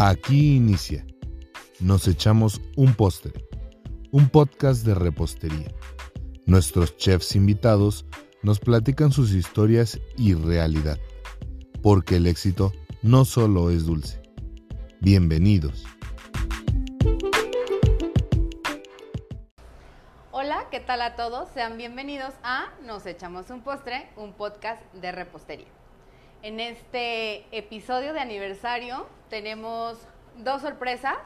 Aquí inicia. Nos echamos un postre, un podcast de repostería. Nuestros chefs invitados nos platican sus historias y realidad, porque el éxito no solo es dulce. Bienvenidos. Hola, ¿qué tal a todos? Sean bienvenidos a Nos echamos un postre, un podcast de repostería. En este episodio de aniversario tenemos dos sorpresas.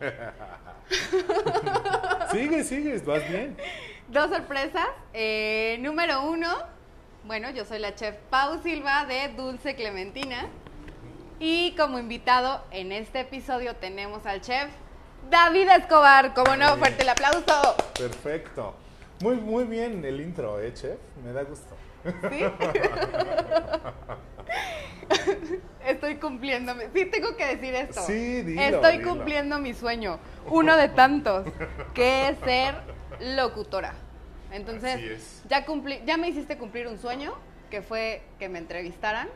sigue, sigue, vas bien. Dos sorpresas. Eh, número uno, bueno, yo soy la chef Pau Silva de Dulce Clementina. Y como invitado en este episodio tenemos al chef David Escobar. Como no, fuerte el aplauso. Perfecto. Muy, muy bien el intro, ¿eh, chef? Me da gusto. ¿Sí? Estoy cumpliendo. Sí, tengo que decir esto. Sí, dilo, Estoy cumpliendo mi sueño. Uno de tantos. Que es ser locutora. Entonces, ya cumplí, ya me hiciste cumplir un sueño, que fue que me entrevistaran.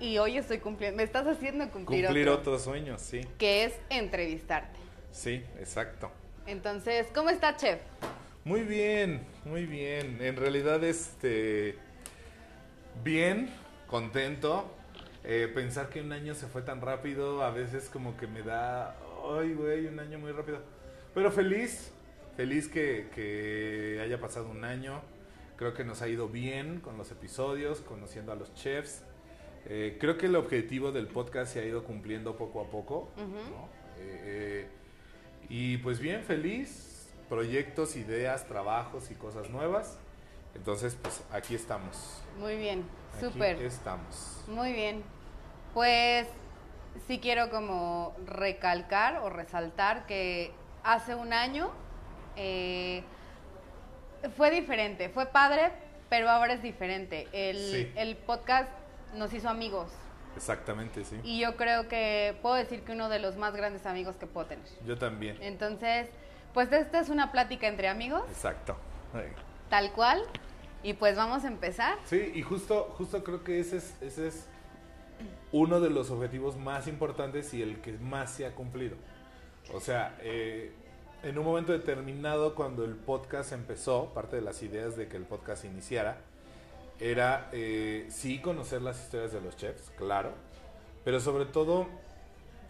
Y hoy estoy cumpliendo, me estás haciendo cumplir, cumplir otro, sueño, sí. Que es entrevistarte. Sí, exacto. Entonces, ¿cómo está, chef? Muy bien, muy bien. En realidad, este, bien, contento. Eh, pensar que un año se fue tan rápido, a veces como que me da, ay, güey, un año muy rápido. Pero feliz, feliz que, que haya pasado un año. Creo que nos ha ido bien con los episodios, conociendo a los chefs. Eh, creo que el objetivo del podcast se ha ido cumpliendo poco a poco. Eh, y pues bien, feliz. Proyectos, ideas, trabajos y cosas nuevas. Entonces, pues aquí estamos. Muy bien, súper. Aquí estamos. Muy bien. Pues sí quiero como recalcar o resaltar que hace un año eh, fue diferente, fue padre, pero ahora es diferente. El, el podcast nos hizo amigos. Exactamente, sí. Y yo creo que puedo decir que uno de los más grandes amigos que puedo tener. Yo también. Entonces, pues esta es una plática entre amigos. Exacto. Tal cual. Y pues vamos a empezar. Sí, y justo, justo creo que ese es, ese es uno de los objetivos más importantes y el que más se ha cumplido. O sea, eh, en un momento determinado, cuando el podcast empezó, parte de las ideas de que el podcast iniciara, era eh, sí conocer las historias de los chefs, claro, pero sobre todo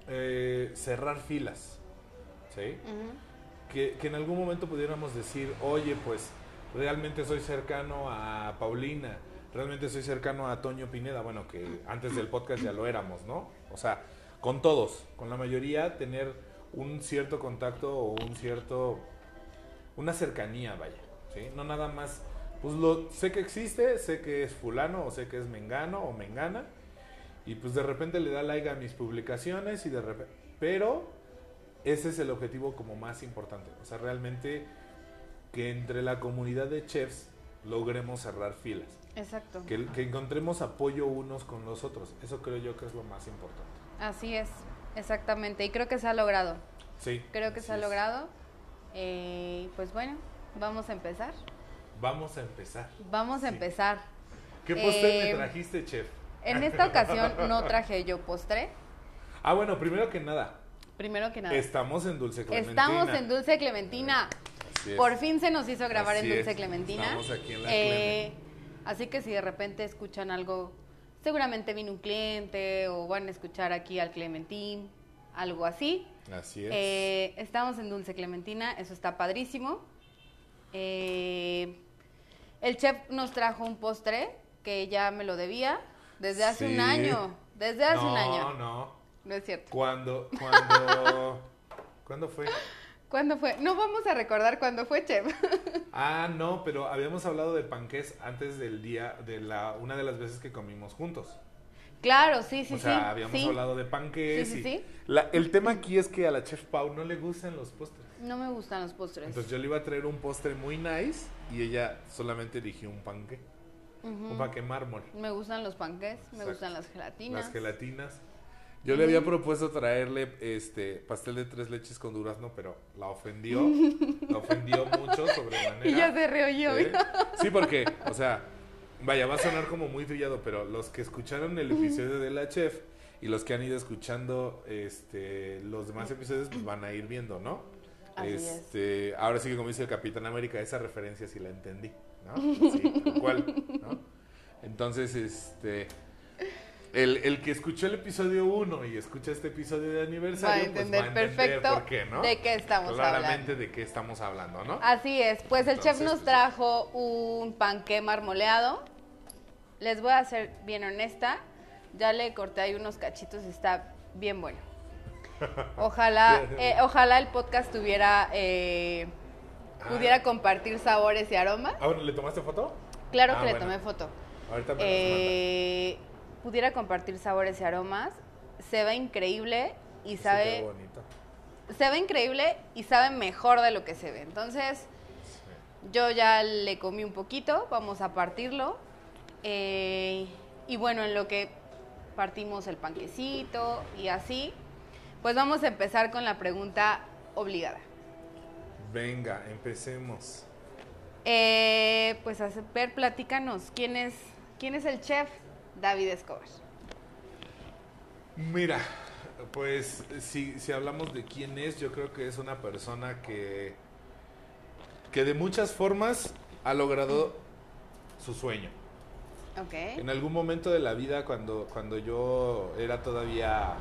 eh, cerrar filas, ¿sí? que, que en algún momento pudiéramos decir, oye, pues realmente soy cercano a Paulina, realmente soy cercano a Toño Pineda, bueno, que antes del podcast ya lo éramos, ¿no? O sea, con todos, con la mayoría, tener un cierto contacto o un cierto, una cercanía, vaya. No nada más, pues lo, sé que existe, sé que es fulano o sé que es mengano o mengana, y pues de repente le da like a mis publicaciones y de repente, pero ese es el objetivo como más importante, o sea, realmente que entre la comunidad de chefs logremos cerrar filas. Exacto. Que, encontremos apoyo unos con los otros. Eso creo yo que es lo más importante. Así es, exactamente. Y creo que se ha logrado. Sí. Creo que se ha logrado. Eh, pues bueno, vamos a empezar. Vamos a empezar. Vamos a empezar. ¿Qué postre me eh, trajiste, chef? En esta ocasión no traje yo postre. Ah, bueno, primero que nada. Primero que nada. Estamos en Dulce Clementina. Estamos en Dulce Clementina. Por fin se nos hizo grabar en Dulce Clementina. Estamos aquí en la eh, Así que si de repente escuchan algo, seguramente vino un cliente o van a escuchar aquí al Clementín, algo así. Así es. Eh, estamos en Dulce Clementina, eso está padrísimo. Eh, el chef nos trajo un postre que ya me lo debía desde hace un año. Desde hace un año. No, no. No es cierto. ¿Cuándo? ¿Cuándo? ¿Cuándo fue? ¿Cuándo fue? No vamos a recordar cuándo fue, chef. ah, no, pero habíamos hablado de panqués antes del día, de la una de las veces que comimos juntos. Claro, sí, sí, sí. O sea, habíamos hablado de panqués. Sí, sí, sí. el tema aquí es que a la chef Pau no le gustan los postres. No me gustan los postres. Entonces yo le iba a traer un postre muy nice y ella solamente eligió un panqué. Un panqué mármol. Me gustan los panqués, me gustan las gelatinas. Las gelatinas. Yo le había propuesto traerle este pastel de tres leches con durazno, pero la ofendió. la ofendió mucho sobremanera. Y ya se rió yo. Sí, porque, o sea, vaya, va a sonar como muy trillado, pero los que escucharon el episodio de la chef Y los que han ido escuchando este, los demás episodios pues van a ir viendo, ¿no? Así es. este, Ahora sí que como dice el Capitán América, esa referencia sí la entendí, ¿no? Sí, tal cual, ¿no? Entonces, este... El, el que escuchó el episodio 1 y escucha este episodio de aniversario, Va a entender pues va a entender perfecto por qué, ¿no? de qué estamos Claramente hablando. de qué estamos hablando, ¿no? Así es, pues el chef nos pues, trajo un panqué marmoleado. Les voy a ser bien honesta, ya le corté ahí unos cachitos, está bien bueno. Ojalá, eh, ojalá el podcast tuviera, eh, Ah. pudiera compartir sabores y aromas. Ah, ¿Le tomaste foto? Claro Ah, que le tomé foto. Ahorita me Eh, pudiera compartir sabores y aromas. Se ve increíble y sabe, qué bonito. se ve increíble y sabe mejor de lo que se ve. Entonces, yo ya le comí un poquito, vamos a partirlo. Eh, y bueno, en lo que partimos el panquecito y así, pues vamos a empezar con la pregunta obligada. Venga, empecemos. Eh, pues a ver, platícanos, ¿quién es, ¿quién es el chef David Escobar? Mira, pues si, si hablamos de quién es, yo creo que es una persona que, que de muchas formas ha logrado su sueño. Ok. En algún momento de la vida, cuando, cuando yo era todavía,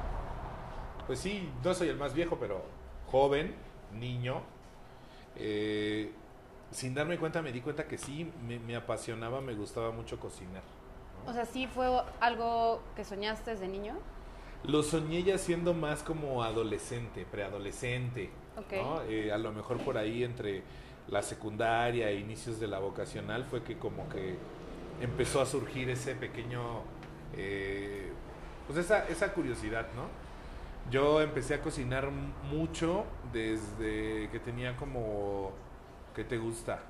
pues sí, no soy el más viejo, pero joven, niño, eh, sin darme cuenta me di cuenta que sí, me, me apasionaba, me gustaba mucho cocinar. O sea, ¿sí fue algo que soñaste desde niño? Lo soñé ya siendo más como adolescente, preadolescente. Ok. ¿no? Eh, a lo mejor por ahí entre la secundaria e inicios de la vocacional fue que como que empezó a surgir ese pequeño, eh, pues esa, esa curiosidad, ¿no? Yo empecé a cocinar mucho desde que tenía como, ¿qué te gusta?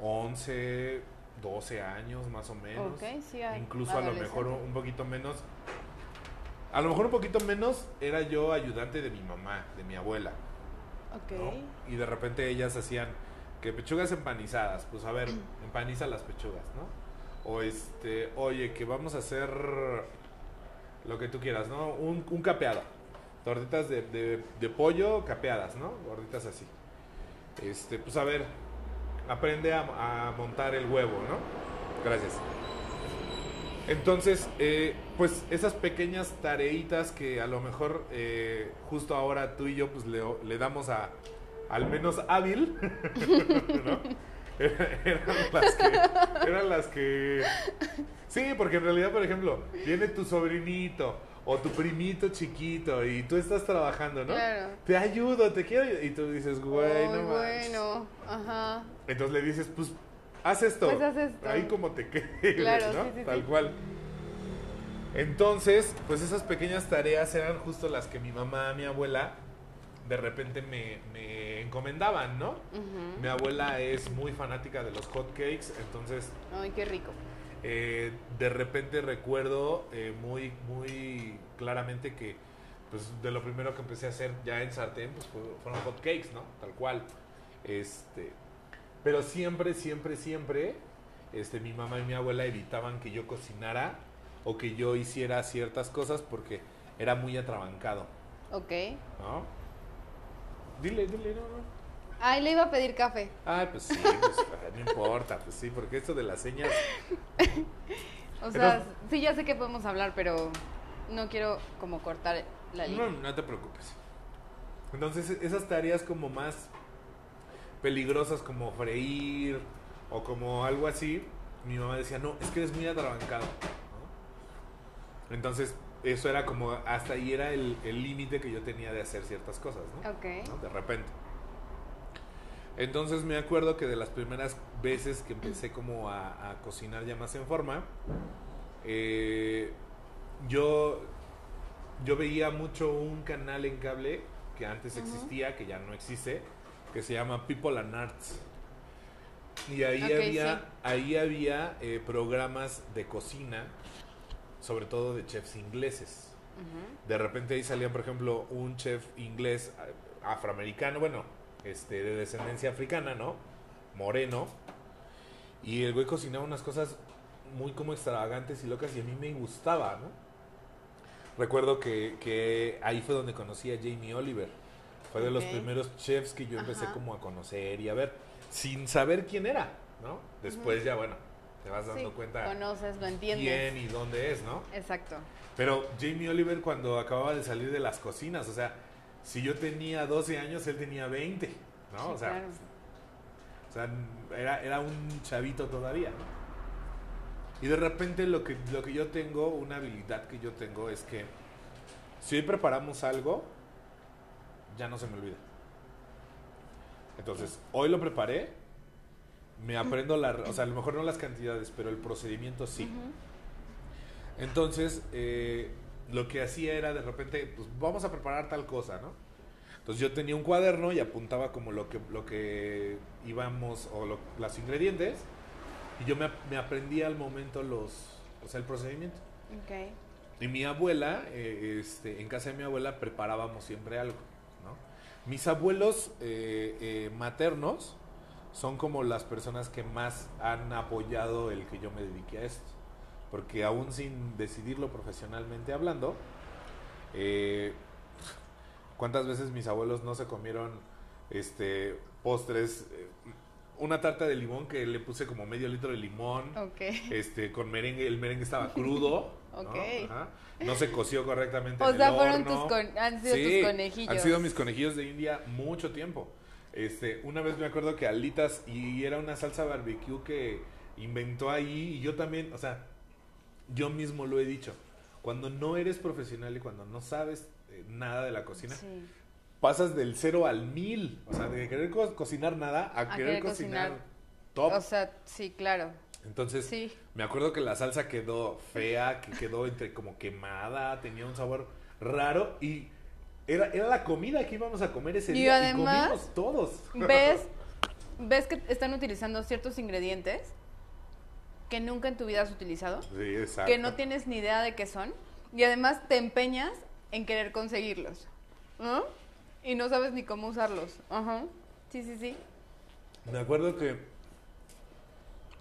11, 12 años más o menos. Ok, sí, hay Incluso a lo mejor un poquito menos. A lo mejor un poquito menos era yo ayudante de mi mamá, de mi abuela. Ok. ¿no? Y de repente ellas hacían que pechugas empanizadas, pues a ver, empaniza las pechugas, ¿no? O este, oye, que vamos a hacer lo que tú quieras, ¿no? Un, un capeado. Tortitas de, de- de pollo capeadas, ¿no? Gorditas así. Este, pues a ver, aprende a, montar el huevo, ¿no? Gracias. Entonces, eh, pues esas pequeñas tareitas que a lo mejor eh, justo ahora tú y yo pues le, le damos a al menos hábil, ¿no? Eran las que, eran las que... Sí, porque en realidad, por ejemplo, viene tu sobrinito o tu primito chiquito y tú estás trabajando, ¿no? Claro. Te ayudo, te quiero ayudar. Y tú dices, güey, no bueno, ajá. Entonces le dices, pues, haz esto. Pues, haz esto. Ahí como te quedes, Claro, ¿no? sí, sí, Tal sí. cual. Entonces, pues esas pequeñas tareas eran justo las que mi mamá, mi abuela, de repente me, me encomendaban, ¿no? Ujú. Mi abuela es muy fanática de los hot cakes, entonces Ay, qué rico. Eh, de repente recuerdo eh, muy, muy claramente que pues de lo primero que empecé a hacer ya en sartén pues fue- fueron hot cakes, ¿no? Tal cual. Este, pero siempre, siempre, siempre, este, mi mamá y mi abuela evitaban que yo cocinara o que yo hiciera ciertas cosas porque era muy atrabancado, Ok. ¿no? Dile, dile, no, no. Ay, le iba a pedir café. Ay, pues sí, pues, no importa, pues sí, porque esto de las señas O sea, sí, ya sé que podemos hablar, pero no quiero como cortar la línea. No, no te preocupes. Entonces, esas tareas como más peligrosas como freír o como algo así, mi mamá decía, no, es que eres muy atrabancado. ¿no? Entonces, eso era como, hasta ahí era el el límite que yo tenía de hacer ciertas cosas, ¿no? Ok. ¿no? De repente. Entonces me acuerdo que de las primeras veces que empecé como a, a cocinar ya más en forma, eh, yo, yo veía mucho un canal en cable que antes existía, que ya no existe, que se llama People and Arts. Y ahí había, sí. ahí había eh, programas de cocina, sobre todo de chefs ingleses. De repente ahí salía, por ejemplo, un chef inglés a- afroamericano, bueno, este, de descendencia africana, ¿no? Moreno. Y el güey cocinaba unas cosas muy como extravagantes y locas y a mí me gustaba, ¿no? recuerdo que, que ahí fue donde conocí a Jamie Oliver. Fue de los primeros chefs que yo empecé Ajá. como a conocer y a ver, sin saber quién era, ¿no? Después ya, bueno, te vas dando Sí, cuenta conoces, lo entiendes. quién y dónde es, ¿no? Exacto. Pero Jamie Oliver cuando acababa de salir de las cocinas, o sea, si yo tenía 12 años, él tenía 20, ¿no? Sí, o sea, claro. o sea, era, era un chavito todavía, ¿no? Y de repente lo que, lo que yo tengo, una habilidad que yo tengo es que si hoy preparamos algo, ya no se me olvida. Entonces, hoy lo preparé, me aprendo la, o sea, a lo mejor no las cantidades, pero el procedimiento sí. Entonces, eh, lo que hacía era de repente, pues vamos a preparar tal cosa, ¿no? Entonces yo tenía un cuaderno y apuntaba como lo que, lo que íbamos, o lo- los ingredientes, y yo me, me aprendía al momento los, o sea, el procedimiento. Ok. Y mi abuela, eh, este, en casa de mi abuela preparábamos siempre algo, ¿no? Mis abuelos eh, eh, maternos son como las personas que más han apoyado el que yo me dedique a esto. Porque aún sin decidirlo profesionalmente hablando, eh, ¿cuántas veces mis abuelos no se comieron este postres? eh, una tarta de limón que le puse como medio litro de limón Ok. este con merengue el merengue estaba crudo ¿no? Ok. Ajá. no se coció correctamente O en sea, el fueron horno. tus con- han sido Sí, tus conejillos. han sido mis conejillos de India mucho tiempo este una vez me acuerdo que alitas y era una salsa barbecue que inventó ahí y yo también o sea yo mismo lo he dicho cuando no eres profesional y cuando no sabes eh, nada de la cocina Sí. pasas del cero al mil o sea de querer co- cocinar nada a, A querer, querer cocinar, cocinar. top O sea, sí, claro. entonces Sí. me acuerdo que la salsa quedó fea, que quedó entre como quemada, tenía un sabor raro y era, era la comida que íbamos a comer ese Y día además, y comimos todos. ¿Ves? ¿Ves que están utilizando ciertos ingredientes que nunca en tu vida has utilizado? Sí, exacto. Que no tienes ni idea de qué son. Y además te empeñas en querer conseguirlos. ¿no? Y no sabes ni cómo usarlos. Ajá. Sí, sí, sí. Me acuerdo que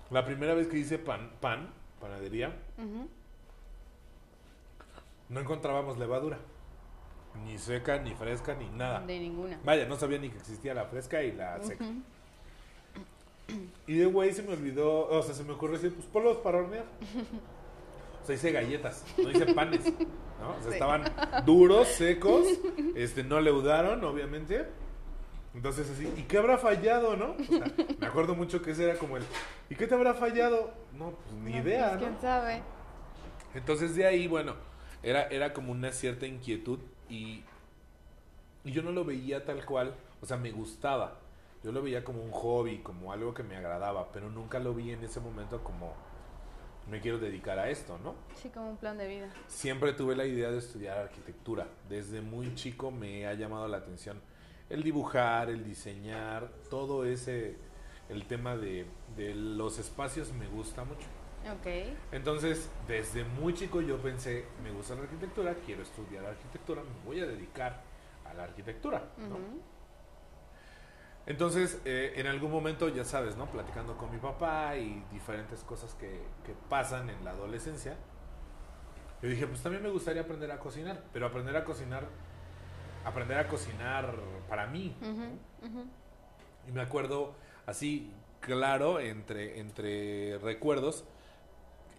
la primera vez que hice pan, pan, panadería, no encontrábamos levadura. Ni seca, ni fresca, ni nada. De ninguna. Vaya, no sabía ni que existía la fresca y la seca. Y de güey se me olvidó, o sea, se me ocurrió decir, pues polvos para hornear. O sea, hice galletas, no hice panes, ¿no? O sea, Sí. estaban duros, secos, este, no leudaron, obviamente. Entonces así, ¿y qué habrá fallado, no? O sea, me acuerdo mucho que ese era como el, ¿y qué te habrá fallado? No, pues ni No, idea, pues, ¿no? ¿Quién sabe? Entonces de ahí, bueno, era, era como una cierta inquietud y, y yo no lo veía tal cual, o sea, me gustaba. Yo lo veía como un hobby, como algo que me agradaba, pero nunca lo vi en ese momento como me quiero dedicar a esto, ¿no? Sí, como un plan de vida. Siempre tuve la idea de estudiar arquitectura. Desde muy chico me ha llamado la atención el dibujar, el diseñar, todo ese, el tema de, de los espacios me gusta mucho. Ok. Entonces, desde muy chico yo pensé, me gusta la arquitectura, quiero estudiar arquitectura, me voy a dedicar a la arquitectura. ¿no? Entonces, eh, en algún momento, ya sabes, ¿no? Platicando con mi papá y diferentes cosas que, que pasan en la adolescencia, yo dije, pues también me gustaría aprender a cocinar, pero aprender a cocinar, aprender a cocinar para mí. Y me acuerdo así, claro, entre, entre recuerdos,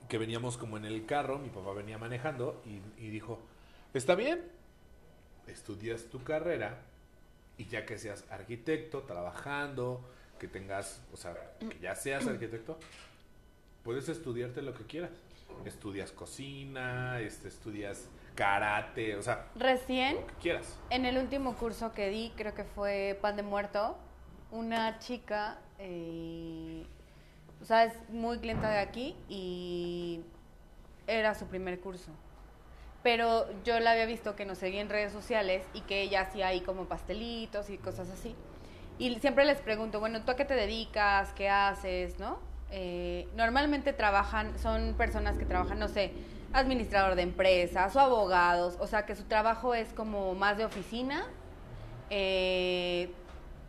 que veníamos como en el carro, mi papá venía manejando y, y dijo, está bien, estudias tu carrera y ya que seas arquitecto, trabajando, que tengas, o sea, que ya seas arquitecto, puedes estudiarte lo que quieras. Estudias cocina, este, estudias karate, o sea, Recién, lo que quieras. en el último curso que di, creo que fue Pan de Muerto, una chica, eh, o sea, es muy clienta de aquí y era su primer curso. Pero yo la había visto que nos seguía en redes sociales y que ella hacía ahí como pastelitos y cosas así. Y siempre les pregunto, bueno, ¿tú a qué te dedicas? ¿Qué haces? ¿No? Eh, normalmente trabajan, son personas que trabajan, no sé, administrador de empresas o abogados, o sea que su trabajo es como más de oficina, eh,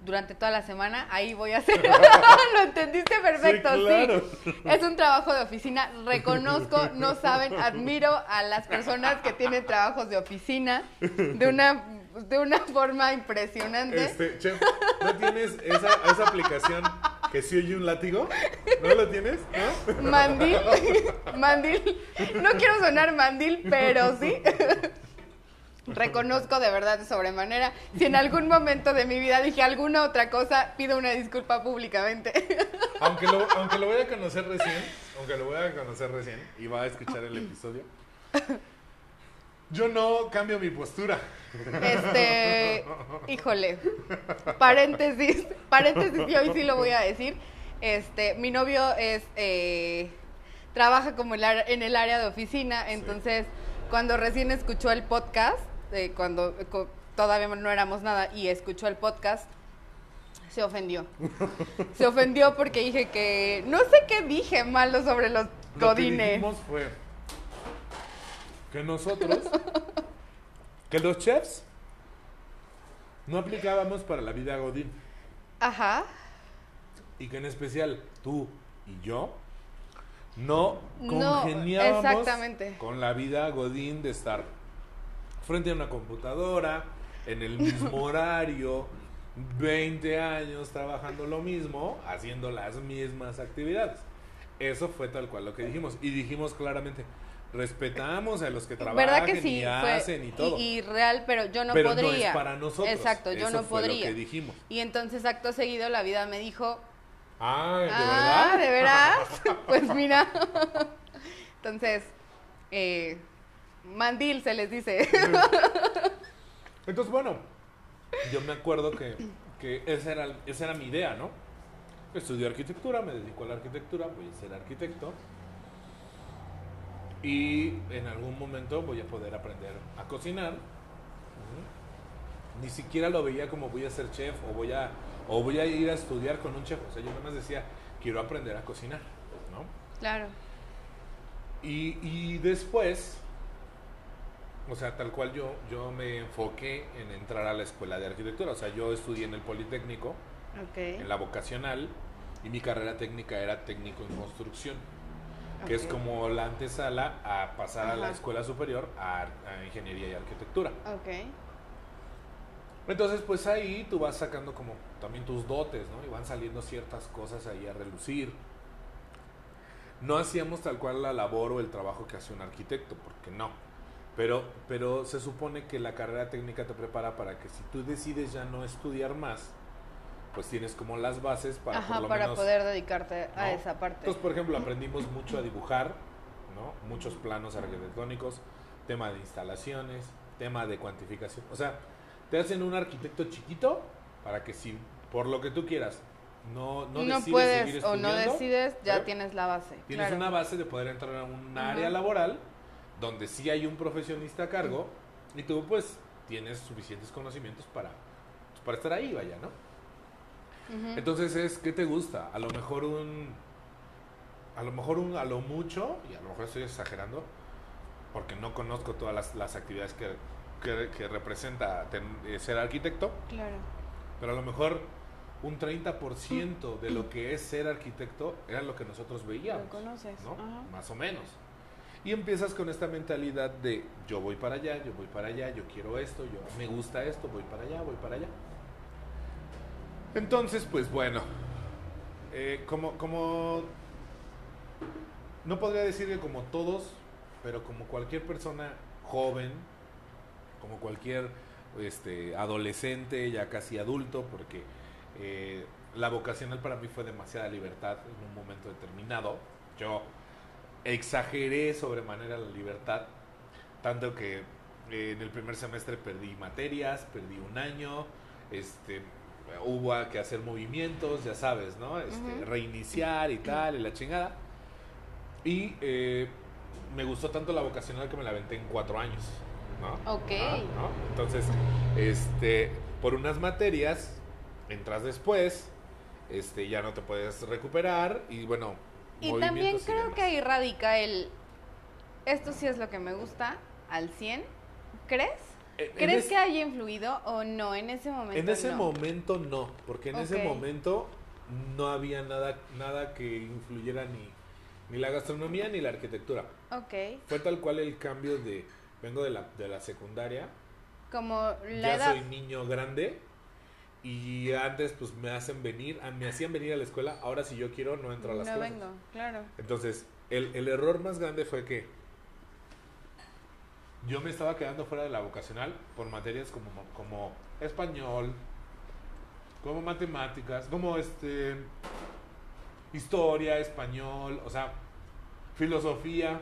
durante toda la semana, ahí voy a hacer. Lo entendiste perfecto, sí, claro. Es un trabajo de oficina. Reconozco, no saben, admiro a las personas que tienen trabajos de oficina de una, de una forma impresionante. Este, chef, ¿no tienes esa, esa aplicación que sí oye un látigo? ¿No lo tienes? ¿No? Mandil, mandil. No quiero sonar mandil, pero sí. Reconozco de verdad de sobremanera. Si en algún momento de mi vida dije alguna otra cosa, pido una disculpa públicamente. Aunque lo, aunque lo voy a conocer recién, aunque lo voy a conocer recién y va a escuchar el episodio, yo no cambio mi postura. Este, híjole, paréntesis, paréntesis, y hoy sí lo voy a decir. Este, mi novio es, eh, trabaja como en el área- en el área de oficina, entonces cuando recién escuchó el podcast, eh, cuando co- todavía no éramos nada y escuchó el podcast, se ofendió. Se ofendió porque dije que, no sé qué dije malo sobre los Lo que godines. dijimos fue que nosotros, que los chefs, no aplicábamos para la vida godín. Ajá. Y que en especial tú y yo no No, congeniábamos exactamente. con la vida godín de estar frente a una computadora, en el mismo horario, 20 años trabajando lo mismo, haciendo las mismas actividades. Eso fue tal cual lo que dijimos. Y dijimos claramente, respetamos a los que trabajan ¿Verdad que sí? y Fue- hacen y todo. y real, pero yo no pero no podría. es para nosotros. Exacto, yo Eso no fue lo podría. que dijimos. Y entonces acto seguido la vida me dijo, Ay, ¿de ah, verdad? ¿de veras? pues mira. entonces, eh, mandil se les dice. Entonces, bueno, yo me acuerdo que, que esa, era, esa era mi idea, ¿no? Estudié arquitectura, me dedico a la arquitectura, voy a ser arquitecto. Y en algún momento voy a poder aprender a cocinar. Ni siquiera lo veía como voy a ser chef o voy a, o voy a ir a estudiar con un chef. O sea, yo nada más decía, quiero aprender a cocinar, ¿no? claro. Y, y después, o sea, tal cual yo, yo me enfoqué en entrar a la escuela de arquitectura. O sea, yo estudié en el Politécnico, en la vocacional, y mi carrera técnica era técnico en construcción, que es como la antesala a pasar a la escuela superior a, a ingeniería y arquitectura. Ok. Entonces, pues ahí tú vas sacando como también tus dotes, ¿no? Y van saliendo ciertas cosas ahí a relucir. No hacíamos tal cual la labor o el trabajo que hace un arquitecto, porque no. Pero, pero se supone que la carrera técnica te prepara para que si tú decides ya no estudiar más, pues tienes como las bases para Ajá, por lo para menos poder dedicarte a esa parte. Entonces, por ejemplo, aprendimos mucho a dibujar, ¿no? Muchos planos arquitectónicos, tema de instalaciones, tema de cuantificación. O sea, te hacen un arquitecto chiquito para que si por lo que tú quieras no, no, no, decides seguir puedes o no decides, ya ¿eh? tienes la base. Tienes claro. una base de poder entrar a un área laboral donde sí hay un profesionista a cargo y tú pues tienes suficientes conocimientos para, pues, para estar ahí, vaya, ¿no? Entonces es, ¿qué te gusta? A lo mejor un... A lo mejor un... A lo mucho, y a lo mejor estoy exagerando, porque no conozco todas las, las actividades que, que, que representa ten- eh, ser arquitecto, Claro. pero a lo mejor un 30% de lo que es ser arquitecto era lo que nosotros veíamos. Lo conoces. ¿no? Más o menos. Y empiezas con esta mentalidad de yo voy para allá, yo voy para allá, yo quiero esto, yo me gusta esto, voy para allá, voy para allá. Entonces, pues bueno, eh, como, como, no podría decir que como todos, pero como cualquier persona joven, como cualquier este, adolescente, ya casi adulto, porque eh, la vocacional para mí fue demasiada libertad en un momento determinado. Yo exageré sobremanera la libertad, tanto que eh, en el primer semestre perdí materias, perdí un año, este, hubo que hacer movimientos, ya sabes, ¿no? Este. Reiniciar y tal, y la chingada. Y eh, me gustó tanto la vocacional que me la aventé en cuatro años, ¿no? Ok. Entonces, este, por unas materias, entras después, este, ya no te puedes recuperar y bueno. Y también creo demás. que ahí radica el, esto sí es lo que me gusta, al 100, ¿crees? En- en ¿Crees es- que haya influido o no? En ese momento En ese no. momento no, porque en ese momento no había nada, nada que influyera ni, ni la gastronomía ni la arquitectura. Ok. Fue tal cual el cambio de, vengo de la, de la secundaria, Como la ya edad. soy niño grande y antes pues me hacen venir, me hacían venir a la escuela, ahora si yo quiero no entro a las no clases. vengo, claro. Entonces, el, el error más grande fue que yo me estaba quedando fuera de la vocacional por materias como, como español, como matemáticas, como este historia, español, o sea, filosofía.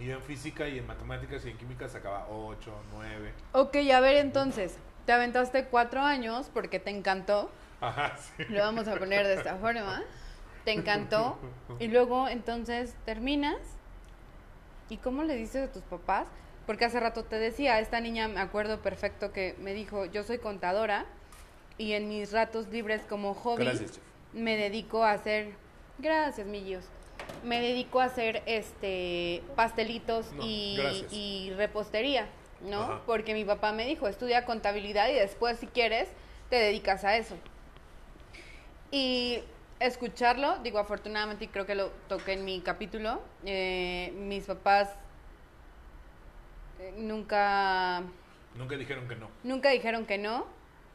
Y en física y en matemáticas y en química sacaba 8, 9. Ok, a ver entonces. Te aventaste cuatro años porque te encantó. Ajá, sí. Lo vamos a poner de esta forma. Te encantó. Y luego entonces terminas. ¿Y cómo le dices a tus papás? Porque hace rato te decía, esta niña me acuerdo perfecto que me dijo, yo soy contadora y en mis ratos libres como hobby Gracias, me dedico a hacer, gracias millos, me dedico a hacer este pastelitos No, y, gracias. y repostería, ¿no? Ajá. Porque mi papá me dijo, estudia contabilidad y después si quieres te dedicas a eso. Y escucharlo, digo afortunadamente y creo que lo toqué en mi capítulo, eh, mis papás eh, nunca Nunca dijeron que no. nunca dijeron que no.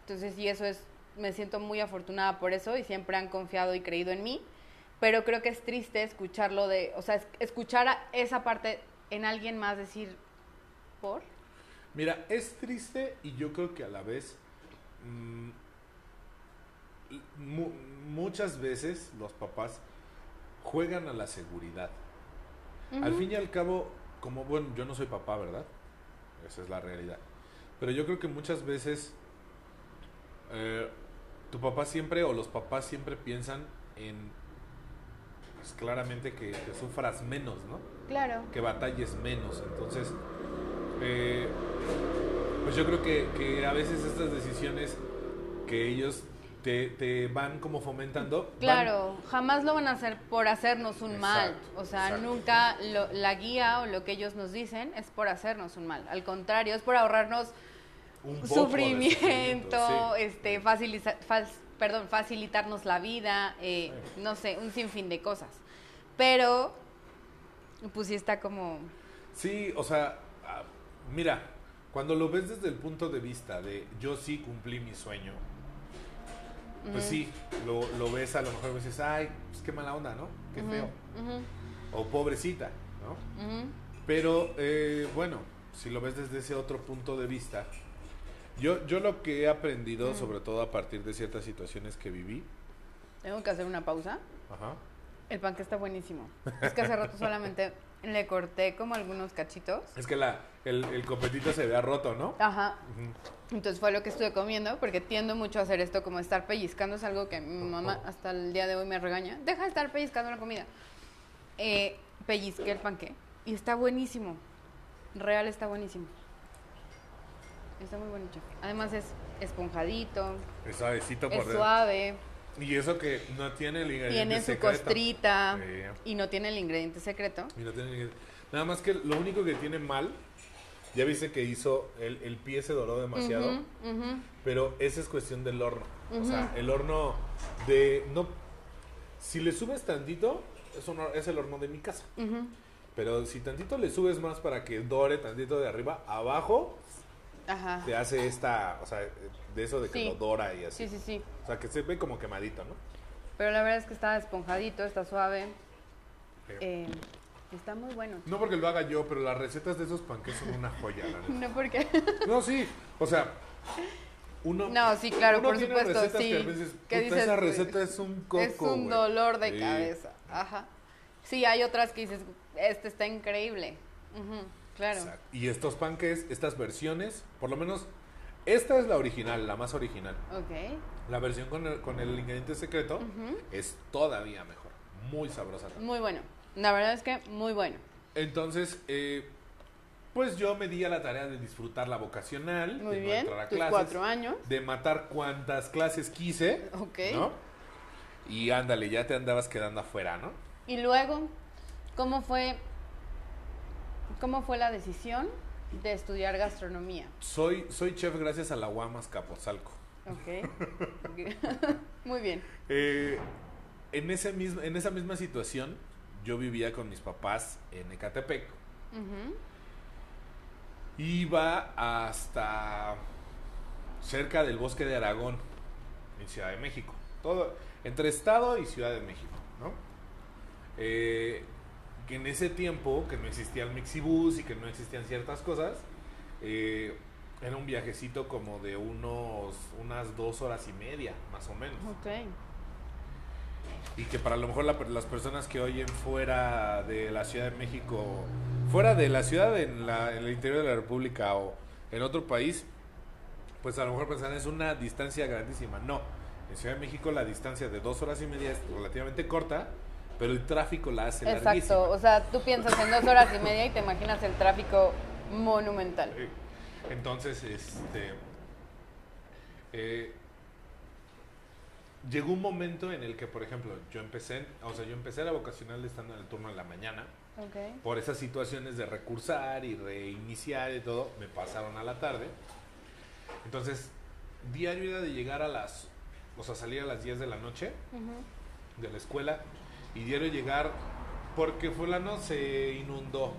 Entonces, y eso es, me siento muy afortunada por eso y siempre han confiado y creído en mí. Pero creo que es triste escucharlo de, o sea, es- escuchar a esa parte en alguien más decir, ¿por? Mira, es triste y yo creo que a la vez mm, mu- muchas veces los papás juegan a la seguridad. Al fin y al cabo, como bueno, yo no soy papá, ¿verdad? Esa es la realidad. Pero yo creo que muchas veces eh, tu papá siempre o los papás siempre piensan en pues, claramente que, que sufras menos, ¿no? Claro. que batalles menos. Entonces, eh, pues yo creo que, que a veces estas decisiones que ellos te, te van como fomentando. van- Claro, jamás lo van a hacer por hacernos un mal. O sea, exacto. nunca lo- la guía o lo que ellos nos dicen es por hacernos un mal. Al contrario, es por ahorrarnos un sufrimiento, sí. este, fas- perdón, facilitarnos la vida, eh, no sé, un sinfín de cosas. Pero, pues sí está como, Sí, o sea, mira, cuando lo ves desde el punto de vista de yo sí cumplí mi sueño, pues sí, lo, lo ves a lo mejor y dices, ay, pues qué mala onda, ¿no? Qué feo. O pobrecita, ¿no? Pero eh, bueno, si lo ves desde ese otro punto de vista, yo, yo lo que he aprendido, sobre todo a partir de ciertas situaciones que viví, tengo que hacer una pausa. ajá, El panque está buenísimo. Es que hace rato solamente le corté como algunos cachitos. es que la, el, el copetito se vea roto, ¿no? Ajá. Entonces fue lo que estuve comiendo, porque tiendo mucho a hacer esto, como estar pellizcando, es algo que mi mamá hasta el día de hoy me regaña. Deja de estar pellizcando la comida. Eh, pellizqué el panque y está buenísimo. Real está buenísimo. Está muy chef. Además es esponjadito, Es suavecito por es dentro. suave, Y eso que no tiene el ingrediente tiene su secreto. costrita y no tiene el ingrediente secreto. Y no tiene el ingrediente- Nada más que lo único que tiene mal, ya viste que hizo, el, el pie se doró demasiado, pero esa es cuestión del horno. O sea, el horno de... no Si le subes tantito, es, un es el horno de mi casa. Pero si tantito le subes más para que dore tantito de arriba, abajo Ajá. te hace esta, o sea, de eso de que Sí. lo dora y así. Sí, sí, sí. O sea, que se ve como quemadito, ¿no? Pero la verdad es que está esponjadito, está suave. Eh, está muy bueno. No porque lo haga yo, pero las recetas de esos panqués son una joya, la neta. No porque... No, sí, o sea, uno... No, sí, claro, uno por tiene supuesto, recetas sí. Que a veces, ¿Qué dices, esa receta es un coco, es un dolor de Sí. cabeza. Ajá. Sí, hay otras que dices, este está increíble. Ujú, claro. Exacto. Y estos panques, estas versiones, por lo menos, esta es la original, la más original. Ok. La versión con el, con el ingrediente secreto es todavía mejor, muy sabrosa. también. Muy bueno. La verdad es que muy bueno. Entonces, eh, pues yo me di a la tarea de disfrutar la vocacional, Muy de no bien. entrar a Tus clases, cuatro años. de matar cuantas clases quise, Ok. ¿no? Y ándale, ya te andabas quedando afuera, ¿no? Y luego, ¿cómo fue, cómo fue la decisión De estudiar gastronomía. Soy, soy chef gracias a la Guamas Capozalco. Ok. Ok. Muy bien. Eh, en, ese mismo, en esa misma situación, yo vivía con mis papás en Ecatepec. Iba hasta cerca del bosque de Aragón, en Ciudad de México. Todo, entre Estado y Ciudad de México, ¿no? Eh, que en ese tiempo, que no existía el Mixibus y que no existían ciertas cosas, eh, era un viajecito como de unos, unas dos horas y media, más o menos. Ok. Y que para lo mejor la- las personas que oyen fuera de la Ciudad de México, fuera de la ciudad en, la- en el interior de la República o en otro país, pues a lo mejor pensan es una distancia grandísima. No, en Ciudad de México la distancia de dos horas y media es relativamente corta, pero el tráfico la hace larguísima. Exacto. O sea, tú piensas en dos horas y media y te imaginas el tráfico monumental. Eh, Entonces, este. eh, llegó un momento en el que, por ejemplo, yo empecé, o sea, yo empecé la vocacional estando en el turno de la mañana. Ok. Por esas situaciones de recursar y reiniciar y todo, me pasaron a la tarde. Entonces, diario era de llegar a las. O sea, salir a las 10 de la noche de la escuela y diario llegar porque fulano se inundó,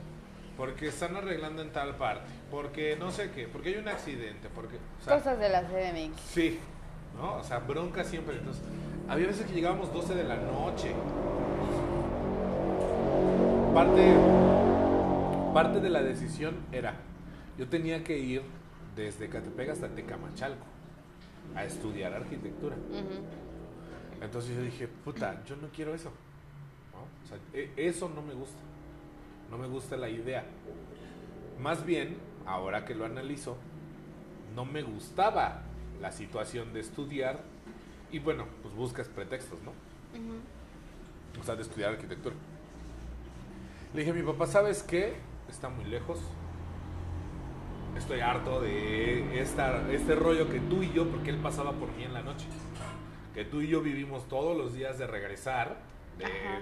porque están arreglando en tal parte, porque no sé qué, porque hay un accidente, porque... o sea, Cosas de la CDMX. Sí, ¿no? O sea, bronca siempre. Entonces, había veces que llegábamos 12 de la noche. Parte, parte de la decisión era, yo tenía que ir desde Catepec hasta Tecamachalco a estudiar arquitectura. Entonces yo dije, puta, yo no quiero eso. ¿No? O sea, e- eso no me gusta. No me gusta la idea. Más bien, ahora que lo analizo, no me gustaba la situación de estudiar y bueno, pues buscas pretextos, ¿no? O sea, de estudiar arquitectura. Le dije a mi papá, ¿sabes qué? Está muy lejos. Estoy harto de esta, este rollo que tú y yo, porque él pasaba por mí en la noche, que tú y yo vivimos todos los días de regresar, de, Ajá.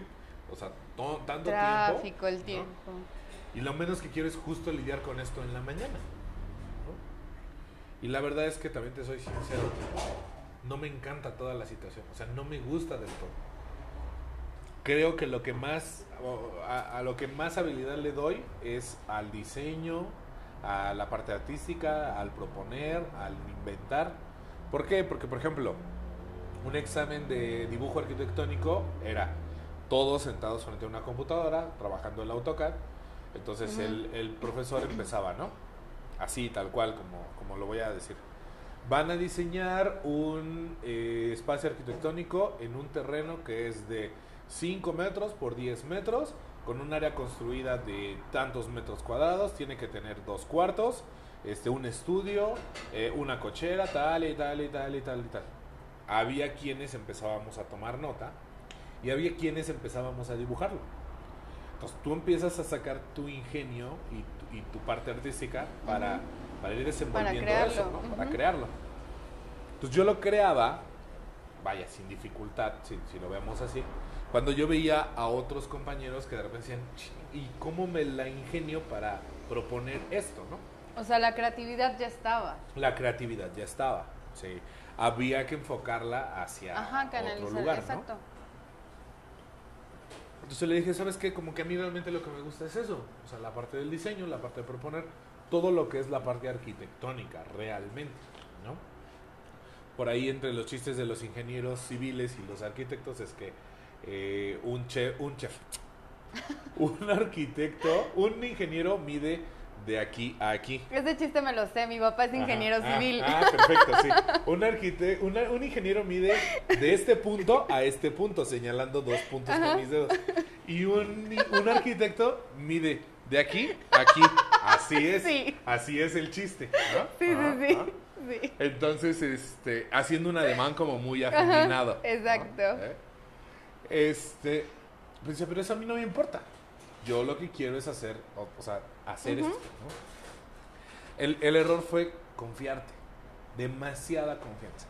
O sea, to- tanto Tráfico, tiempo. el ¿no? tiempo. Y lo menos que quiero es justo lidiar con esto en la mañana. ¿no? Y la verdad es que también te soy sincero, no me encanta toda la situación, o sea, no me gusta del todo. Creo que lo que más, a lo que más habilidad le doy es al diseño, a la parte artística, al proponer, al inventar. ¿Por qué? Porque, por ejemplo, un examen de dibujo arquitectónico era todos sentados frente a una computadora, trabajando el AutoCAD. Entonces el profesor empezaba, ¿no? Así, tal cual, como, como lo voy a decir. Van a diseñar un eh, espacio arquitectónico en un terreno que es de 5 metros por 10 metros, con un área construida de tantos metros cuadrados, tiene que tener dos cuartos, este, un estudio, eh, una cochera, tal y tal y tal y tal y tal. Había quienes empezábamos a tomar nota y había quienes empezábamos a dibujarlo. Entonces tú empiezas a sacar tu ingenio y tu, y tu parte artística para, para ir desenvolviendo crearlo, eso, ¿no? para crearlo. Entonces yo lo creaba, vaya, sin dificultad, si, si lo vemos así, cuando yo veía a otros compañeros que de repente decían, "Ch, ¿y cómo me la ingenio para proponer esto, no? O sea, la creatividad ya estaba. La creatividad ya estaba, sí. Había que enfocarla hacia Ajá, otro lugar, ¿no? Entonces le dije, ¿sabes qué? Como que a mí realmente lo que me gusta es eso. O sea, la parte del diseño, la parte de proponer, todo lo que es la parte arquitectónica, realmente, ¿no? Por ahí entre los chistes de los ingenieros civiles y los arquitectos es que eh, un chef, un chef, un arquitecto, un ingeniero mide de aquí a aquí. Ese chiste me lo sé, mi papá es ingeniero Ajá, civil. Ah, ah, perfecto, sí. Un, arquite- una- un ingeniero mide de este punto a este punto, señalando dos puntos Ajá. con mis dedos. Y un, un arquitecto mide de aquí a aquí. Así es. Sí. Así es el chiste. ¿no? Sí, Ajá, sí, sí. Entonces, este, haciendo un ademán como muy afeminado. ¿no? exacto. ¿Eh? Este, pues pero eso a mí no me importa. Yo lo que quiero es hacer, o, o sea, hacer esto. ¿no? El, el error fue confiarte, demasiada confianza.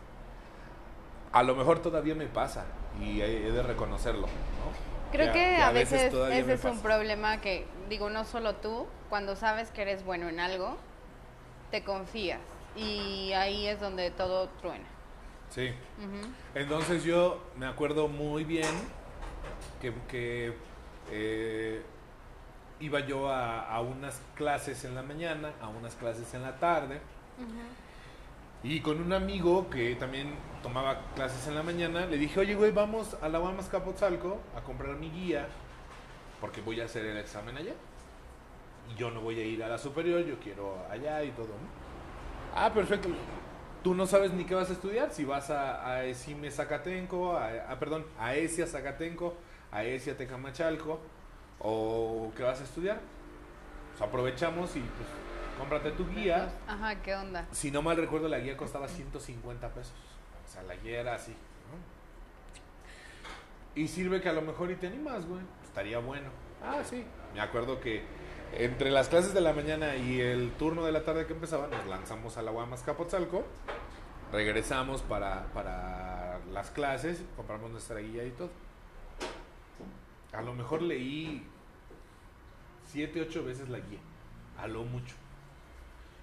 A lo mejor todavía me pasa y he, de reconocerlo, ¿no? Creo Que que, a- veces ese es un problema que, digo, no solo tú, cuando sabes que eres bueno en algo, te confías. Y ahí es donde todo truena. Sí. Entonces yo me acuerdo muy bien que, que, eh, iba yo a, a unas clases en la mañana, a unas clases en la tarde. Y con un amigo que también tomaba clases en la mañana, le dije, oye, güey, vamos a la Guamas Capotzalco a comprar mi guía, porque voy a hacer el examen allá. Y yo no voy a ir a la superior, yo quiero allá y todo, ¿no? Ah, perfecto. Tú no sabes ni qué vas a estudiar, si vas a, a ESIME Zacatenco, a, a- perdón, a ESIA Zacatenco, a ESIA Tecamachalco, o qué vas a estudiar. Pues aprovechamos y pues cómprate tu guía. Ajá, ¿qué onda? Si no mal recuerdo, la guía costaba 150 pesos. O sea, la guía era así. ¿no? Y sirve que a lo mejor y te animas, güey. Estaría bueno. Ah, sí. Me acuerdo que entre las clases de la mañana y el turno de la tarde que empezaba, nos lanzamos a la Guamas Capotzalco. Regresamos para, para las clases, compramos nuestra guía y todo. A lo mejor leí siete, ocho veces la guía. A lo mucho.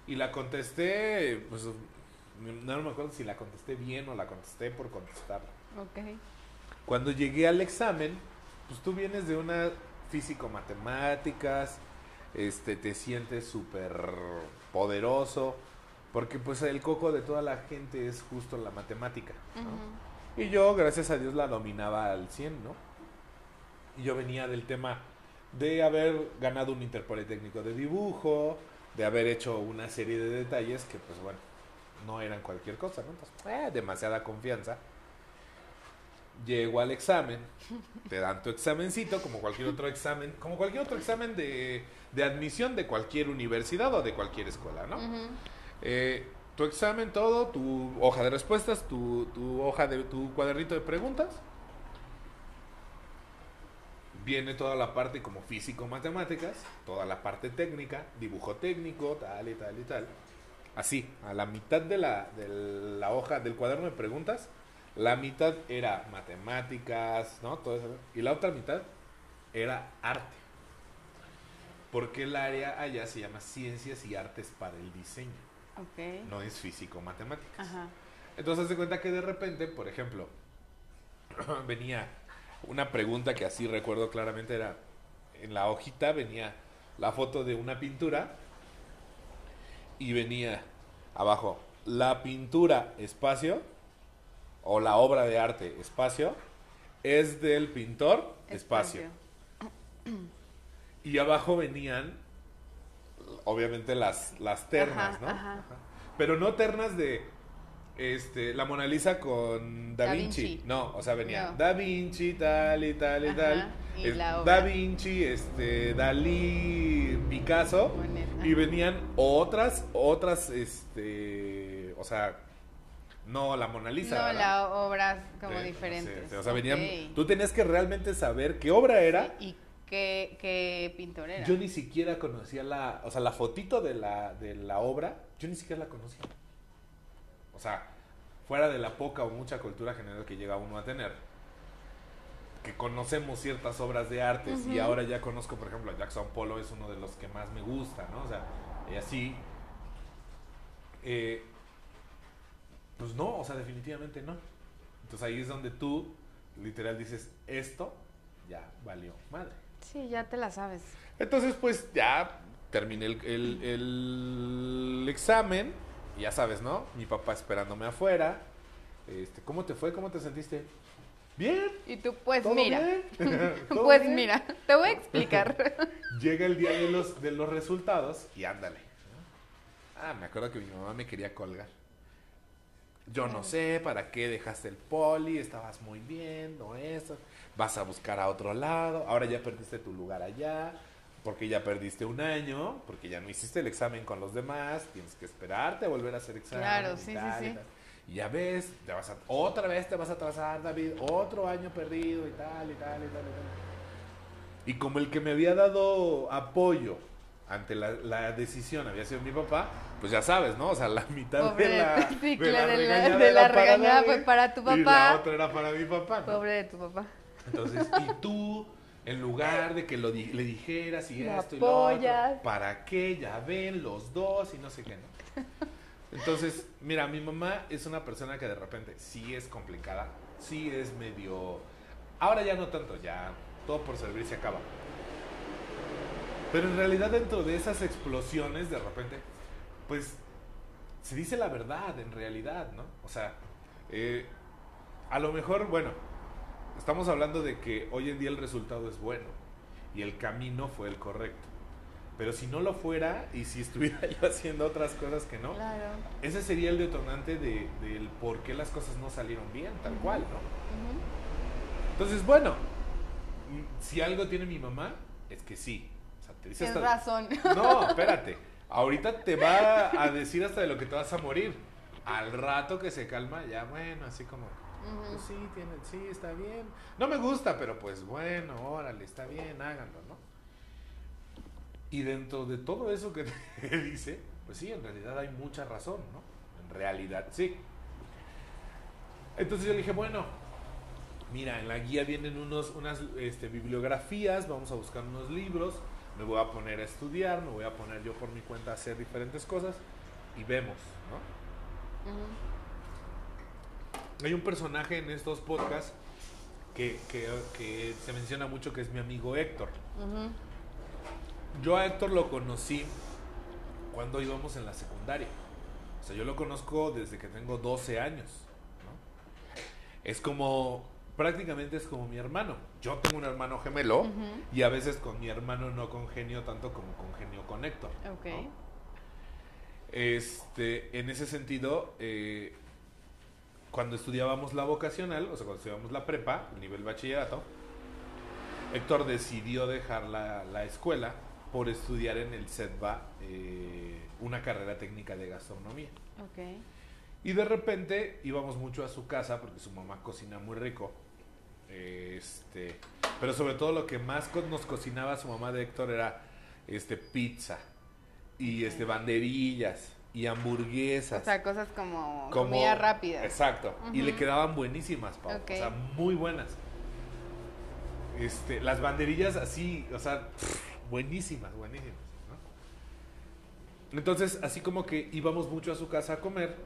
Y la contesté, pues no me acuerdo si la contesté bien o la contesté por contestar. Ok. Cuando llegué al examen, pues tú vienes de una físico-matemáticas, este, te sientes súper poderoso, porque pues el coco de toda la gente es justo la matemática. ¿no? Y yo, gracias a Dios, la dominaba al 100, ¿no? Y yo venía del tema de haber ganado un interpolitécnico de dibujo, de haber hecho una serie de detalles que, pues bueno, no eran cualquier cosa, ¿no? Entonces, eh, demasiada confianza. Llego al examen, te dan tu examencito, como cualquier otro examen, como cualquier otro examen de, de admisión de cualquier universidad o de cualquier escuela, ¿no? Eh, tu examen, todo, tu hoja de respuestas, tu, tu hoja de tu cuadernito de preguntas. Viene toda la parte como físico-matemáticas, toda la parte técnica, dibujo técnico, tal y tal y tal. Así, a la mitad de la, de la hoja del cuaderno de preguntas, la mitad era matemáticas, ¿no? Todo eso. Y la otra mitad era arte. Porque el área allá se llama ciencias y artes para el diseño Ok. no es físico-matemáticas. Entonces, de cuenta que de repente, por ejemplo, venía una pregunta que así recuerdo claramente era, en la hojita venía la foto de una pintura y venía abajo, la pintura espacio o la obra de arte espacio es del pintor espacio. Y abajo venían, obviamente, las, las ternas, Ajá, ¿no? Ajá. Pero no ternas de este, la Mona Lisa con Da, Da Vinci. Vinci. No, o sea, venía No. Da Vinci, tal y tal y Ajá, tal. y Es- la obra. da Vinci, este, Dalí, Picasso. Y venían otras, otras, este, o sea, no la Mona Lisa. No, ¿verdad? la obras como Sí, diferentes. sí, o sea, venían, tú tenías que realmente saber qué obra era. ¿Y qué, qué pintor era? Yo ni siquiera conocía la, o sea, la fotito de la, de la obra, yo ni siquiera la conocía. O sea, fuera de la poca o mucha cultura general que llega uno a tener, que conocemos ciertas obras de artes y ahora ya conozco, por ejemplo, a Jackson Polo es uno de los que más me gusta, ¿no? O sea, y así, eh, pues no, o sea, definitivamente no. Entonces ahí es donde tú, literal, dices, esto ya valió madre. Sí, ya te la sabes. Entonces, pues ya terminé el, el- el examen. Y Ya sabes, ¿no? Mi papá esperándome afuera. Este, ¿Cómo te fue? ¿Cómo te sentiste? Bien. Y tú, pues ¿Todo mira. bien? ¿Todo Pues bien? mira, te voy a explicar. Llega el día de los, de los resultados y ándale. Ah, me acuerdo que mi mamá me quería colgar. Yo no sé para qué dejaste el poli, estabas muy bien, no eso. Vas a buscar a otro lado, ahora ya perdiste tu lugar allá, porque ya perdiste un año, porque ya no hiciste el examen con los demás, tienes que esperarte a volver a hacer examen. Claro, y sí, sí, tal, y sí. tal. Y ya ves, te vas a, otra vez te vas a atrasar, David, otro año perdido y tal, y tal, y tal, y tal. Y como el que me había dado apoyo ante la, la decisión había sido mi papá, pues ya sabes, ¿no? O sea, la mitad Pobre de de- la, sí, de la de la- regañada, de la era para regañada David fue para tu Y la papá. otra era para mi papá. ¿no? Pobre de tu papá. Entonces, y tú En lugar de que lo di- le dijeras y Lo esto y lo otro. ¿para qué? Ya ven los dos y no sé qué, ¿no? Entonces, mira, mi mamá es una persona que de repente sí es complicada, sí es medio... Ahora ya no tanto, ya todo por servir se acaba. Pero en realidad dentro de esas explosiones, de repente, pues se dice la verdad en realidad, ¿no? O sea, eh, a lo mejor, bueno, estamos hablando de que hoy en día el resultado es bueno y el camino fue el correcto. Pero si no lo fuera y si estuviera yo haciendo otras cosas que no, Claro. ese sería el detonante de, del por qué las cosas no salieron bien, tal cual, ¿no? Entonces, bueno, mm, si algo tiene mi mamá, es que sí. O sea, te dice Tienes hasta- razón. No, espérate. Ahorita te va a decir hasta de lo que te vas a morir. Al rato que se calma, ya bueno, así como, pues sí, tiene, sí, está bien. No me gusta, pero pues bueno, órale, está bien, háganlo, ¿no? Y dentro de todo eso que te dice, pues sí, en realidad hay mucha razón, ¿no? En realidad sí. Entonces yo le dije, bueno, mira, en la guía vienen unos, unas este, bibliografías, vamos a buscar unos libros, me voy a poner a estudiar, me voy a poner yo por mi cuenta a hacer diferentes cosas y vemos, ¿no? Hay un personaje en estos podcasts que, que- que se menciona mucho que es mi amigo Héctor. Yo a Héctor lo conocí cuando íbamos en la secundaria. O sea, yo lo conozco desde que tengo 12 años. ¿no? Es como, prácticamente es como mi hermano. Yo tengo un hermano gemelo y a veces con mi hermano no congenio tanto como congenio con Héctor. Ok. ¿no? Este, en ese sentido, eh, cuando estudiábamos la vocacional, o sea, cuando estudiábamos la prepa, el nivel bachillerato, Héctor decidió dejar la, la escuela por estudiar en el CEDBA eh, una carrera técnica de gastronomía. Ok. Y de repente íbamos mucho a su casa porque su mamá cocina muy rico. Este, pero sobre todo lo que más nos cocinaba su mamá de Héctor era este pizza y este banderillas y hamburguesas. O sea, cosas como, como- comida rápida. Exacto. Y le quedaban buenísimas, Pau. O sea, muy buenas. Este, las banderillas así, o sea, pff, buenísimas, buenísimas. ¿no? Entonces, así como que íbamos mucho a su casa a comer,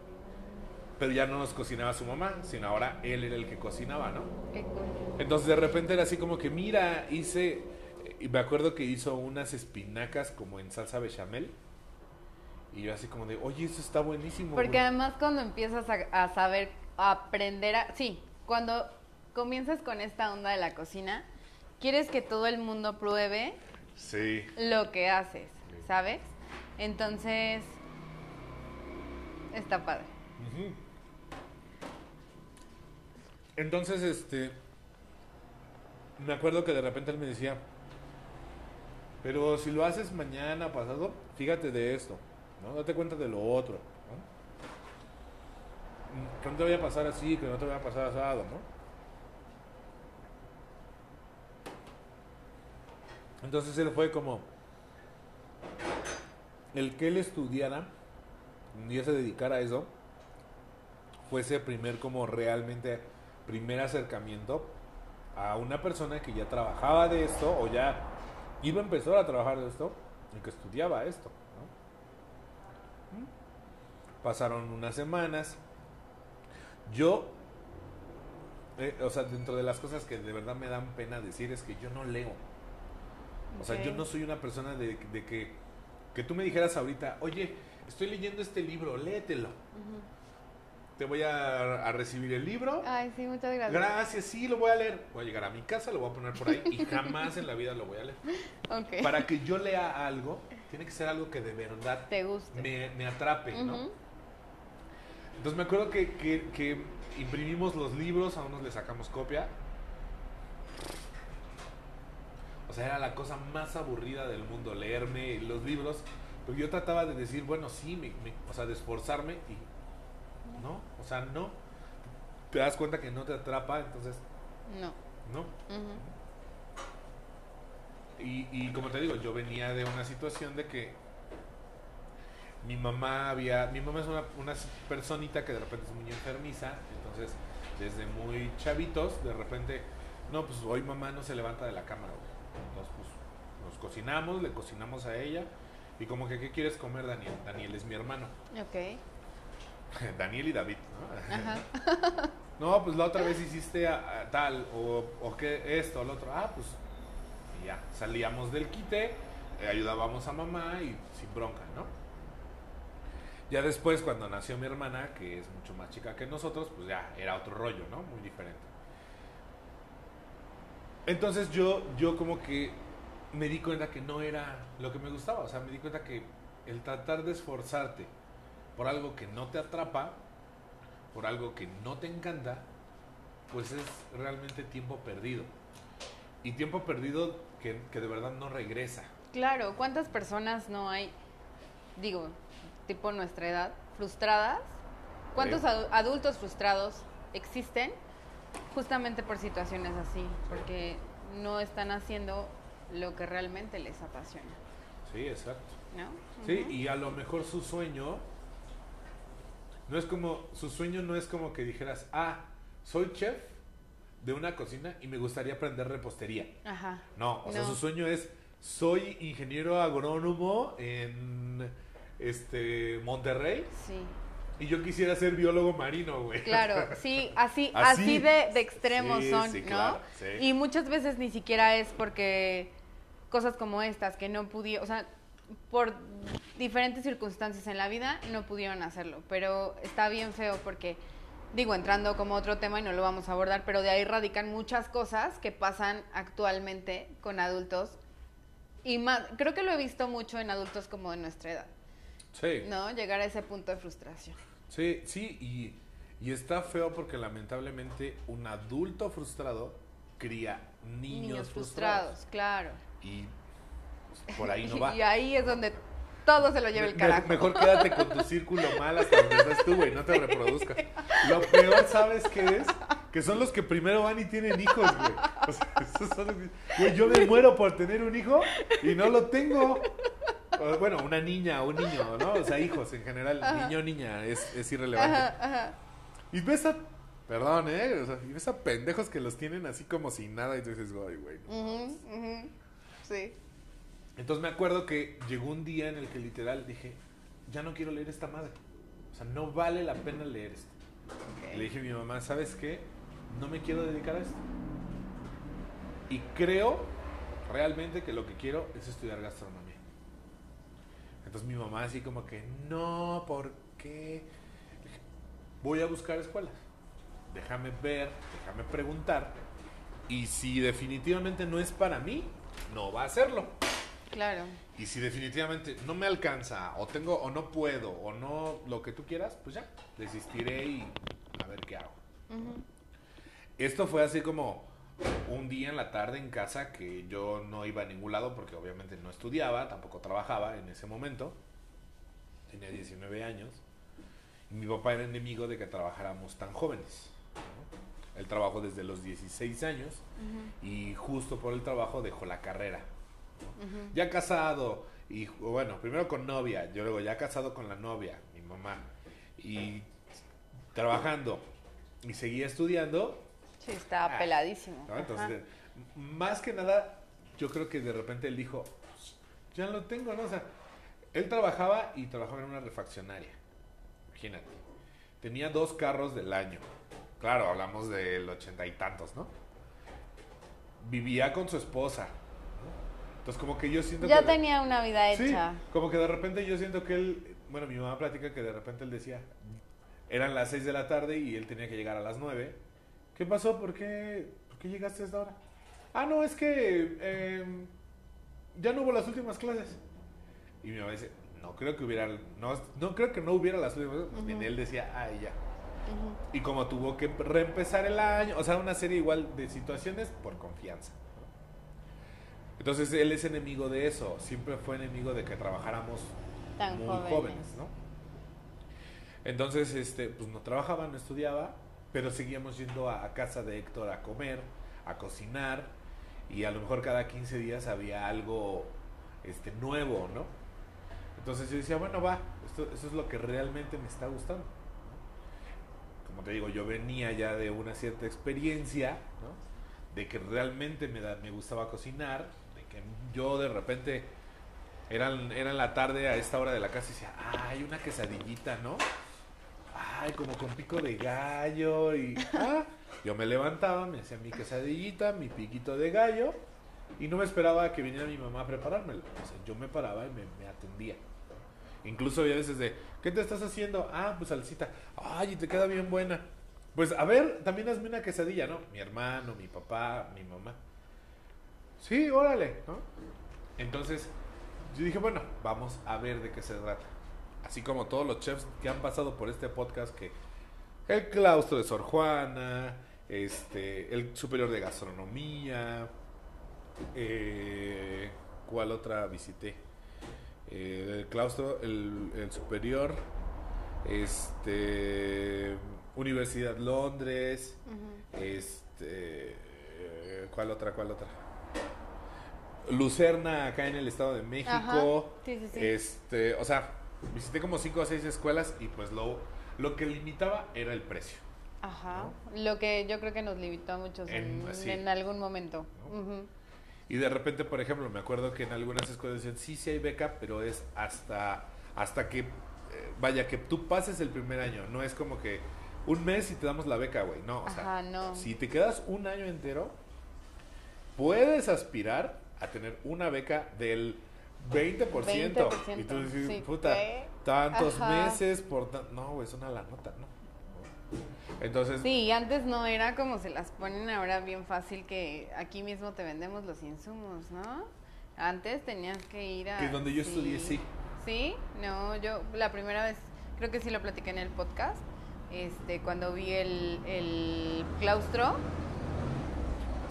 pero ya no nos cocinaba su mamá, sino ahora él era el que cocinaba, ¿no? Qué cool. Entonces de repente era así como que, mira, hice, y me acuerdo que hizo unas espinacas como en salsa bechamel. Y yo así como de, oye, eso está buenísimo. Porque güey". además cuando empiezas a, a saber, a aprender a... Sí, cuando comienzas con esta onda de la cocina, quieres que todo el mundo pruebe Sí. lo que haces. ¿sabes? Entonces, está padre. Entonces, este, me acuerdo que de repente él me decía, pero si lo haces mañana, pasado, fíjate de esto, ¿no? Date cuenta de lo otro, ¿no? Mm, Que no te vaya a pasar así, que no te vaya a pasar asado. Entonces él fue como, el que él estudiara y se dedicara a eso, fue ese primer como realmente primer acercamiento a una persona que ya trabajaba de esto o ya iba a empezar a trabajar de esto y que estudiaba esto. Pasaron unas semanas. Yo, eh, o sea, dentro de las cosas que de verdad me dan pena decir es que yo no leo. O sea, yo no soy una persona de, de que, que tú me dijeras ahorita, oye, estoy leyendo este libro, léetelo. Te voy a, a recibir el libro. Ay, sí, muchas gracias. Gracias, sí, lo voy a leer. Voy a llegar a mi casa, lo voy a poner por ahí y jamás en la vida lo voy a leer. Ok. Para que yo lea algo, tiene que ser algo que de verdad Te guste. me, me atrape, ¿no? Entonces me acuerdo que, que- que imprimimos los libros, a unos le sacamos copia. O sea, era la cosa más aburrida del mundo, leerme los libros. Pero yo trataba de decir, bueno, sí, me- me- o sea, de esforzarme y no, o sea, no. Te das cuenta que no te atrapa, entonces, No. no. Ujú. Y, y como te digo, yo venía de una situación de que mi mamá había. Mi mamá es una, una personita que de repente es muy enfermiza, entonces desde muy chavitos, de repente, no, pues hoy mamá no se levanta de la cama, güey. Entonces, pues, nos cocinamos, le cocinamos a ella. Y como que, ¿qué quieres comer, Daniel? Daniel es mi hermano. Ok. Daniel y David, ¿no? Ajá. No, pues la otra vez hiciste a- a tal, o, o que esto, o lo otro. Ah, pues y ya, salíamos del quite, eh, ayudábamos a mamá y sin bronca, ¿no? Ya después, cuando nació mi hermana, que es mucho más chica que nosotros, pues ya era otro rollo, ¿no? Muy diferente. Entonces yo, yo como que me di cuenta que no era lo que me gustaba, o sea, me di cuenta que el tratar de esforzarte por algo que no te atrapa, por algo que no te encanta, pues es realmente tiempo perdido. Y tiempo perdido que, que de verdad no regresa. Claro, ¿cuántas personas no hay, digo, tipo nuestra edad, frustradas? ¿Cuántos adultos frustrados existen justamente por situaciones así? Porque no están haciendo lo que realmente les apasiona, Sí, exacto. ¿no? Sí, y a lo mejor su sueño no es como, su sueño no es como que dijeras, ah, soy chef de una cocina y me gustaría aprender repostería. Ajá. No, o sea, su sueño es, soy ingeniero agrónomo en este Monterrey Sí, y yo quisiera ser biólogo marino, güey. claro, sí, así, Así. así, de, de extremos Sí, son, sí, ¿no? claro, sí. Y muchas veces ni siquiera es porque cosas como estas, que no pudieron, o sea, por diferentes circunstancias en la vida no pudieron hacerlo, pero está bien feo porque, digo, entrando como otro tema y no lo vamos a abordar, pero de ahí radican muchas cosas que pasan actualmente con adultos y más, creo que lo he visto mucho en adultos como de nuestra edad, Sí. ¿no? Llegar a ese punto de frustración. Sí, sí, y, y está feo porque lamentablemente un adulto frustrado cría niños, frustrados. claro. Y pues, por ahí no va. Y ahí es donde todo se lo lleva el carajo. mejor quédate con tu círculo mal hasta donde estás tú, güey, no te reproduzcas. Lo peor, ¿sabes qué es? Que son los que primero van y tienen hijos, güey. O sea, esos son los güey, yo me muero por tener un hijo y no lo tengo. O, Bueno, una niña o un niño, ¿no? O sea, hijos en general, niño o niña, es, es irrelevante. Ajá, ajá. Y ves a, perdón, ¿eh? O sea, y ves a pendejos que los tienen así como sin nada y tú dices, güey. no". Ujú, ujú. Sí. Entonces me acuerdo que llegó un día en el que literal dije, ya no quiero leer esta madre. O sea, no vale la pena leer esto. Ok. Le dije a mi mamá, ¿sabes qué? No me quiero dedicar a esto. Y creo realmente que lo que quiero es estudiar gastronomía. Entonces mi mamá así como que, no, ¿por qué? Voy a buscar escuelas. Déjame ver, déjame preguntar. Y si definitivamente no es para mí, no va a hacerlo. Claro. Y si definitivamente no me alcanza, o tengo, o no puedo, o no lo que tú quieras, pues ya, desistiré y a ver qué hago. Esto fue así como un día en la tarde en casa que yo no iba a ningún lado porque obviamente no estudiaba, tampoco trabajaba en ese momento. Tenía 19 años. Y mi papá era enemigo de que trabajáramos tan jóvenes. ¿no? Él trabajó desde los 16 años y justo por el trabajo dejó la carrera. ¿no? Ya casado y bueno, primero con novia, yo luego ya casado con la novia, mi mamá, y trabajando y seguía estudiando, Sí, está Ah, peladísimo. ¿no? Ajá. Entonces, m- más que nada, yo creo que de repente él dijo, "Pues, ya lo tengo, ¿no? O sea, él trabajaba y trabajaba en una refaccionaria. Imagínate. Tenía dos carros del año. Claro, hablamos del ochenta y tantos, ¿no? Vivía con su esposa. ¿no? Entonces, como que yo siento Ya que... tenía una vida Sí, hecha. como que de repente yo siento que él, bueno, mi mamá platica que de repente él decía, eran las 6 de la tarde y él tenía que llegar a las 9. ¿Qué pasó? ¿Por qué, ¿Por qué llegaste a esta hora? Ah, no, es que eh, ya no hubo las últimas clases. Y mi mamá dice, no creo que hubiera, no, no creo que no hubiera las últimas clases. Bien él decía, ay, ya. Ujú. Y como tuvo que reempezar el año, o sea, una serie igual de situaciones por confianza. Entonces él es enemigo de eso, siempre fue enemigo de que trabajáramos Tan muy jóvenes. jóvenes, ¿no? Entonces, este, pues no trabajaba, no estudiaba, pero seguíamos yendo a, casa de Héctor a comer, a cocinar, y a lo mejor cada 15 días había algo este, nuevo, ¿no? Entonces yo decía, bueno, va, esto, es lo que realmente me está gustando. Como te digo, yo venía ya de una cierta experiencia, ¿no? De que realmente me, me gustaba cocinar, yo de repente era, era en la tarde a esta hora de la casa y decía, ay, una quesadillita, ¿no? Ay, como con pico de gallo y... Ah, yo me levantaba, me hacía mi quesadillita, mi piquito de gallo y no me esperaba que viniera mi mamá a preparármelo. Yo me paraba y me, atendía. Incluso había veces de, ¿qué te estás haciendo? Ah, pues salsita. Ay, te queda bien buena. Pues a ver, también hazme una quesadilla, ¿no? Mi hermano, mi papá, mi mamá. Sí, órale, ¿no? Entonces, yo dije, bueno, vamos a ver de qué se trata. Así como todos los chefs que han pasado por este podcast, que el claustro de Sor Juana, este, el superior de gastronomía, eh, ¿cuál otra visité? Eh, el claustro, el, el superior, este, Universidad Londres, este, ¿cuál otra, cuál otra? Lucerna acá en el Estado de México. Sí, sí, sí. Este, o sea, visité como cinco o seis escuelas y pues lo, lo que limitaba era el precio. Ajá. Lo que yo creo que nos limitó a muchos en, En- sí. en algún momento. Y de repente, por ejemplo, me acuerdo que en algunas escuelas decían, sí, sí hay beca, pero es hasta, hasta que, eh, vaya, que tú pases el primer año. No es como que un mes y te damos la beca, güey. No, o sea, no. si te quedas un año entero, puedes aspirar a tener una beca del 20%. 20%, Y tú dices, sí, puta, ¿qué? tantos Ajá. meses por... tan-". No, güey, es una la nota, ¿no? Entonces, Sí, antes no era como se las ponen ahora bien fácil que aquí mismo te vendemos los insumos, ¿no? Antes tenías que ir a... Que donde yo estudié, sí. Sí, no, yo la primera vez, creo que sí lo platiqué en el podcast, este, cuando vi el, el claustro,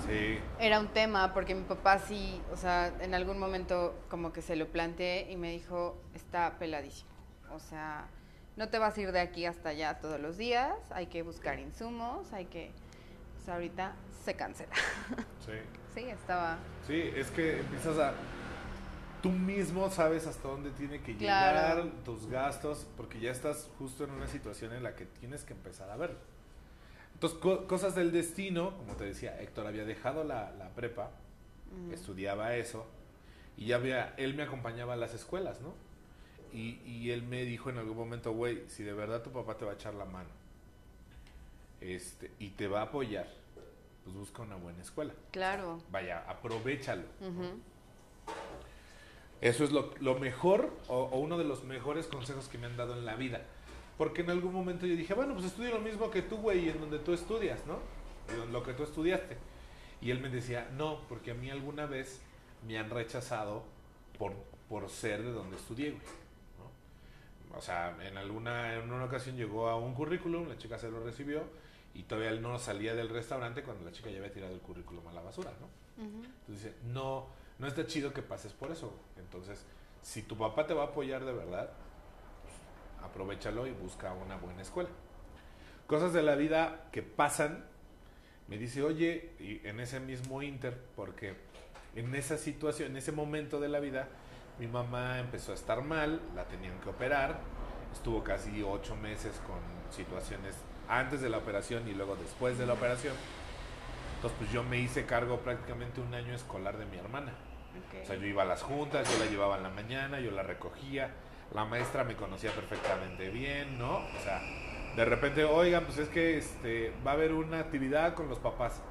sí. era un tema porque mi papá sí, o sea, en algún momento como que se lo planteé y me dijo, está peladísimo. O sea, no te vas a ir de aquí hasta allá todos los días, hay que buscar insumos, hay que... Pues ahorita se cancela. Sí. sí, estaba... Sí, es que empiezas a... Tú mismo sabes hasta dónde tiene que Claro. llegar tus gastos, porque ya estás justo en una situación en la que tienes que empezar a verlo. Entonces, co- cosas del destino, como te decía, Héctor había dejado la, la prepa, estudiaba eso, y ya había, él me acompañaba a las escuelas, ¿no? Y, y él me dijo en algún momento, güey, si de verdad tu papá te va a echar la mano, este, y te va a apoyar, pues busca una buena escuela. Claro. Vaya, aprovechalo. Eso es lo, lo mejor o, o uno de los mejores consejos que me han dado en la vida. Porque en algún momento yo dije, bueno, pues estudio lo mismo que tú, güey, en donde tú estudias, ¿no? En Lo que tú estudiaste. Y él me decía, no, porque a mí alguna vez me han rechazado por, por ser de donde estudié, güey. ¿no? O sea, en alguna en una ocasión llegó a un currículum, la chica se lo recibió y todavía él no salía del restaurante cuando la chica ya había tirado el currículum a la basura, ¿no? Ujú. Entonces dice, no, no está chido que pases por eso. Entonces, si tu papá te va a apoyar de verdad, aprovechalo y busca una buena escuela. Cosas de la vida que pasan, me dice, oye, y en ese mismo inter, porque en esa situación, en ese momento de la vida, mi mamá empezó a estar mal, la tenían que operar, estuvo casi ocho meses con situaciones antes de la operación y luego después de la operación. Entonces, pues yo me hice cargo prácticamente un año escolar de mi hermana. O sea, yo iba a las juntas, yo la llevaba en la mañana, yo la recogía. La maestra me conocía perfectamente bien, ¿no? O sea, de repente, oigan, pues es que este, va a haber una actividad con los papás.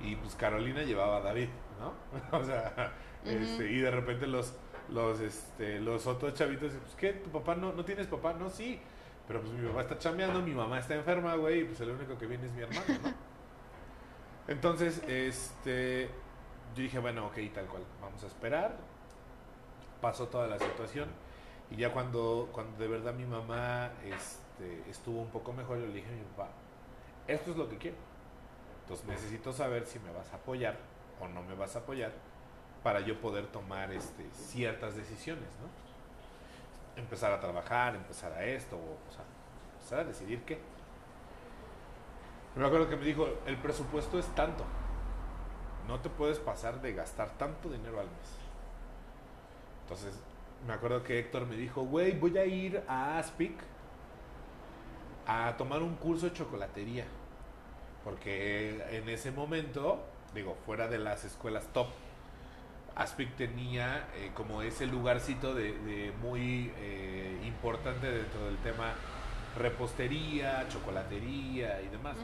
Y pues Carolina llevaba a David, ¿no? o sea, este, y de repente los, los, este, los otros chavitos, pues ¿qué? ¿Tu papá no, no tienes papá? No, sí. Pero pues mi papá está chambeando, mi mamá está enferma, güey, y pues el único que viene es mi hermano, ¿no? Entonces, este, yo dije, bueno, ok, tal cual, vamos a esperar. Pasó toda la situación y ya cuando, cuando de verdad mi mamá este, estuvo un poco mejor, yo le dije a mi papá, esto es lo que quiero. Entonces necesito saber si me vas a apoyar o no me vas a apoyar para yo poder tomar este, ciertas decisiones, ¿no? Empezar a trabajar, empezar a esto, o, o sea, empezar a decidir qué. Me acuerdo que me dijo, el presupuesto es tanto. No te puedes pasar de gastar tanto dinero al mes. Entonces, me acuerdo que Héctor me dijo, güey, voy a ir a Aspic a tomar un curso de chocolatería. Porque en ese momento, digo, fuera de las escuelas top, Aspic tenía eh, como ese lugarcito de, de muy eh, importante dentro del tema repostería, chocolatería y demás.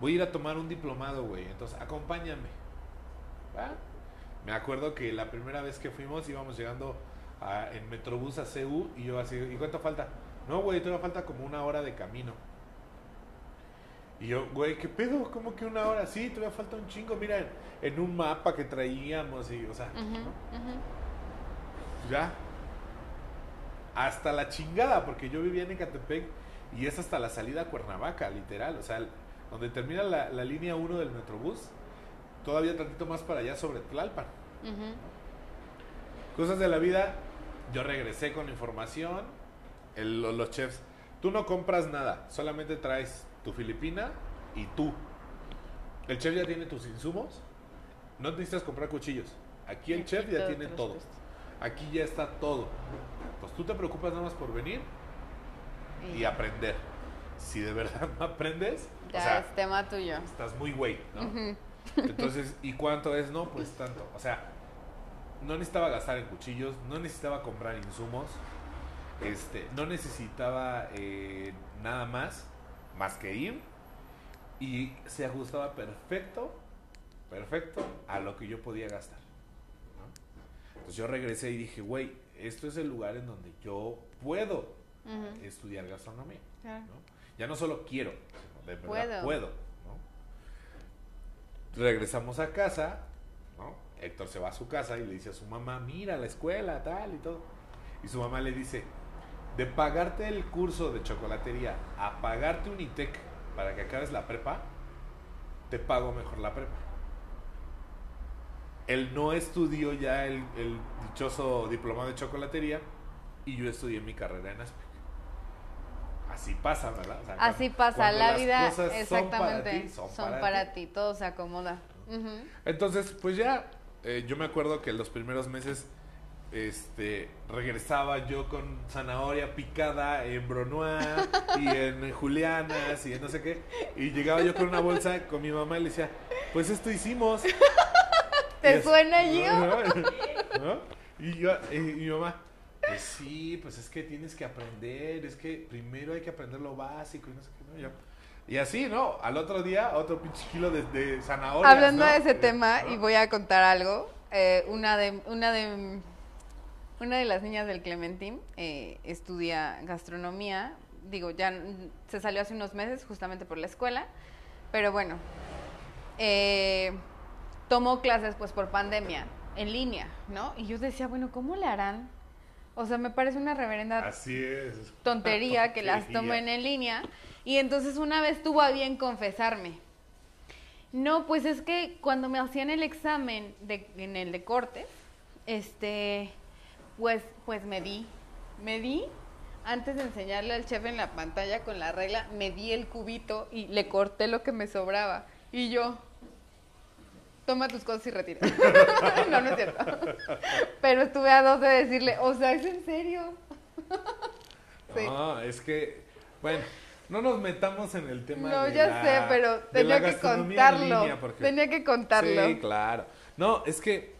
Voy a ir a tomar un diplomado, güey. Entonces, acompáñame. ¿Va? Me acuerdo que la primera vez que fuimos íbamos llegando a- en Metrobús a CU y yo así, ¿y cuánto falta? No, güey, todavía falta como una hora de camino. Y yo, güey, ¿qué pedo? ¿Cómo que una hora? Sí, todavía falta un chingo. Mira, en, en un mapa que traíamos y, o sea, ya. Hasta la chingada, porque yo vivía en Ecatepec y es hasta la salida a Cuernavaca, literal. O sea, donde termina la, la línea 1 del Metrobús, todavía tantito más para allá sobre Tlalpan. Cosas de la vida, yo regresé con información. El- los chefs, tú no compras nada, solamente traes tu filipina y tú. El chef ya tiene tus insumos, no necesitas comprar cuchillos. Aquí el Aquí chef ya tiene todo. Aquí ya está todo. Pues tú te preocupas nada más por venir y aprender. Si de verdad no aprendes, o sea, es tema tuyo. estás muy güey, ¿no? Ujú. Entonces, ¿y cuánto es? No, pues tanto. O sea, no necesitaba gastar en cuchillos, no necesitaba comprar insumos, este, no necesitaba eh, nada más, más que ir, y se ajustaba perfecto, perfecto a lo que yo podía gastar. ¿no? Entonces yo regresé y dije, güey, esto es el lugar en donde yo puedo estudiar gastronomía. Claro. ¿no? Ya no solo quiero, sino de verdad Puedo. puedo. Regresamos a casa, ¿no? Héctor se va a su casa y le dice a su mamá, mira la escuela, tal y todo. Y su mamá le dice, de pagarte el curso de chocolatería a pagarte un ITEC para que acabes la prepa, te pago mejor la prepa. Él no estudió ya el, el dichoso diplomado de chocolatería y yo estudié mi carrera en ASPEC. Así pasa, ¿verdad? O sea, Así cuando- pasa cuando la vida, cosas son para exactamente. ti, son son para, para ti. todo se acomoda. Entonces, pues ya, eh, yo me acuerdo que los primeros meses este, regresaba yo con zanahoria picada en Bronois y en Julianas y en no sé qué. Y llegaba yo con una bolsa con mi mamá y le decía, pues esto hicimos. ¿Te Y es- suena yo? ¿No? Y yo, y mi mamá, pues sí, pues es que tienes que aprender, es que primero hay que aprender lo básico y no sé qué. ¿no? Y yo- y así, ¿no? Al otro día, otro pinche kilo de, de zanahoria. Hablando de ese tema, y voy a contar algo, eh, una de una de una de las niñas del Clementín eh, estudia gastronomía, digo, ya se salió hace unos meses justamente por la escuela, pero bueno, eh, tomó clases pues por pandemia, en línea, ¿no? Y yo decía, bueno, ¿cómo le harán? O sea, me parece una reverenda Así es. tontería que las Tontería. tomen en línea. Y entonces una vez tuvo a bien confesarme. No, pues es que cuando me hacían el examen de, en el de cortes, este, pues, pues me di, me di, antes de enseñarle al chef en la pantalla con la regla, me di el cubito y le corté lo que me sobraba. Y yo, toma tus cosas y retira. no, no es cierto. Pero estuve a dos de decirle, o sea, ¿es en serio? Sí. No, es que, bueno, no nos metamos en el tema No, de ya la- sé, pero tenía que contarlo. porque- Tenía que contarlo. Sí, claro. No, es que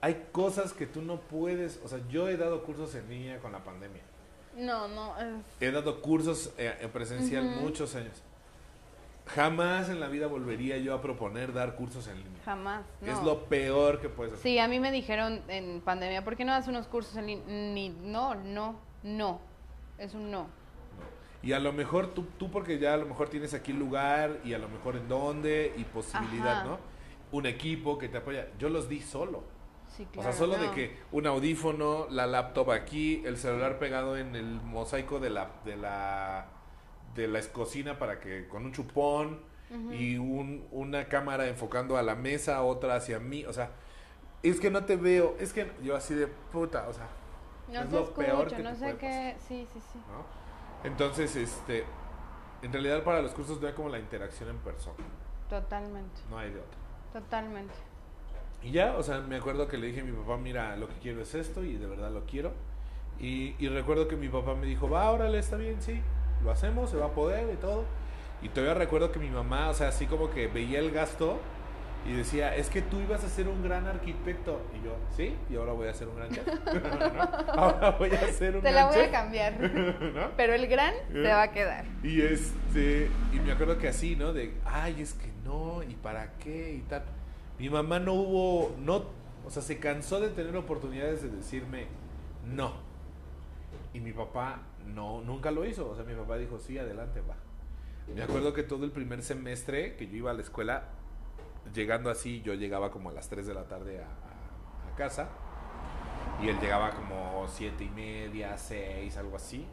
hay cosas que tú no puedes, o sea, yo he dado cursos en línea con la pandemia. No, no, es- He dado cursos eh, en presencial muchos años. Jamás en la vida volvería yo a proponer dar cursos en línea. jamás. No. Es lo peor que puedes hacer. Sí, a mí me dijeron en pandemia, ¿por qué no das unos cursos en línea? Ni, no, no, no. Es un no. Y a lo mejor tú, tú porque ya a lo mejor tienes aquí lugar y a lo mejor en dónde y posibilidad, Ajá. ¿no? Un equipo que te apoya. Yo los di solo. Sí, O claro. sea, solo de que un audífono, la laptop aquí, el celular pegado en el mosaico de la de la de la cocina para que con un chupón y un, una cámara enfocando a la mesa, otra hacia mí, o sea, es que no te veo, es que yo así de puta, o sea, No es se lo peor que no te sé qué. Sí, sí, sí. ¿no? Entonces, este, en realidad para los cursos no hay como la interacción en persona, Totalmente, no hay de otra. totalmente. Y ya, o sea, me acuerdo que le dije a mi papá, mira, lo que quiero es esto y de verdad lo quiero. Y, y recuerdo que mi papá me dijo, va, órale, está bien, sí, lo hacemos, se va a poder y todo. Y todavía recuerdo que mi mamá, o sea, así como que veía el gasto y decía, es que tú ibas a ser un gran arquitecto. Y yo, sí, y ahora voy a ser un gran chef. ¿No? Ahora voy a ser un Te gran la voy a chef. cambiar. ¿No? Pero el gran ¿Eh? va a quedar. Y este, y me acuerdo que así, ¿no? De, ay, es que no, y para qué, y tal. Mi mamá no hubo, no, o sea, se cansó de tener oportunidades de decirme no. Y mi papá no, nunca lo hizo. O sea, mi papá dijo, sí, adelante, va. Me acuerdo que todo el primer semestre que yo iba a la escuela, llegando así, yo llegaba como a las 3 de la tarde a, a- a casa. Y él llegaba como siete y media, seis, algo así.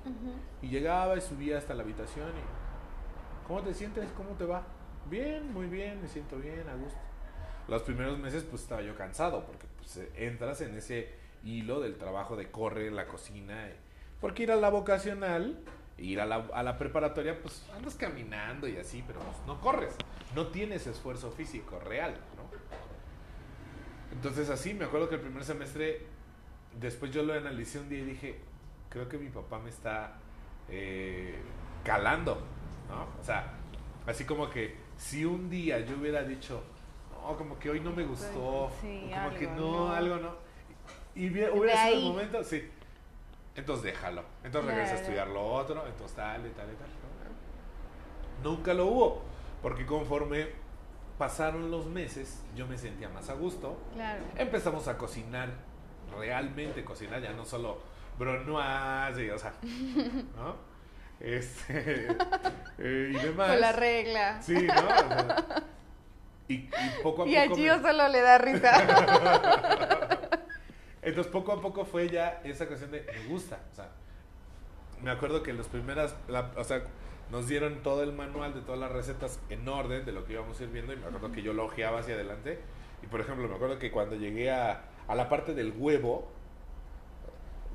Y llegaba y subía hasta la habitación y... ¿Cómo te sientes? ¿Cómo te va? Bien, muy bien, me siento bien, a gusto. Los primeros meses pues estaba yo cansado porque pues entras en ese hilo del trabajo de corre la cocina. Porque ir a la vocacional, ir a la, a la preparatoria, pues andas caminando y así, pero pues, no corres. No tienes esfuerzo físico real, ¿no? Entonces así, me acuerdo que el primer semestre, después yo lo analicé un día y dije, creo que mi papá me está eh, calando, ¿no? O sea, así como que si un día yo hubiera dicho, no, como que hoy no me gustó, Sí, como algo, que no, no. algo no, y hubiera, sido el momento, sí, entonces déjalo, entonces regresa a estudiar lo otro, entonces tal y tal y tal. Nunca lo hubo, porque conforme pasaron los meses, yo me sentía más a gusto, Claro. empezamos a cocinar, realmente cocinar, ya no solo bronoise, y, o sea, ¿no? Este, eh, y demás. Con la regla. Sí, ¿no? O sea, y, y poco a Y a poco. Gio me- solo le da risa. Entonces, poco a poco fue ya esa cuestión de me gusta. O sea, me acuerdo que las primeras, la- o sea, nos dieron todo el manual de todas las recetas en orden de lo que íbamos a ir viendo y me acuerdo que yo lo ojeaba hacia adelante. Y por ejemplo, me acuerdo que cuando llegué a, a la parte del huevo,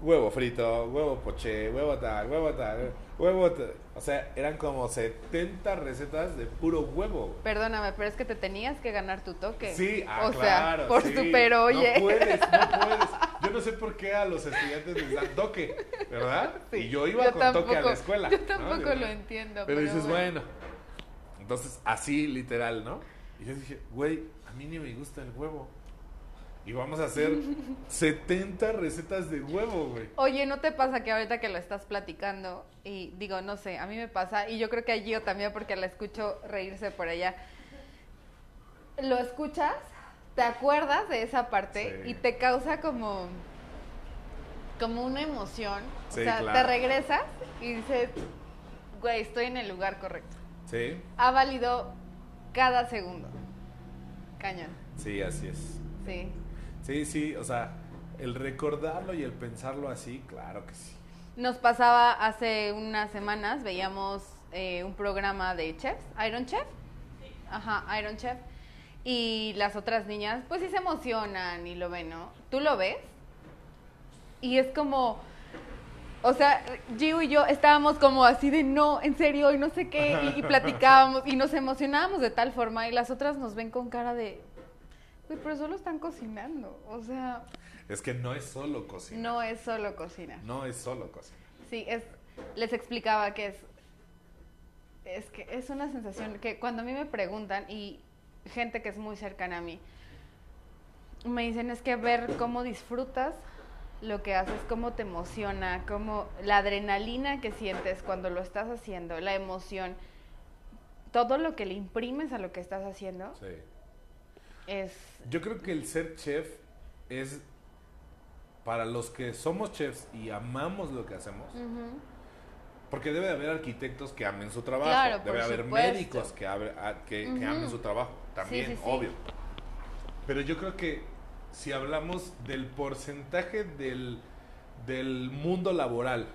huevo frito, huevo poché, huevo tal, huevo tal, huevo tal. O sea, eran como 70 recetas de puro huevo. Perdóname, pero es que te tenías que ganar tu toque. Sí, ah, O sea, claro, por sí. super oye. No puedes, no puedes. Yo no sé por qué a los estudiantes les dan toque, ¿verdad? Sí, y yo iba yo con toque a la escuela. Yo ¿no? tampoco lo entiendo. Pero dices, bueno. Entonces, así literal, ¿no? Y yo dije, güey, a mí ni me gusta el huevo. Y vamos a hacer 70 recetas de huevo, güey. Oye, ¿no te pasa que ahorita que lo estás platicando, y digo, no sé, a mí me pasa, y yo creo que a Gio también porque la escucho reírse por allá, lo escuchas, te acuerdas de esa parte Sí. y te causa como, como una emoción, Sí, o sea, te regresas y dices, güey, estoy en el lugar correcto. Sí, Ha valido cada segundo. Cañón, sí, así es. sí. Sí, sí, o sea, el recordarlo y el pensarlo así, claro que sí. Nos pasaba hace unas semanas, veíamos eh, un programa de chefs, Iron Chef. Ajá, Iron Chef. Y las otras niñas, pues sí se emocionan y lo ven, ¿no? Tú lo ves y es como, o sea, Gio y yo estábamos como así de no, en serio, y no sé qué, y, y platicábamos y nos emocionábamos de tal forma y las otras nos ven con cara de, güey, pero solo están cocinando, o sea, Es que no es solo cocina. no es solo cocina. No es solo cocina. Sí, es, les explicaba que es, es que es una sensación que cuando a mí me preguntan y gente que es muy cercana a mí, me dicen es que ver cómo disfrutas lo que haces, cómo te emociona, cómo la adrenalina que sientes cuando lo estás haciendo, la emoción, todo lo que le imprimes a lo que estás haciendo Sí. Es Yo creo que el ser chef es para los que somos chefs y amamos lo que hacemos, porque debe de haber arquitectos que amen su trabajo, Claro, debe haber supuesto. médicos que, abre- a- que, que Ujú. amen su trabajo, también, sí, sí. obvio. Pero yo creo que si hablamos del porcentaje del, del mundo laboral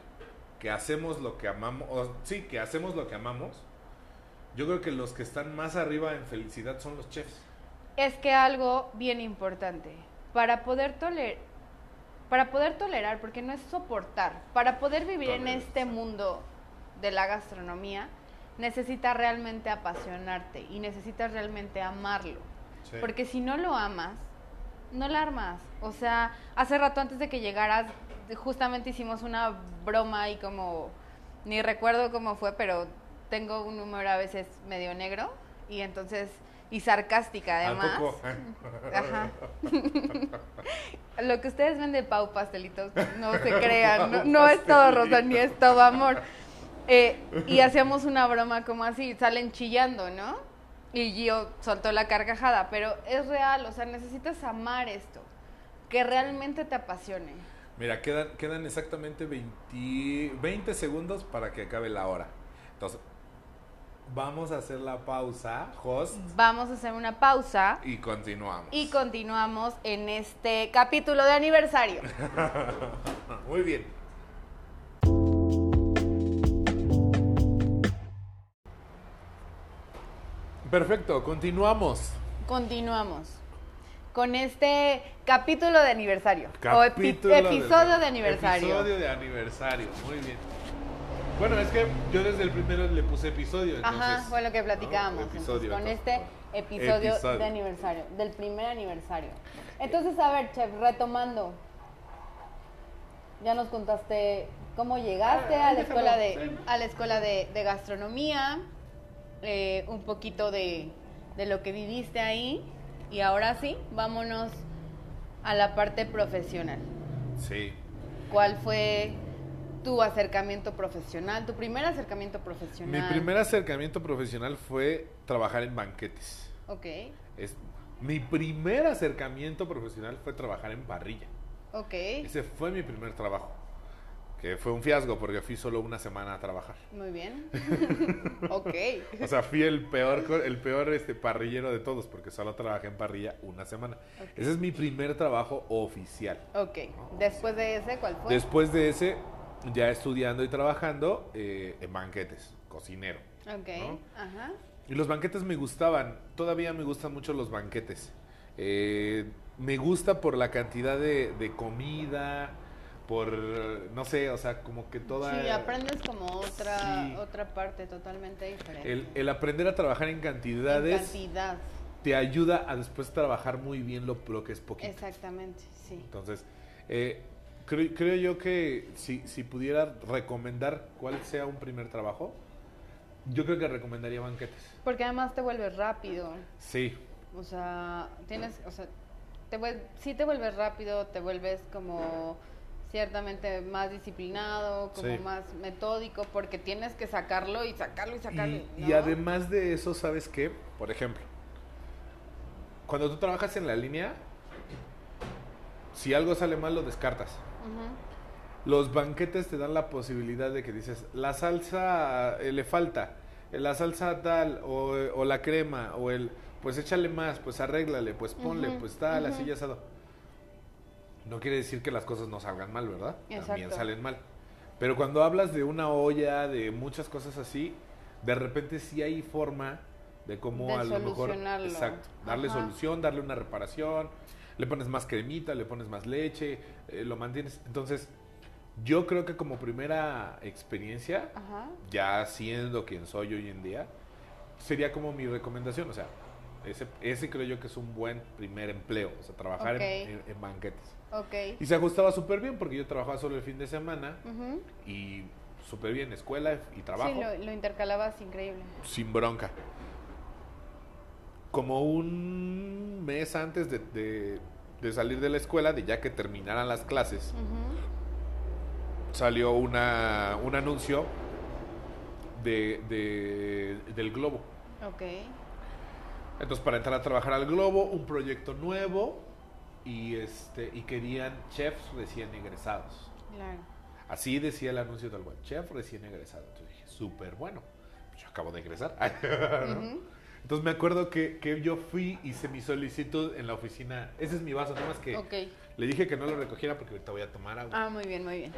que hacemos lo que amamos, o, sí, que hacemos lo que amamos, yo creo que los que están más arriba en felicidad son los chefs. Es que algo bien importante, para poder tolerar, para poder tolerar, porque no es soportar, para poder vivir en este mundo de la gastronomía, necesitas realmente apasionarte y necesitas realmente amarlo. Sí. Porque si no lo amas, no la armas. O sea, hace rato antes de que llegaras, justamente hicimos una broma y como, ni recuerdo cómo fue, pero tengo un número a veces medio negro y entonces y sarcástica además. poco? Ajá. Lo que ustedes ven de Pau Pastelitos, no se crean, no, es todo rosa ni es todo amor. Eh, y hacíamos una broma como así, salen chillando, ¿no? Y Gio soltó la carcajada, pero es real, o sea, necesitas amar esto, que realmente te apasione. Mira, quedan, quedan exactamente 20, 20 segundos para que acabe la hora. Entonces, vamos a hacer la pausa, host, Vamos a hacer una pausa y continuamos. y continuamos en este capítulo de aniversario. Muy bien. Perfecto, continuamos. Continuamos con este capítulo de aniversario. o epi- Capítulo del- episodio de aniversario. Episodio de aniversario, muy bien. Bueno, es que yo desde el primero le puse episodio. Ajá, fue lo que ¿no? platicábamos. Episodio, entonces, con este episodio, Episodio. de aniversario, del primer aniversario. Entonces, a ver, Chef, retomando. Ya nos contaste cómo llegaste Ah, a la escuela de, a la escuela de, de gastronomía, eh, un poquito de, de lo que viviste ahí. Y ahora sí, vámonos a la parte profesional. Sí. ¿Cuál fue tu acercamiento profesional, tu primer acercamiento profesional? Mi primer acercamiento profesional fue trabajar en banquetes. Ok, Es, mi primer acercamiento profesional fue trabajar en parrilla. ok, Ese fue mi primer trabajo. Que fue un fiasco porque fui solo una semana a trabajar. muy bien. ok, O sea, fui el peor, el peor este, parrillero de todos porque solo trabajé en parrilla una semana. Ok. Ese es mi primer trabajo oficial. ok. Después de ese, ¿cuál fue? Después de ese, ya estudiando y trabajando eh, en banquetes, cocinero. ok, ¿no? ajá. Y los banquetes me gustaban, todavía me gustan mucho los banquetes. Eh, me gusta por la cantidad de, de comida, por, no sé, o sea, como que toda... Sí, aprendes como otra, Sí. otra parte totalmente diferente. El, el aprender a trabajar en En cantidades cantidad, te ayuda a después trabajar muy bien lo, lo que es poquito. exactamente, sí. Entonces, eh, creo, creo yo que si, si pudiera recomendar cuál sea un primer trabajo, yo creo que recomendaría banquetes. Porque además te vuelves rápido. Sí, O sea, tienes, o sea, te sí te vuelves rápido, te vuelves como ciertamente más disciplinado, como Sí. más metódico, porque tienes que sacarlo y sacarlo y sacarlo. Y, ¿no? y además de eso, ¿sabes qué? Por ejemplo, cuando tú trabajas en la línea, si algo sale mal, lo descartas. Los banquetes te dan la posibilidad de que dices, la salsa eh, le falta, eh, la salsa tal, o, o la crema, o el, pues échale más, pues arréglale, pues ponle, pues tal, así ya asado. No quiere decir que las cosas no salgan mal, ¿verdad? También Exacto. salen mal. Pero cuando hablas de una olla, de muchas cosas así, de repente sí hay forma de cómo De a lo mejor... Exacto. Darle Ajá. solución, darle una reparación, le pones más cremita, le pones más leche, eh, lo mantienes. Entonces, yo creo que como primera experiencia, Ajá. ya siendo quien soy hoy en día, sería como mi recomendación. O sea, ese, ese creo yo que es un buen primer empleo, o sea, trabajar en- Ok. en, en banquetes. Y se ajustaba súper bien porque yo trabajaba solo el fin de semana y súper bien, escuela y trabajo, Sí, lo, lo intercalabas increíble. sin bronca. Como un mes antes de, de- de salir de la escuela, de ya que terminaran las clases, salió una, un anuncio de, de- del Globo. Ok. Entonces, para entrar a trabajar al Globo, un proyecto nuevo y, este, y querían chefs recién egresados. Claro. Así decía el anuncio tal cual, chef recién egresado. Entonces dije, súper bueno. Pues yo acabo de egresar. ¿no? Entonces me acuerdo que, que yo fui, hice mi solicitud en la oficina. Ese es mi vaso, nada más que le dije que no lo recogiera porque ahorita voy a tomar agua. Ah, muy bien, muy bien.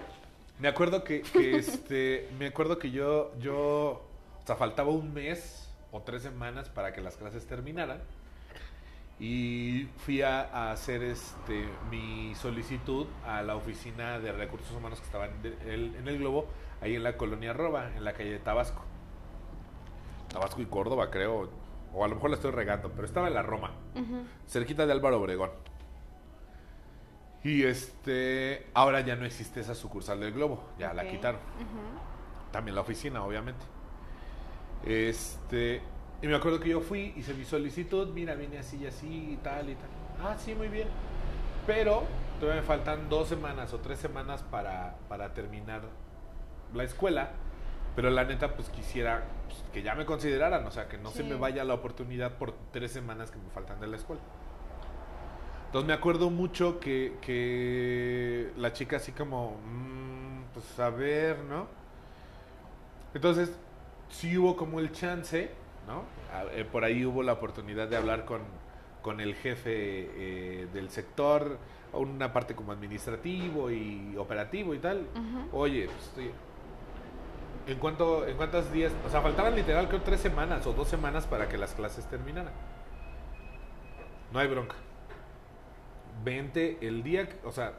Me acuerdo que, que, este, me acuerdo que yo, yo, o sea, faltaba un mes o tres semanas para que las clases terminaran. Y fui a, a hacer este, mi solicitud a la oficina de recursos humanos que estaba en el, en el Globo, ahí en la colonia Roba, en la calle de Tabasco. Tabasco y Córdoba, creo. O a lo mejor la estoy regando, pero estaba en la Roma, cerquita de Álvaro Obregón. Y este, ahora ya no existe esa sucursal del Globo, ya la quitaron. También la oficina, obviamente. Este, Y me acuerdo que yo fui, hice mi solicitud, mira, viene así y así y tal y tal. Ah, sí, muy bien. Pero todavía me faltan dos semanas o tres semanas para, para terminar la escuela. Pero la neta, pues quisiera pues, que ya me consideraran, o sea, que no se me vaya la oportunidad por tres semanas que me faltan de la escuela. Entonces me acuerdo mucho que, que la chica así como, mm, pues a ver, ¿no? Entonces, sí hubo como el chance, ¿no? Eh, por ahí hubo la oportunidad de hablar con, con el jefe eh, del sector, una parte como administrativo y operativo y tal. Oye, pues, estoy- ¿en, cuánto, ¿en cuántos días? O sea, faltaban literal creo tres semanas o dos semanas para que las clases terminaran. No hay bronca. Vente el día, o sea,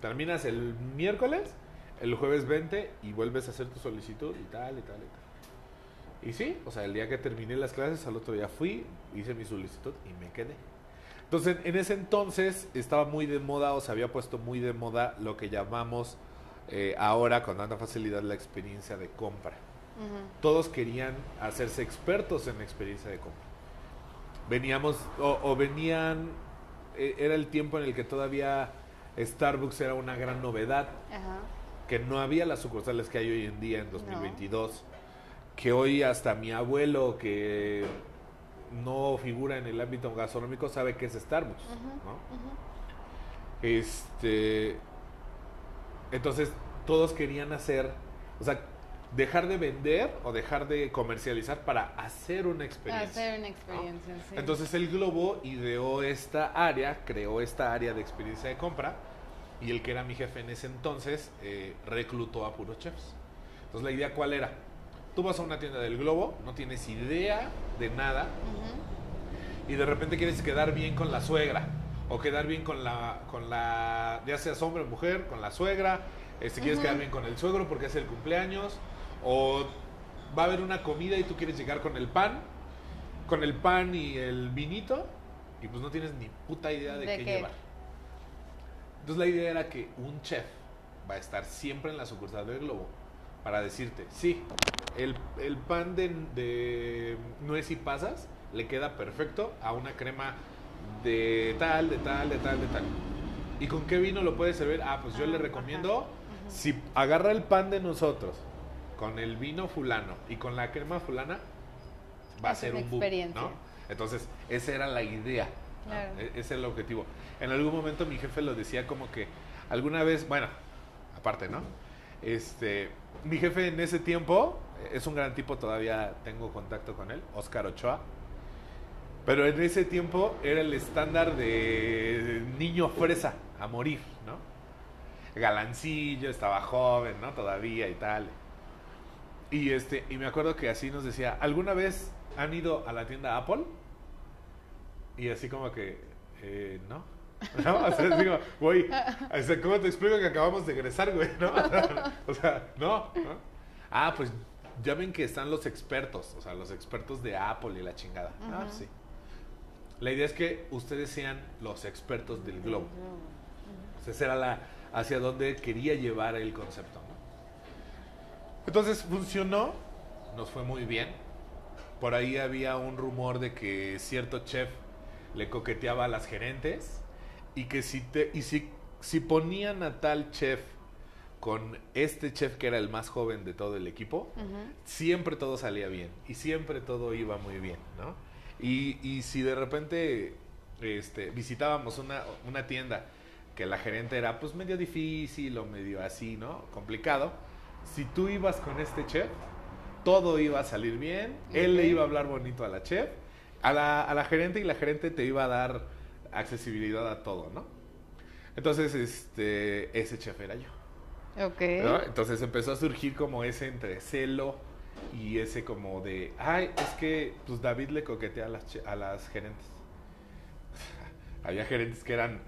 terminas el miércoles, el jueves 20 y vuelves a hacer tu solicitud y tal, y tal, y tal. Y sí, o sea, el día que terminé las clases, al otro día fui, hice mi solicitud y me quedé. Entonces, en ese entonces estaba muy de moda o se había puesto muy de moda lo que llamamos eh, ahora con tanta facilidad la experiencia de compra. Todos querían hacerse expertos en experiencia de compra. Veníamos, o, o venían, eh, era el tiempo en el que todavía Starbucks era una gran novedad, que no había las sucursales que hay hoy en día en 2022, que hoy hasta mi abuelo que no figura en el ámbito gastronómico sabe que es Starbucks, ¿no? Este. Entonces, todos querían hacer. O sea, dejar de vender o dejar de comercializar para hacer una experiencia. Hacer una experiencia, sí. Entonces, el Globo ideó esta área, creó esta área de experiencia de compra. Y el que era mi jefe en ese entonces eh, reclutó a puros chefs. Entonces, la idea, ¿cuál era? Tú vas a una tienda del Globo, no tienes idea de nada, y de repente quieres quedar bien con la suegra o quedar bien con la con la ya seas hombre o mujer con la suegra este quieres quedar bien con el suegro porque es el cumpleaños o va a haber una comida y tú quieres llegar con el pan con el pan y el vinito y pues no tienes ni puta idea de, ¿De qué, qué? llevar entonces la idea era que un chef va a estar siempre en la sucursal del globo para decirte sí el, el pan de, de nuez y pasas le queda perfecto a una crema de tal, de tal, de tal, de tal. ¿Y con qué vino lo puedes servir? Ah, pues yo Ah, le ajá. recomiendo, si agarra el pan de nosotros con el vino fulano y con la crema fulana, va a Es ser una un boom. ¿no? Entonces, esa era la idea. ¿no? Claro. E- Ese es el objetivo. En algún momento mi jefe lo decía como que alguna vez, bueno, aparte, ¿no? Este, mi jefe en ese tiempo eh, es un gran tipo, todavía tengo contacto con él, Oscar Ochoa. Pero en ese tiempo era el estándar de niño fresa a morir, ¿no? Galancillo, estaba joven, ¿no? Todavía y tal. Y este, y me acuerdo que así nos decía, ¿alguna vez han ido a la tienda Apple? Y así como que, eh, no. ¿No? O sea, digo, güey, ¿cómo te explico que acabamos de egresar, güey? ¿No? O sea, no, ¿no? Ah, pues ya ven que están los expertos, o sea, los expertos de Apple y la chingada. Ah, sí. La idea es que ustedes sean los expertos del globo. O sea, esa era la, hacia donde quería llevar el concepto. ¿no? Entonces funcionó, nos fue muy bien. Por ahí había un rumor de que cierto chef le coqueteaba a las gerentes y que si, te, y si, si ponían a tal chef con este chef que era el más joven de todo el equipo, siempre todo salía bien y siempre todo iba muy bien, ¿no? Y, y si de repente este, visitábamos una, una tienda que la gerente era pues medio difícil o medio así, ¿no? Complicado, si tú ibas con este chef, todo iba a salir bien, él le iba a hablar bonito a la chef, a la, a la gerente y la gerente te iba a dar accesibilidad a todo, ¿no? Entonces, este, ese chef era yo. Ok. ¿no? Entonces empezó a surgir como ese entre celo y ese como de, ay, es que pues David le coquetea a las, a las gerentes. Había gerentes que eran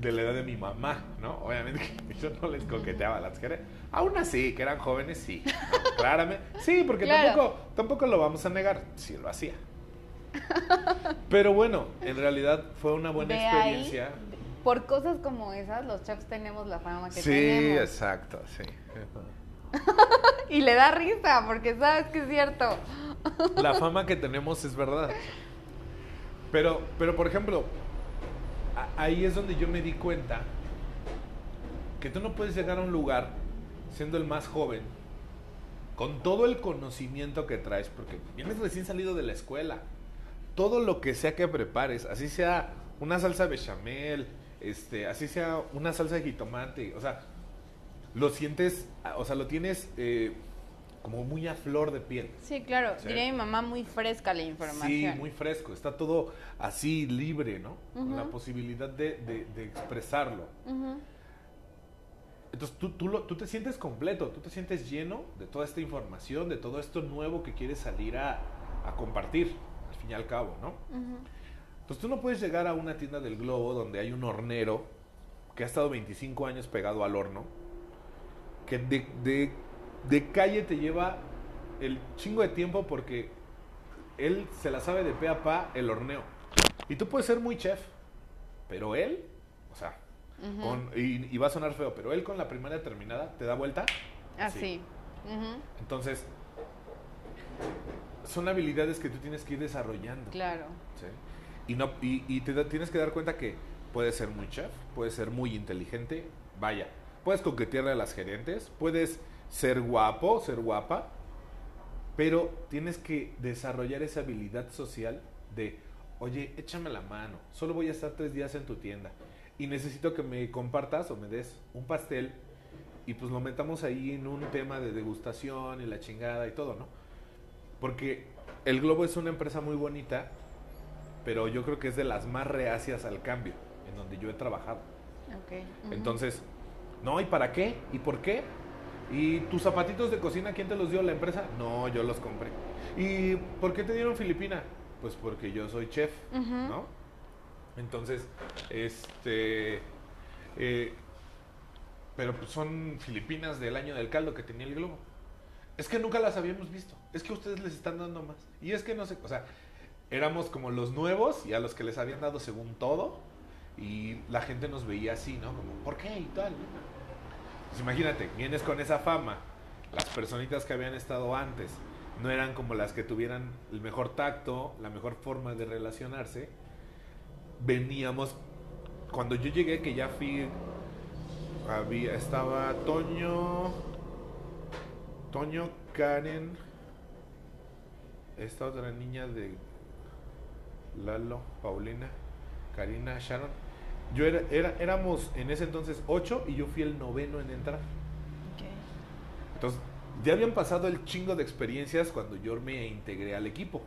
de la edad de mi mamá, ¿no? Obviamente que yo no les coqueteaba a las gerentes. Aún así, que eran jóvenes, sí. Claramente. Sí, porque Claro. tampoco, tampoco lo vamos a negar. Sí, lo hacía. Pero bueno, en realidad fue una buena De ahí, experiencia. por cosas como esas, los chefs tenemos la fama que Sí, tenemos. exacto, sí. y le da risa porque sabes que es cierto. La fama que tenemos es verdad. Pero, pero por ejemplo, ahí es donde yo me di cuenta que tú no puedes llegar a un lugar siendo el más joven, con todo el conocimiento que traes, porque vienes recién salido de la escuela. Todo lo que sea que prepares, así sea una salsa bechamel, este, así sea una salsa de jitomate, o sea, lo sientes, o sea, lo tienes eh, como muy a flor de piel. Sí, claro. Sí. Diría mi mamá muy fresca la información. Sí, muy fresco. Está todo así libre, ¿no? Con la posibilidad de, de- de expresarlo. Entonces tú, tú, lo- tú te sientes completo, tú te sientes lleno de toda esta información, de todo esto nuevo que quieres salir a, a compartir, al fin y al cabo, ¿no? Entonces tú no puedes llegar a una tienda del globo donde hay un hornero que ha estado 25 años pegado al horno, que de, de- de calle te lleva el chingo de tiempo porque él se la sabe de pe a pa el horneo. Y tú puedes ser muy chef, pero él, o sea, con- y, y va a sonar feo, pero él con la primaria terminada te da vuelta. Así. Ujú. Entonces, son habilidades que tú tienes que ir desarrollando. Claro. ¿sí? Y, no, y, y te da- tienes que dar cuenta que puedes ser muy chef, puedes ser muy inteligente, vaya, puedes coquetearle a las gerentes, puedes ser guapo, ser guapa, pero tienes que desarrollar esa habilidad social de, oye, échame la mano, solo voy a estar tres días en tu tienda y necesito que me compartas o me des un pastel y pues lo metamos ahí en un tema de degustación y la chingada y todo, ¿no? Porque el Globo es una empresa muy bonita, pero yo creo que es de las más reacias al cambio en donde yo he trabajado. Ok. Ujú. Entonces, no, ¿y para qué? ¿Y por qué? ¿Y tus zapatitos de cocina quién te los dio la empresa? No, yo los compré. ¿Y por qué te dieron Filipina? Pues porque yo soy chef. ¿no? Entonces, este... eh, pero pues son Filipinas del año del caldo que tenía el globo. Es que nunca las habíamos visto. Es que ustedes les están dando más. Y es que no sé, o sea, éramos como los nuevos y a los que les habían dado según todo. Y la gente nos veía así, ¿no? Como, ¿por qué? Y tal. Pues imagínate, vienes con esa fama. Las personitas que habían estado antes no eran como las que tuvieran el mejor tacto, la mejor forma de relacionarse. Veníamos, cuando yo llegué, que ya fui, había, estaba Toño, Toño, Karen, esta otra niña de Lalo, Paulina, Karina, Sharon. Yo era, era, éramos en ese entonces ocho y yo fui el noveno en entrar. Entonces, ya habían pasado el chingo de experiencias cuando yo me integré al equipo.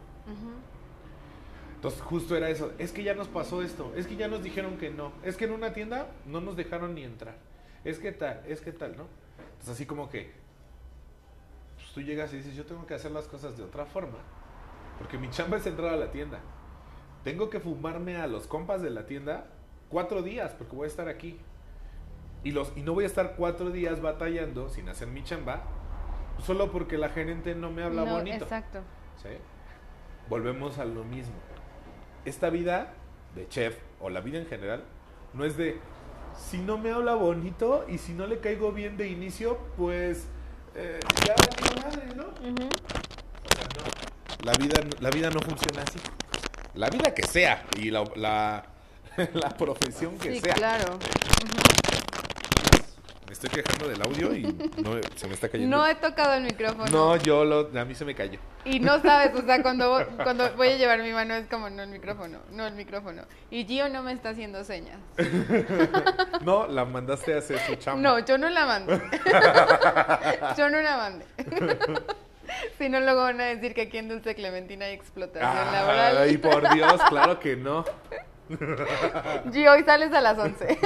Entonces, justo era eso. Es que ya nos pasó esto. Es que ya nos dijeron que no. Es que en una tienda no nos dejaron ni entrar. Es que tal, es que tal, ¿no? Entonces, así como que pues, tú llegas y dices, yo tengo que hacer las cosas de otra forma. Porque mi chamba es entrar a la tienda. Tengo que fumarme a los compas de la tienda cuatro días porque voy a estar aquí. Y, los, y no voy a estar cuatro días batallando sin hacer mi chamba solo porque la gerente no me habla No, bonito. Exacto. ¿sí? Volvemos a lo mismo. Esta vida de chef o la vida en general no es de si no me habla bonito y si no le caigo bien de inicio, pues eh, ya valió madre, ¿no? O sea, no. La vida, la vida no funciona así. La vida que sea y la, la, la profesión que Sí, sea. claro. Me estoy quejando del audio y no, se me está cayendo. No he tocado el micrófono. No, yo lo, a mí se me cayó. Y no sabes, o sea, cuando, cuando voy a llevar mi mano es como, no el micrófono, no el micrófono. Y Gio no me está haciendo señas. No, la mandaste a hacer su chamba. No, yo no la mandé. yo no la mandé. si no, luego van a decir que aquí en Dulce Clementina hay explotación laboral. Ay, por Dios, claro que no. Gio, hoy sales a las 11.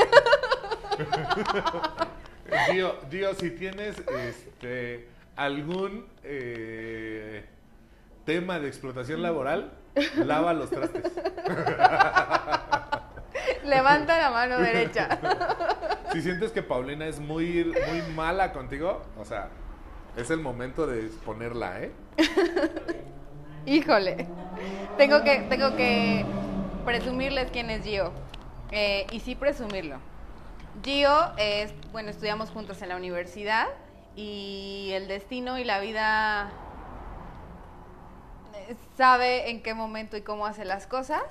Gio, Gio, si tienes este algún eh, tema de explotación laboral, lava los trastes. Levanta la mano derecha. Si sientes que Paulina es muy, muy mala contigo, o sea, es el momento de exponerla, ¿eh? Híjole. Tengo que, tengo que presumirles quién es Gio. Eh, y sí presumirlo. Gio es, bueno, estudiamos juntos en la universidad y el destino y la vida eh, sabe en qué momento y cómo hace las cosas.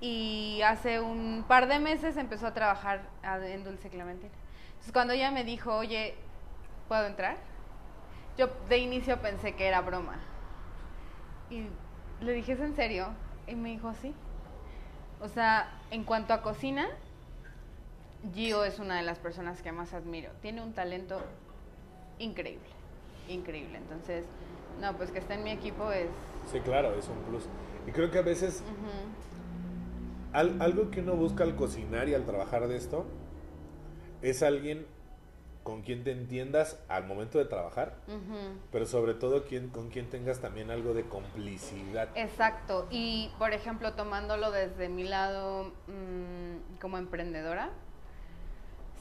Y hace un par de meses empezó a trabajar en Dulce Clementina. Entonces cuando ella me dijo, oye, ¿puedo entrar? Yo de inicio pensé que era broma. Y le dije, ¿es en serio? Y me dijo, sí. O sea, en cuanto a cocina, Gio es una de las personas que más admiro. Tiene un talento increíble, increíble. Entonces, no, pues que esté en mi equipo es... Sí, claro, es un plus. Y creo que a veces al- algo que uno busca al cocinar y al trabajar de esto es alguien con quien te entiendas al momento de trabajar, pero sobre todo quien, con quien tengas también algo de complicidad. Exacto. Y, por ejemplo, tomándolo desde mi lado mm, como emprendedora,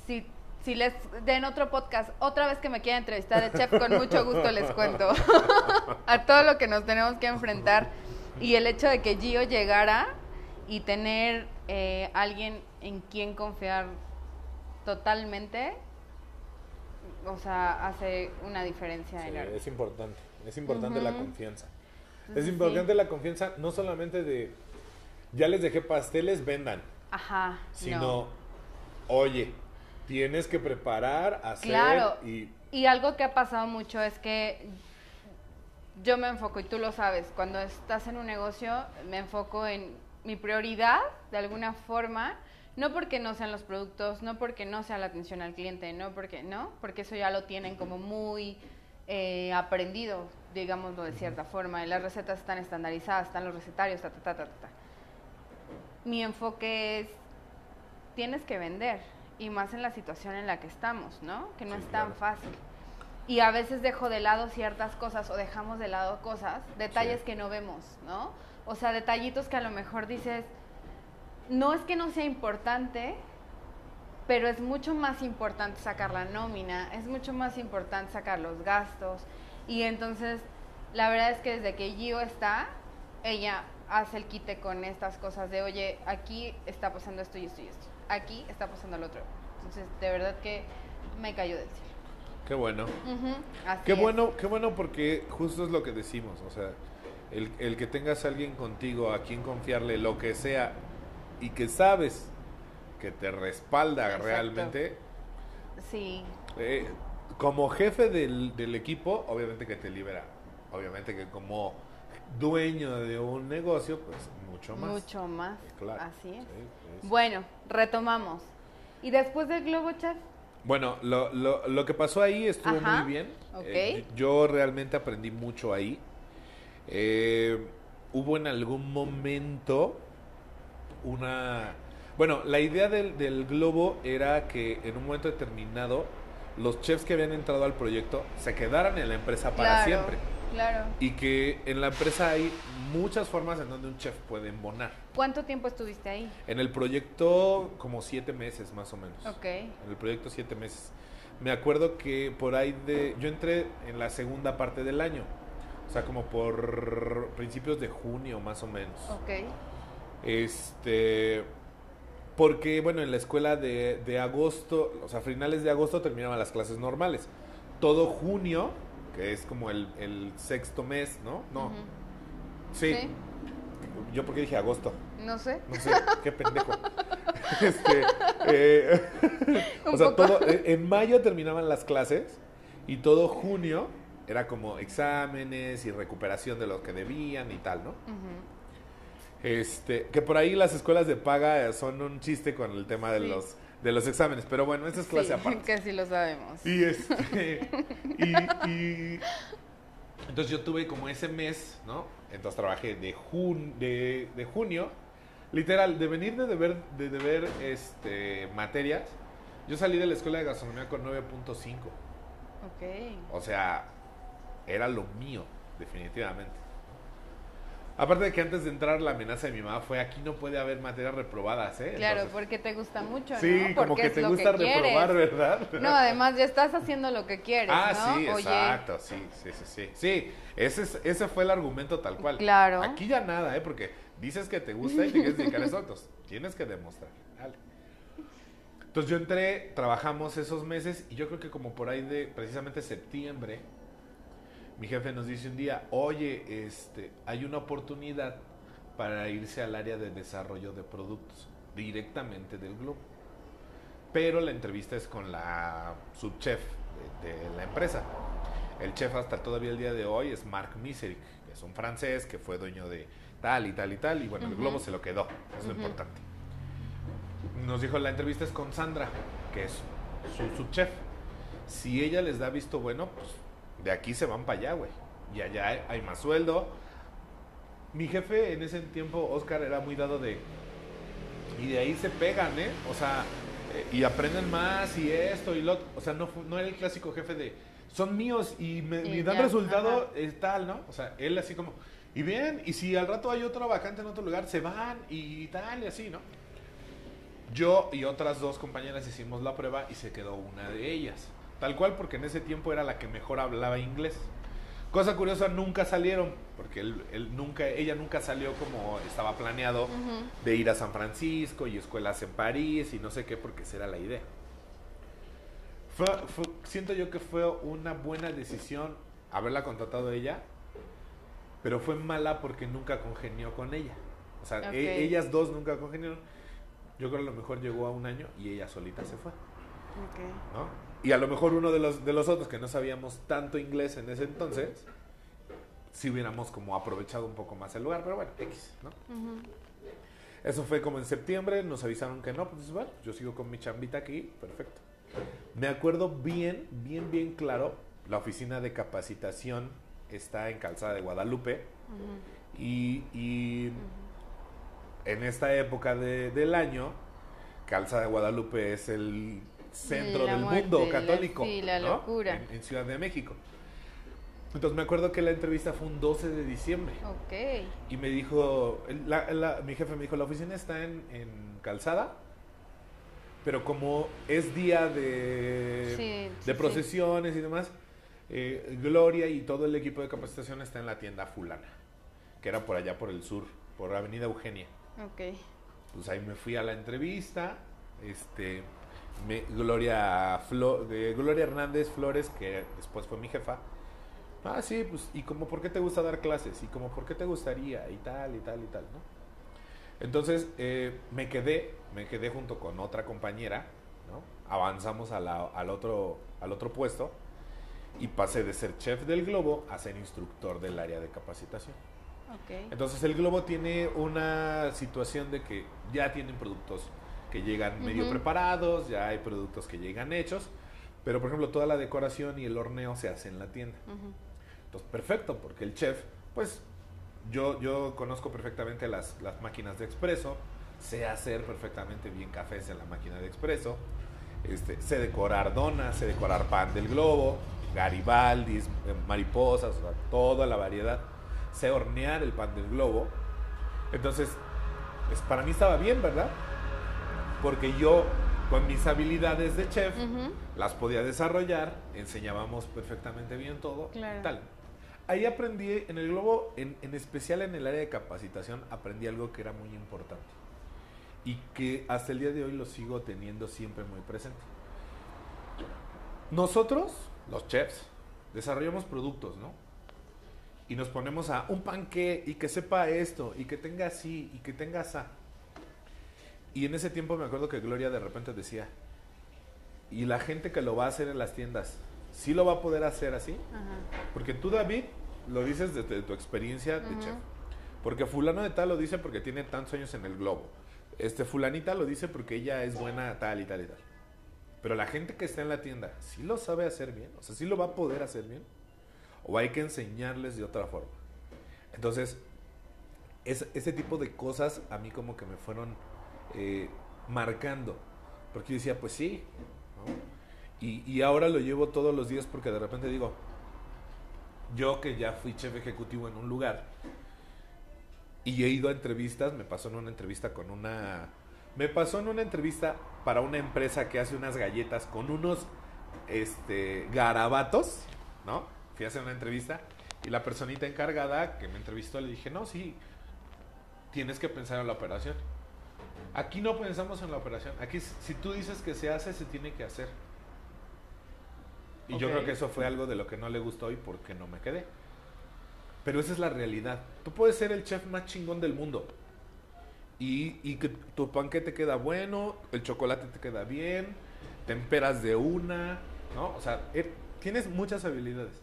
si, si les den otro podcast, otra vez que me quieran entrevistar de chef, con mucho gusto les cuento a todo lo que nos tenemos que enfrentar. Y el hecho de que Gio llegara y tener eh, alguien en quien confiar totalmente, o sea, hace una diferencia Sí, enorme. es importante, es importante la confianza. Es sí. importante la confianza no solamente de, ya les dejé pasteles, vendan, Ajá. sino, no. oye, tienes que preparar, hacer Claro. y... Y algo que ha pasado mucho es que yo me enfoco, y tú lo sabes, cuando estás en un negocio, me enfoco en mi prioridad, de alguna forma, no porque no sean los productos, no porque no sea la atención al cliente, no porque, no, porque eso ya lo tienen como muy eh, aprendido, digámoslo de cierta forma, y las recetas están estandarizadas, están los recetarios, ta, ta, ta, ta, ta. Mi enfoque es, tienes que vender, y más en la situación en la que estamos, ¿no? Que no Sí, es tan claro. fácil. Y a veces dejo de lado ciertas cosas o dejamos de lado cosas, detalles Sí. que no vemos, ¿no? O sea, detallitos que a lo mejor dices, no es que no sea importante, pero es mucho más importante sacar la nómina, es mucho más importante sacar los gastos. Y entonces, la verdad es que desde que Gio está, ella hace el quite con estas cosas de, oye, aquí está pasando esto y esto y esto, aquí está pasando lo otro. Entonces, de verdad que me cayó del cielo. Qué bueno. Qué es. bueno, qué bueno porque justo es lo que decimos, o sea, el, el que tengas a alguien contigo a quien confiarle lo que sea y que sabes que te respalda Exacto. realmente, Sí, eh, como jefe del, del equipo, obviamente que te libera, obviamente que como dueño de un negocio, pues mucho más. mucho más. Claro. Así es. Sí, sí. Bueno, retomamos. ¿Y después del Globo Chef? Bueno, lo, lo, lo que pasó ahí estuvo Ajá, muy bien. ok. Eh, yo realmente aprendí mucho ahí. Eh, hubo en algún momento una... Bueno, la idea del, del globo era que en un momento determinado los chefs que habían entrado al proyecto se quedaran en la empresa para claro, siempre. Claro. Y que en la empresa hay muchas formas en donde un chef puede embonar. ¿Cuánto tiempo estuviste ahí? En el proyecto como siete meses más o menos. Ok. En el proyecto siete meses. Me acuerdo que por ahí de... Yo entré en la segunda parte del año. O sea, como por principios de junio más o menos. Ok. Este... Porque, bueno, en la escuela de, de agosto, o sea, a finales de agosto terminaban las clases normales. Todo junio, que es como el, el sexto mes, ¿no? No. Sí. Sí. Yo porque dije agosto. No sé. No sé, qué pendejo. Este, eh, o sea, poco. todo, en en mayo terminaban las clases y todo junio era como exámenes y recuperación de lo que debían y tal, ¿no? Este, que por ahí las escuelas de paga eh, son un chiste con el tema de Sí. los de los exámenes, pero bueno, esa es clase Sí, aparte. que sí lo sabemos. Y este. y, y- Entonces yo tuve como ese mes, ¿no? Entonces trabajé de, jun, de, de junio. Literal, de venir de deber, de deber este, materias. Yo salí de la escuela de gastronomía con 9.5. Ok. O sea, era lo mío, definitivamente. Aparte de que antes de entrar la amenaza de mi mamá fue aquí no puede haber materias reprobadas, ¿eh? Claro, Entonces, porque te gusta mucho, Sí, ¿no? como Porque que es te gusta que reprobar. ¿verdad? No, además ya estás haciendo lo que quieres, Ah, ¿no? sí, Oye, exacto, sí, sí, sí, sí. Sí, ese, es- ese fue el argumento tal cual. Claro. Aquí ya nada, ¿eh? Porque dices que te gusta y te quieres dedicar a eso, entonces tienes que demostrar. Dale. Entonces yo entré, trabajamos esos meses y yo creo que como por ahí de precisamente septiembre, mi jefe nos dice un día, oye, este, hay una oportunidad para irse al área de desarrollo de productos directamente del Globo. Pero la entrevista es con la subchef de, de la empresa. El chef hasta todavía el día de hoy es Marc Miseric, que es un francés que fue dueño de tal y tal y tal, y bueno, el globo se lo quedó, eso es lo importante. Nos dijo la entrevista es con Sandra, que es su subchef. Si ella les da visto bueno, pues de aquí se van para allá, güey. Y allá hay, hay más sueldo. Mi jefe en ese tiempo, Oscar, era muy dado de... Y de ahí se pegan, ¿eh? O sea, eh, y aprenden más y esto y lo otro. O sea, no, no era el clásico jefe de... Son míos y me, Y me dan ya, resultado ajá. es tal, ¿no? O sea, él así como... Y bien, y si al rato hay otra vacante en otro lugar, se van y tal y así, ¿no? Yo y otras dos compañeras hicimos la prueba y se quedó una de ellas. Tal cual porque en ese tiempo era la que mejor hablaba inglés. Cosa curiosa, nunca salieron, porque él, él nunca, ella nunca salió como estaba planeado de ir a San Francisco y escuelas en París y no sé qué, porque esa era la idea. Fue- fue- siento yo que fue una buena decisión haberla contratado ella, pero fue mala porque nunca congenió con ella. O sea, e- ellas dos nunca congeniaron. Yo creo que a lo mejor llegó a un año y ella solita se fue, Ok. ¿no? Y a lo mejor uno de los, de los otros que no sabíamos tanto inglés en ese entonces, si hubiéramos como aprovechado un poco más el lugar, pero bueno, X, ¿no? Eso fue como en septiembre, nos avisaron que no, pues bueno, yo sigo con mi chambita aquí, perfecto. Me acuerdo bien, bien, bien claro, la oficina de capacitación está en Calzada de Guadalupe y en esta época de- del año, Calzada de Guadalupe es el centro La del muerte, mundo la- católico. sí, la ¿no? locura. En, en Ciudad de México. Entonces me acuerdo que la entrevista fue un 12 de diciembre. Ok. Y me dijo, la- la- mi jefe me dijo, la oficina está en, en calzada, pero como es día de, Sí, sí, de sí. procesiones y demás, eh, Gloria y todo el equipo de capacitación está en la tienda fulana, que era por allá por el sur, por Avenida Eugenia. Ok. Pues ahí me fui a la entrevista, este, me- Gloria, Flo- Gloria Hernández Flores, que después fue mi jefa. Ah, sí, pues, ¿y como por qué te gusta dar clases? ¿Y como por qué te gustaría? Y tal, y tal, y tal, ¿no? Entonces, eh, me quedé, me quedé junto con otra compañera, ¿no? Avanzamos a la- al, otro, al otro puesto y pasé de ser chef del globo a ser instructor del área de capacitación. Ok. Entonces el globo tiene una situación de que ya tienen productos que llegan medio preparados, ya hay productos que llegan hechos, pero por ejemplo toda la decoración y el horneo se hace en la tienda. Entonces perfecto, porque el chef, pues yo, yo conozco perfectamente las, las máquinas de expreso, sé hacer perfectamente bien cafés en la máquina de expreso, este, sé decorar donas, sé decorar pan del globo, garibaldis, eh, mariposas, o sea, toda la variedad. Sé hornear el pan del globo. Entonces, pues, para mí estaba bien, ¿verdad? Porque yo, con mis habilidades de chef, Ujú. las podía desarrollar, enseñábamos perfectamente bien todo, Claro. tal. Ahí aprendí, en el globo, en, en especial en el área de capacitación, aprendí algo que era muy importante y que hasta el día de hoy lo sigo teniendo siempre muy presente. Nosotros, los chefs, desarrollamos productos, ¿no? Y nos ponemos a un panque y que sepa esto, y que tenga así, y que tenga asa. Y en ese tiempo me acuerdo que Gloria de repente decía, y la gente que lo va a hacer en las tiendas, ¿sí lo va a poder hacer así? Ajá. Porque tú, David, lo dices desde tu experiencia de chef. Porque fulano de tal lo dice porque tiene tantos años en el globo. Este fulanita lo dice porque ella es buena tal y tal y tal. Pero la gente que está en la tienda, ¿sí lo sabe hacer bien? O sea, ¿sí lo va a poder hacer bien? ¿O hay que enseñarles de otra forma? Entonces, es- ese tipo de cosas a mí como que me fueron eh, marcando. Porque yo decía, pues sí. Y, y ahora lo llevo todos los días porque de repente digo, yo que ya fui chef ejecutivo en un lugar y he ido a entrevistas, me pasó en una entrevista con una... Me pasó en una entrevista para una empresa que hace unas galletas con unos este, garabatos, ¿no? Fui a hacer una entrevista y la personita encargada que me entrevistó le dije, no, sí, tienes que pensar en la operación. Aquí no pensamos en la operación. Aquí, si tú dices que se hace, se tiene que hacer. Y yo Ok. creo que eso fue algo de lo que no le gustó y por qué no me quedé. Pero esa es la realidad. Tú puedes ser el chef más chingón del mundo. Y, y que tu panque te queda bueno, el chocolate te queda bien, temperas de una, ¿no? O sea, er- tienes muchas habilidades.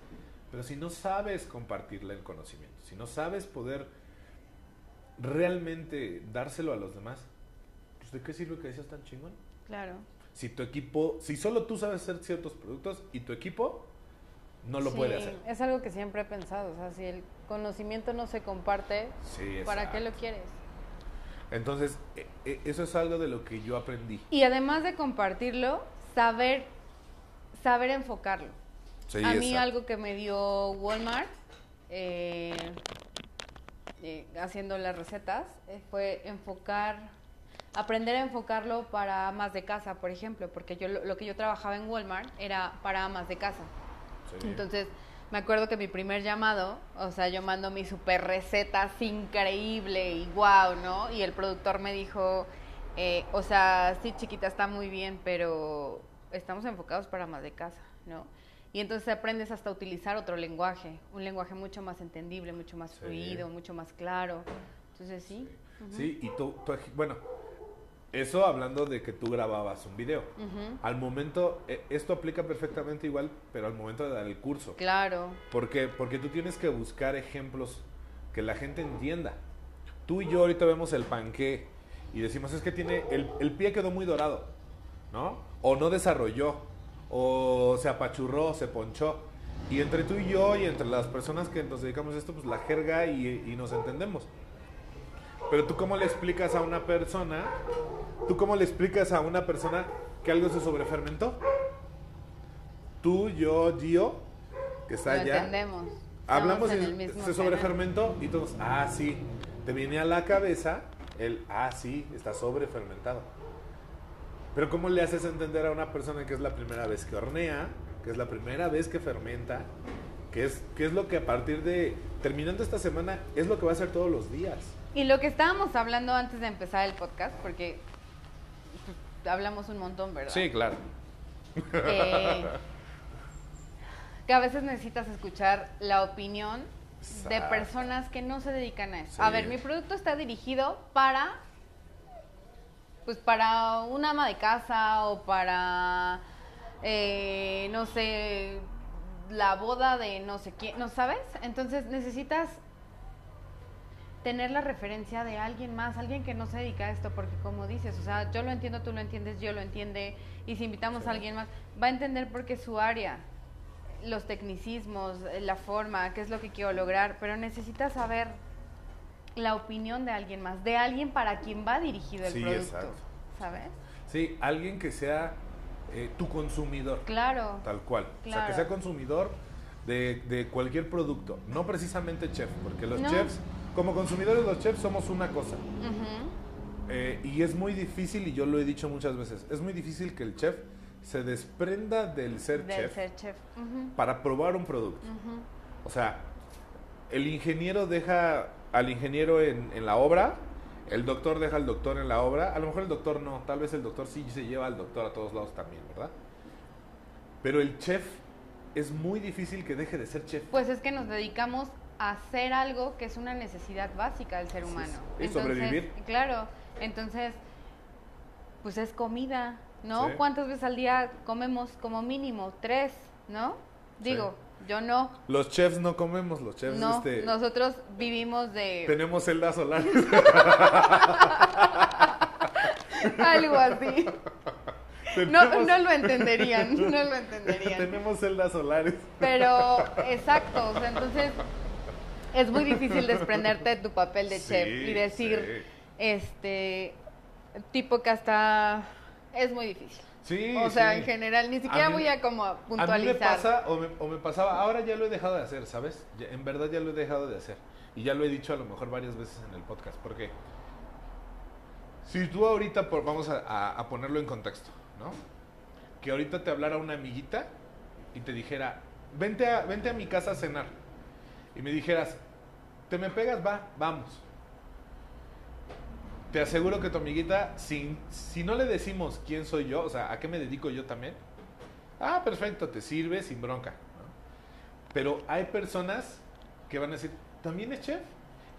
Pero si no sabes compartirle el conocimiento, si no sabes poder realmente dárselo a los demás, pues ¿de qué sirve que seas tan chingón? Claro. Si tu equipo, si solo tú sabes hacer ciertos productos y tu equipo no lo puede hacer. Es algo que siempre he pensado. O sea, si el conocimiento no se comparte, Sí, ¿para qué lo quieres? Entonces, e- e- eso es algo de lo que yo aprendí. Y además de compartirlo, saber, saber enfocarlo. Sí, a mí exacto. algo que me dio Walmart, eh, eh, haciendo las recetas, eh, fue enfocar, aprender a enfocarlo para amas de casa, por ejemplo, porque yo lo, que yo trabajaba en Walmart era para amas de casa. Sí. Entonces, me acuerdo que mi primer llamado, o sea, yo mando mis super recetas increíble y wow, ¿no? Y el productor me dijo, eh, o sea, sí, chiquita, está muy bien, pero estamos enfocados para más de casa, ¿no? Y entonces aprendes hasta utilizar otro lenguaje, un lenguaje mucho más entendible, mucho más Sí. fluido, mucho más claro. Entonces, sí. Sí, y tú, tú- bueno, eso hablando de que tú grababas un video. Al momento, e- esto aplica perfectamente igual, pero al momento de dar el curso. Claro, ¿Por qué? Porque tú tienes que buscar ejemplos que la gente entienda. Tú y yo ahorita vemos el panqué y decimos, es que tiene, el, el pie quedó muy dorado, ¿no? O no desarrolló, o se apachurró, se ponchó. Y entre tú y yo y entre las personas que nos dedicamos a esto, pues la jerga y, y nos entendemos. Pero tú cómo le explicas a una persona, tú cómo le explicas a una persona que algo se sobrefermentó. Tú, yo, Gio, que está lo allá. entendemos. Hablamos y en el mismo se sobrefermentó y todos, ah, sí. Te viene a la cabeza el, ah, sí, está sobrefermentado. Pero ¿cómo le haces entender a una persona que es la primera vez que hornea, que es la primera vez que fermenta, que es, que es lo que a partir de, terminando esta semana, es lo que va a hacer todos los días? Y lo que estábamos hablando antes de empezar el podcast, porque pues, hablamos un montón, ¿verdad? claro. Eh, que a veces necesitas escuchar la opinión de personas que no se dedican a eso. Sí. A ver, mi producto está dirigido para, pues para un ama de casa o para, eh, no sé, la boda de no sé quién, ¿no sabes? Entonces necesitas tener la referencia de alguien más, alguien que no se dedica a esto, porque como dices, o sea, yo lo entiendo, tú lo entiendes, yo lo entiende, y si invitamos a alguien más, va a entender porque es su área, los tecnicismos, eh, la forma, qué es lo que quiero lograr, pero necesitas saber la opinión de alguien más, de alguien para quien va dirigido el Sí, producto, exacto. ¿sabes? Sí, alguien que sea eh, tu consumidor. Claro. Tal cual. O sea, que sea consumidor de, de cualquier producto. No precisamente chef, porque los No. chefs, como consumidores los chefs somos una cosa. Eh, y es muy difícil, y yo lo he dicho muchas veces, es muy difícil que el chef se desprenda del ser Del chef ser chef. Para probar un producto. O sea, el ingeniero deja al ingeniero en, en la obra, el doctor deja al doctor en la obra, a lo mejor el doctor no, tal vez el doctor sí se lleva al doctor a todos lados también, ¿verdad? Pero el chef es muy difícil que deje de ser chef. Pues es que nos dedicamos hacer algo que es una necesidad básica del ser humano. sí. Y sobrevivir. Claro, entonces, pues es comida, ¿no? Sí. ¿Cuántas veces al día comemos como mínimo? Tres, ¿no? Digo, yo no. Los chefs no comemos, los chefs No, este, nosotros vivimos de tenemos celdas solares. algo así. No, no lo entenderían, no lo entenderían. tenemos celdas solares. Pero, exacto, o sea, entonces es muy difícil desprenderte de tu papel de Sí, chef y decir, sí. este, tipo que hasta es muy difícil. Sí, o sea, sí. en general, ni siquiera mí- voy a como A mí me puntualizar. pasa o me, o me pasaba, ahora ya lo he dejado de hacer, ¿sabes? Ya- en verdad ya lo he dejado de hacer. Y ya lo he dicho a lo mejor varias veces en el podcast. Porque si tú ahorita, por, vamos a, a- a ponerlo en contexto, ¿no? Que ahorita te hablara una amiguita y te dijera, vente a, vente a mi casa a cenar. Y me dijeras, ¿te me pegas? Va, vamos. te aseguro que tu amiguita, si, si no le decimos quién soy yo, o sea, a qué me dedico yo también, ah, perfecto, te sirve sin bronca. ¿no? Pero hay personas que van a decir, ¿también es chef?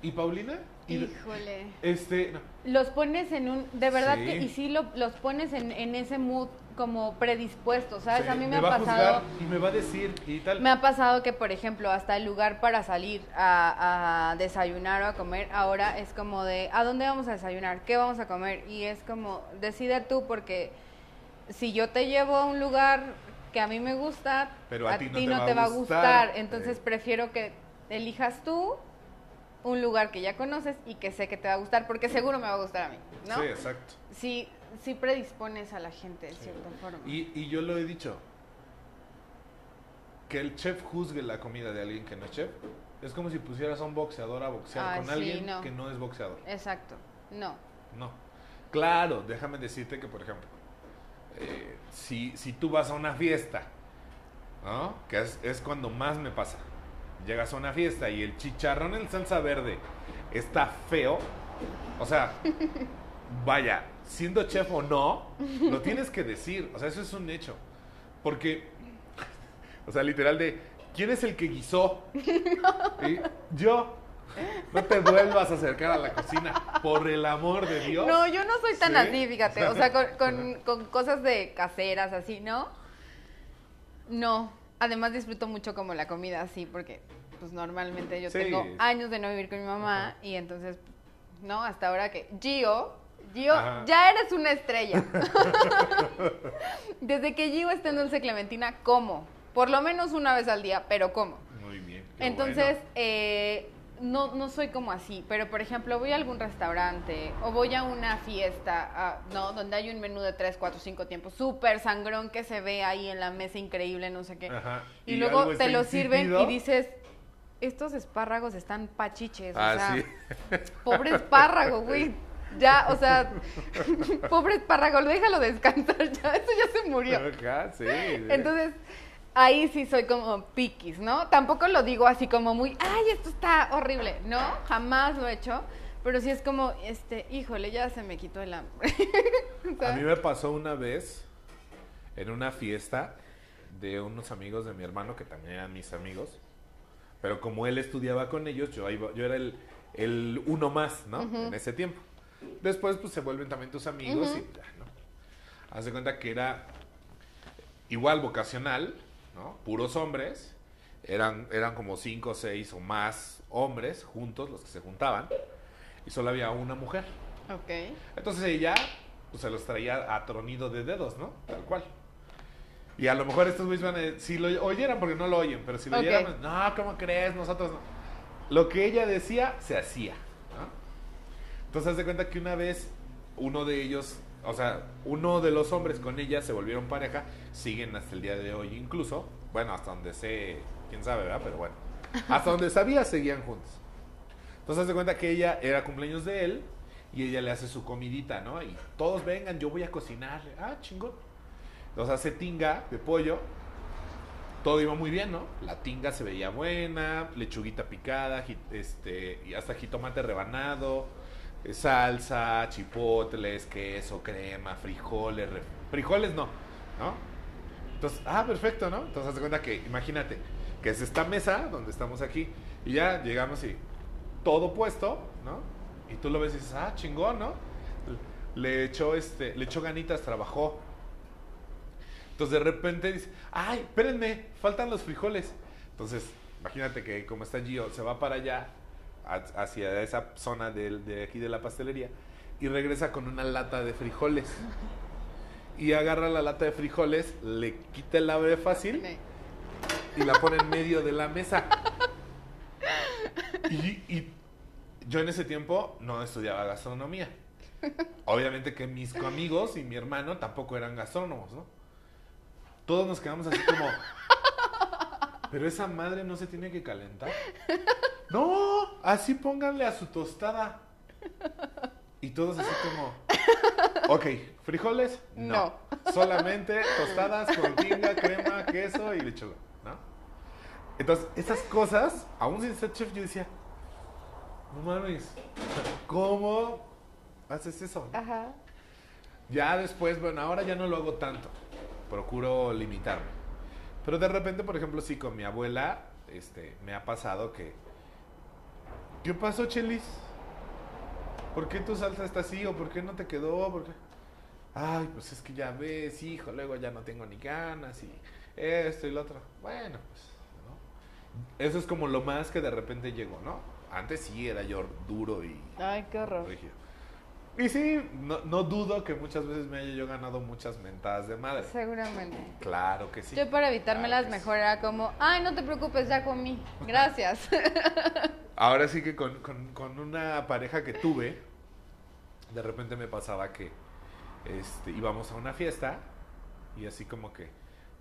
¿Y Paulina? ¿Y Híjole. Este, no. Los pones en un, de verdad Sí. que, y sí lo- los pones en, en ese mood como predispuesto, ¿sabes? Sí, a mí me, ha va pasado, juzgar y me va a decir y tal. me ha pasado que, por ejemplo, hasta el lugar para salir a, a desayunar o a comer, ahora es como de, ¿a dónde vamos a desayunar? ¿Qué vamos a comer? Y es como, decide tú, porque si yo te llevo a un lugar que a mí me gusta, Pero a a, ti no no, te te va a gustar. gustar. Entonces prefiero que elijas tú un lugar que ya conoces y que sé que te va a gustar, porque seguro me va a gustar a mí, ¿no? Sí, exacto. Sí, sí predispones a la gente de cierta forma. Y, y yo lo he dicho. Que el chef juzgue la comida de alguien que no es chef. Es como si pusieras a un boxeador a boxear Ay, con sí, alguien no. que no es boxeador. Exacto, no. No. Claro, déjame decirte que, por ejemplo, eh, si, si tú vas a una fiesta, ¿no? Que es, es cuando más me pasa. Llegas a una fiesta y el chicharrón en salsa verde está feo. O sea, vaya, siendo chef o no, lo tienes que decir. O sea, eso es un hecho. Porque, o sea, literal de, ¿quién es el que guisó? Yo. No te vuelvas a acercar a la cocina, por el amor de Dios. No, yo no soy tan Sí. así, fíjate. O sea, con, con- con cosas de caseras así, ¿no? No. Además disfruto mucho como la comida así, porque pues normalmente yo Sí. tengo años de no vivir con mi mamá y entonces, ¿no? Hasta ahora que Gio, Gio, Ajá. ya eres una estrella. Desde que Gio está en Dulce Clementina, como. Por lo menos una vez al día, pero como. Muy bien. qué Entonces, bueno. eh, no, no soy como así, pero por ejemplo, voy a algún restaurante o voy a una fiesta, ah, ¿no? Donde hay un menú de 3, 4, 5 tiempos, súper sangrón que se ve ahí en la mesa, increíble, no sé qué. Ajá. Y, Y luego te lo sirven y dices, estos espárragos están pachiches, o Ah, sea, sí. pobre espárrago, güey. Ya, o sea, pobre espárrago, déjalo descansar ya, eso ya se murió. Ajá, sí. sí. Entonces, ahí sí soy como piquis, ¿no? Tampoco lo digo así como muy, ay, esto está horrible, ¿no? Jamás lo he hecho, pero sí es como, este, híjole, ya se me quitó el hambre. A mí me pasó una vez en una fiesta de unos amigos de mi hermano que también eran mis amigos. Pero como él estudiaba con ellos, yo, iba- yo era el, el uno más, ¿no? En ese tiempo. Después, pues se vuelven también tus amigos y ya, ¿no? Haz de cuenta que era igual vocacional, ¿no? Puros hombres. Eran, eran como cinco, seis o más hombres juntos, los que se juntaban. Y solo había una mujer. Ok. Entonces ella pues, se los traía a tronido de dedos, ¿no? Tal cual. Y a lo mejor estos güeyes van a si lo oyeran, porque no lo oyen, pero si lo oyeran, no, ¿cómo crees? Nosotros no. Lo que ella decía, se hacía. Entonces, haz de cuenta que una vez uno de ellos, o sea, uno de los hombres con ella se volvieron pareja, siguen hasta el día de hoy incluso. Bueno, hasta donde sé, quién sabe, ¿verdad? Pero bueno, hasta donde sabía, seguían juntos. Entonces, haz de cuenta que ella era cumpleaños de él y ella le hace su comidita, ¿no? Y todos vengan, yo voy a cocinar. Ah, chingón. Entonces hace tinga de pollo. Todo iba muy bien, ¿no? La tinga se veía buena, lechuguita picada, este, y hasta jitomate rebanado, salsa, chipotles, queso, crema, frijoles, frijoles no, ¿no? Entonces, ah, perfecto, ¿no? Entonces, haz de cuenta que, imagínate, que es esta mesa donde estamos aquí, y ya llegamos y todo puesto, ¿no? Y tú lo ves y dices, ah, chingón, ¿no? Le echó, este, le echó ganitas, trabajó. Entonces, de repente dice, ay, espérenme, faltan los frijoles. Entonces, imagínate que como está Gio, se va para allá, hacia esa zona de, aquí de la pastelería, y regresa con una lata de frijoles. Y agarra la lata de frijoles, le quita el abre fácil y la pone en medio de la mesa. Y, y yo en ese tiempo no estudiaba gastronomía. Obviamente que mis amigos y mi hermano tampoco eran gastrónomos, ¿no? Todos nos quedamos así como, pero esa madre no se tiene que calentar. No, así pónganle a su tostada. Y todos así como, ok, frijoles, no. Solamente tostadas con tinga, crema, queso y lechuga, ¿no? Entonces, esas cosas, aún sin ser chef, yo decía, no mames, ¿cómo haces eso. Ajá. Ya después, bueno, ahora ya no lo hago tanto. Procuro limitarme. Pero de repente, por ejemplo, sí, con mi abuela, este, me ha pasado que. ¿Qué pasó, Chelis? ¿Por qué tu salsa está así? ¿O por qué no te quedó? ¿Por qué? Ay, pues es que ya ves, hijo, luego ya no tengo ni ganas y esto y lo otro. Bueno, pues, ¿no? Eso es como lo más que de repente llegó, ¿no? Antes sí era yo duro y Ay, qué horror. rígido. Y sí, no, no dudo que muchas veces me haya yo ganado muchas mentadas de madre. Seguramente. Claro que sí. Yo para evitármelas Claro que sí. mejor era como, ay, no te preocupes, ya comí. Gracias. Ahora sí que con, con- con una pareja que tuve, de repente me pasaba que este, íbamos a una fiesta y así como que,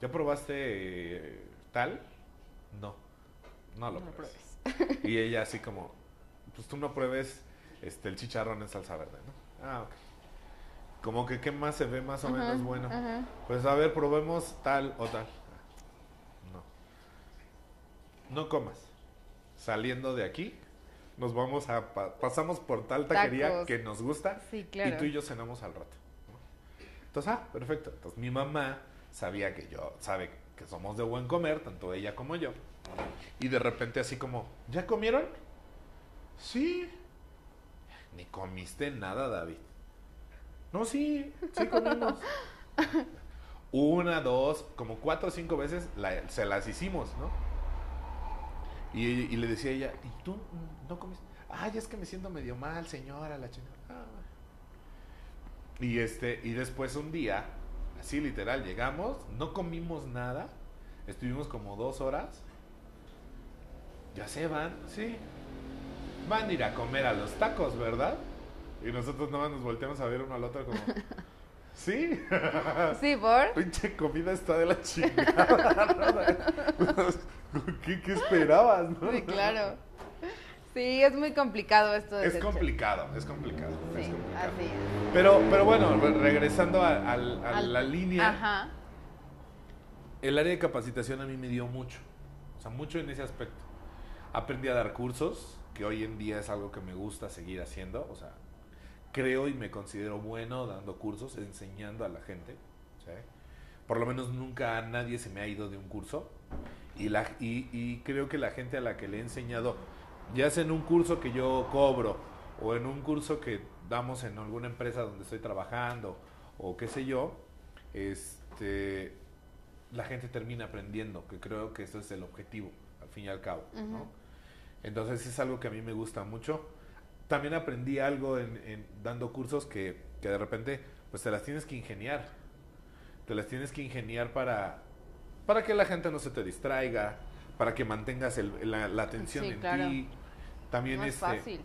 ¿ya probaste eh, tal? No, no lo No pruebes. Y ella así como, pues tú no pruebes este, el chicharrón en salsa verde, ¿no? Ah, ok. Como que, ¿qué más se ve más o menos bueno? Pues a ver, probemos tal o tal. No. No comas. Saliendo de aquí, nos vamos a... pa- pasamos por tal taquería Tacos. que nos gusta Sí, claro. y tú y yo cenamos al rato. ¿no? Entonces, ah, perfecto. Entonces mi mamá sabía que yo, sabe que somos de buen comer, tanto ella como yo. Y de repente así como, ¿ya comieron? Sí. Ni comiste nada, David. No, sí, sí comimos. Una, dos, como cuatro o cinco veces se las hicimos, ¿no? Y, le decía ella, ¿y tú no comiste? Ay, es que me siento medio mal, señora, la chingada. "Ah, bueno". Y este, y después un día, así literal, llegamos, no comimos nada, estuvimos como dos horas. Ya se van, sí. Van a ir a comer a los tacos, ¿verdad? Y nosotros nada más nos volteamos a ver uno al otro como, ¿sí? Sí, por. Pinche comida está de la chingada. ¿Qué, qué esperabas? no? Sí, claro. Sí, es muy complicado esto de Es complicado, es complicado. es complicado. así es. Pero, pero bueno, re- regresando a, al- a Al- la línea, Ajá. el área de capacitación a mí me dio mucho. O sea, mucho en ese aspecto. Aprendí a dar cursos, que hoy en día es algo que me gusta seguir haciendo. O sea, creo y me considero bueno dando cursos, enseñando a la gente. ¿sí? Por lo menos nunca a nadie se me ha ido de un curso. Y, la, y, y creo que la gente a la que le he enseñado, ya sea en un curso que yo cobro o en un curso que damos en alguna empresa donde estoy trabajando o qué sé yo, este, la gente termina aprendiendo, que creo que eso es el objetivo, al fin y al cabo. ¿no? Entonces es algo que a mí me gusta mucho. También aprendí algo en, en dando cursos que, que de repente pues te las tienes que ingeniar. Te las tienes que ingeniar para, para que la gente no se te distraiga, para que mantengas el- la, la atención Sí, en claro. ti. También No es este, fácil.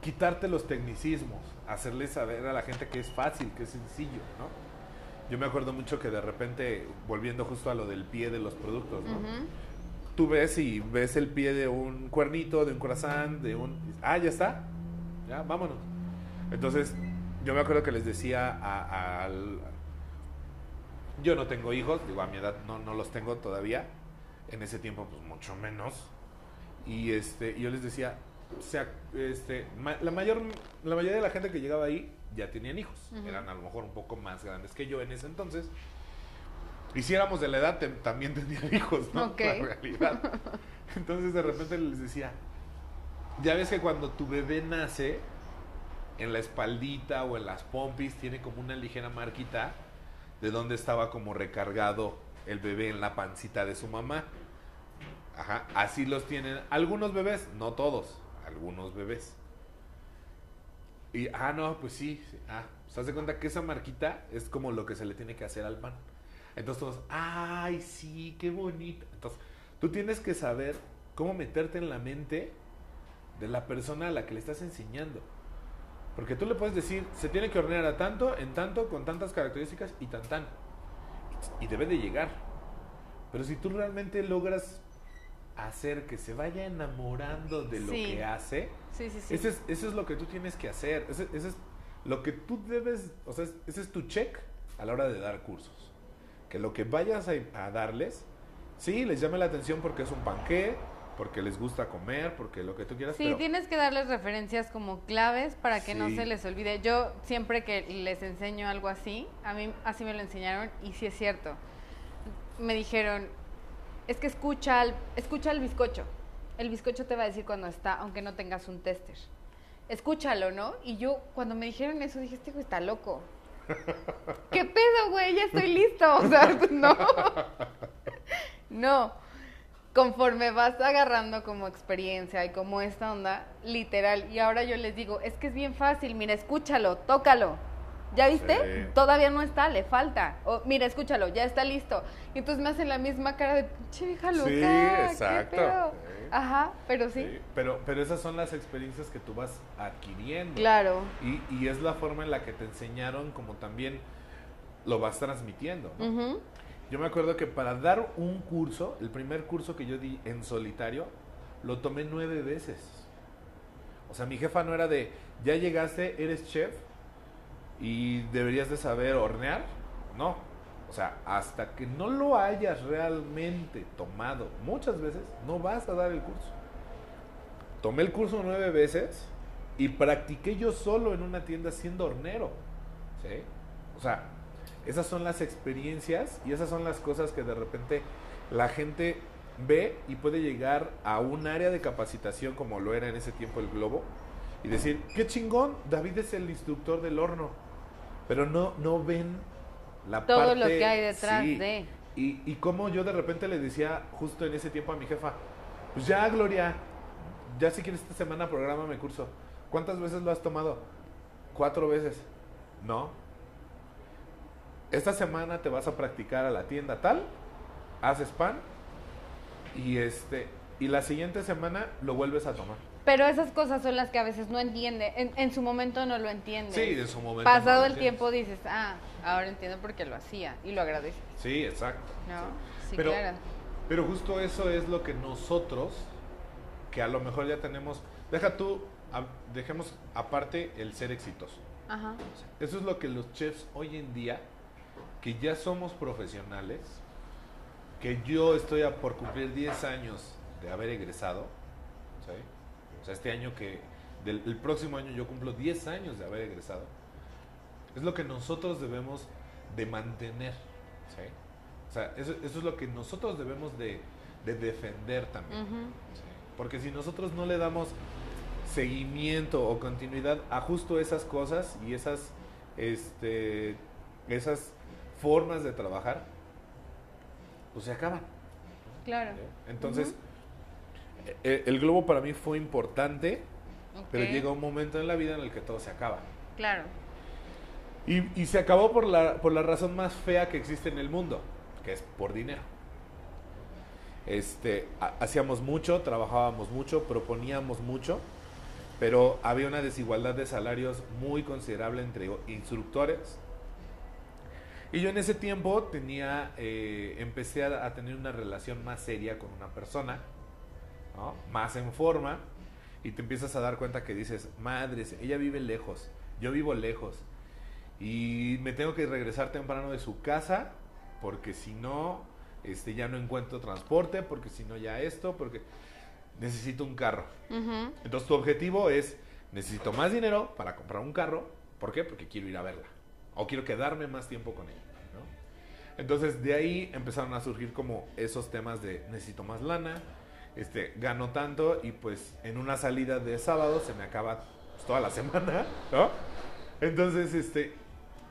quitarte los tecnicismos, hacerle saber a la gente que es fácil, que es sencillo, ¿no? Yo me acuerdo mucho que de repente, volviendo justo a lo del pie de los productos, ¿no? Tú ves y ves el pie de un cuernito, de un croissant, de un... Ah, ya está. Ya, vámonos. Entonces, yo me acuerdo que les decía a- al... Yo no tengo hijos, digo, a mi edad no, no los tengo todavía. En ese tiempo, pues mucho menos. Y este, yo les decía, o sea, este, ma- la, mayor, la mayoría de la gente que llegaba ahí ya tenían hijos. Eran a lo mejor un poco más grandes que yo en ese entonces. Y si éramos de la edad, te- también tenían hijos, ¿no? Ok. La realidad. Entonces de repente les decía, ya ves que cuando tu bebé nace, en la espaldita o en las pompis tiene como una ligera marquita de donde estaba como recargado el bebé en la pancita de su mamá. Ajá, así los tienen algunos bebés, no todos, algunos bebés. Y, ah, no, pues sí, sí, ah, ¿se das de cuenta que esa marquita es como lo que se le tiene que hacer al pan? Entonces todos, ay, sí, qué bonito. Entonces, tú tienes que saber cómo meterte en la mente de la persona a la que le estás enseñando. Porque tú le puedes decir, se tiene que hornear a tanto, en tanto, con tantas características y tan tan. Y debe de llegar. Pero si tú realmente logras hacer que se vaya enamorando de lo Sí. que hace, Sí, sí, sí. ese es, eso es lo que tú tienes que hacer. Ese es lo que tú debes, o sea, ese es tu check a la hora de dar cursos. Que lo que vayas a, a darles, sí, les llame la atención porque es un panqué, porque les gusta comer, porque lo que tú quieras. Sí, pero tienes que darles referencias como claves para que no se les olvide. Yo siempre que les enseño algo así, a mí así me lo enseñaron y sí es cierto. Me dijeron, es que escucha al, escucha al bizcocho. El bizcocho te va a decir cuando está, aunque no tengas un tester. Escúchalo, ¿no? Y yo cuando me dijeron eso dije, este güey está loco. ¿Qué pedo, güey? Ya estoy listo. O sea, no. No conforme vas agarrando como experiencia y como esta onda, literal, y ahora yo les digo, es que es bien fácil, mira, escúchalo, tócalo. ¿Ya viste? Sí. Todavía no está, le falta. O, mira, escúchalo, ya está listo. Y entonces me hacen la misma cara de, che, vieja loca, Sí, ¿qué exacto. pedo?". Sí. Ajá, pero sí, Sí, pero, pero esas son las experiencias que tú vas adquiriendo. claro. Y, y es la forma en la que te enseñaron, como también lo vas transmitiendo. Yo me acuerdo que para dar un curso, el primer curso que yo di en solitario, lo tomé nueve veces. O sea, mi jefa no era de, ya llegaste, eres chef y deberías de saber hornear. No. O sea, hasta que no lo hayas realmente tomado muchas veces, no vas a dar el curso. Tomé el curso nueve veces y practiqué yo solo en una tienda siendo hornero. ¿Sí? O sea, esas son las experiencias y esas son las cosas que de repente la gente ve y puede llegar a un área de capacitación como lo era en ese tiempo el Globo y decir, qué chingón, David es el instructor del horno. Pero no, no ven la Todo parte... lo que hay detrás sí. de. Y, y como yo de repente le decía justo en ese tiempo a mi jefa, pues ya Gloria, ya si quieres esta semana prográmame curso. ¿Cuántas veces lo has tomado? Cuatro veces. No. Esta semana te vas a practicar a la tienda tal, haces pan y este y la siguiente semana lo vuelves a tomar. Pero esas cosas son las que a veces no entiende. En, en su momento no lo entiende. Sí, en su momento. Pasado no el tiempo dices, ah, ahora entiendo por qué lo hacía y lo agradeces. Sí, exacto. ¿No? Sí, Pero- claro. Pero justo eso es lo que nosotros, que a lo mejor ya tenemos, deja tú, a- dejemos aparte el ser exitoso. Ajá. Eso es lo que los chefs hoy en día, que ya somos profesionales, que yo estoy a por cumplir 10 años de haber egresado, ¿sí? Sea, este año que, del, el próximo año yo cumplo 10 años de haber egresado, es lo que nosotros debemos de mantener, ¿sí? O sea, eso, eso es lo que nosotros debemos de, de defender también. Sí, Porque si nosotros no le damos seguimiento o continuidad a justo esas cosas y esas, este, esas formas de trabajar, pues se acaban. Claro. ¿sí? Entonces, el globo para mí fue importante, pero llega un momento en la vida en el que todo se acaba. Claro. Y, y se acabó por la, por la razón más fea que existe en el mundo, que es por dinero. Este, ha- hacíamos mucho, trabajábamos mucho, proponíamos mucho, pero había una desigualdad de salarios muy considerable entre instructores. Y yo en ese tiempo tenía, eh, empecé a, a tener una relación más seria con una persona, ¿no? más en forma, y te empiezas a dar cuenta que dices, madres, ella vive lejos, yo vivo lejos, y me tengo que regresar temprano de su casa, porque si no, este, ya no encuentro transporte, porque si no ya esto, porque necesito un carro. Entonces tu objetivo es, necesito más dinero para comprar un carro. ¿Por qué? Porque quiero ir a verla. O quiero quedarme más tiempo con ella. ¿no? Entonces de ahí empezaron a surgir como esos temas de necesito más lana, este, gano tanto y pues en una salida de sábado se me acaba toda la semana. ¿no? Entonces este,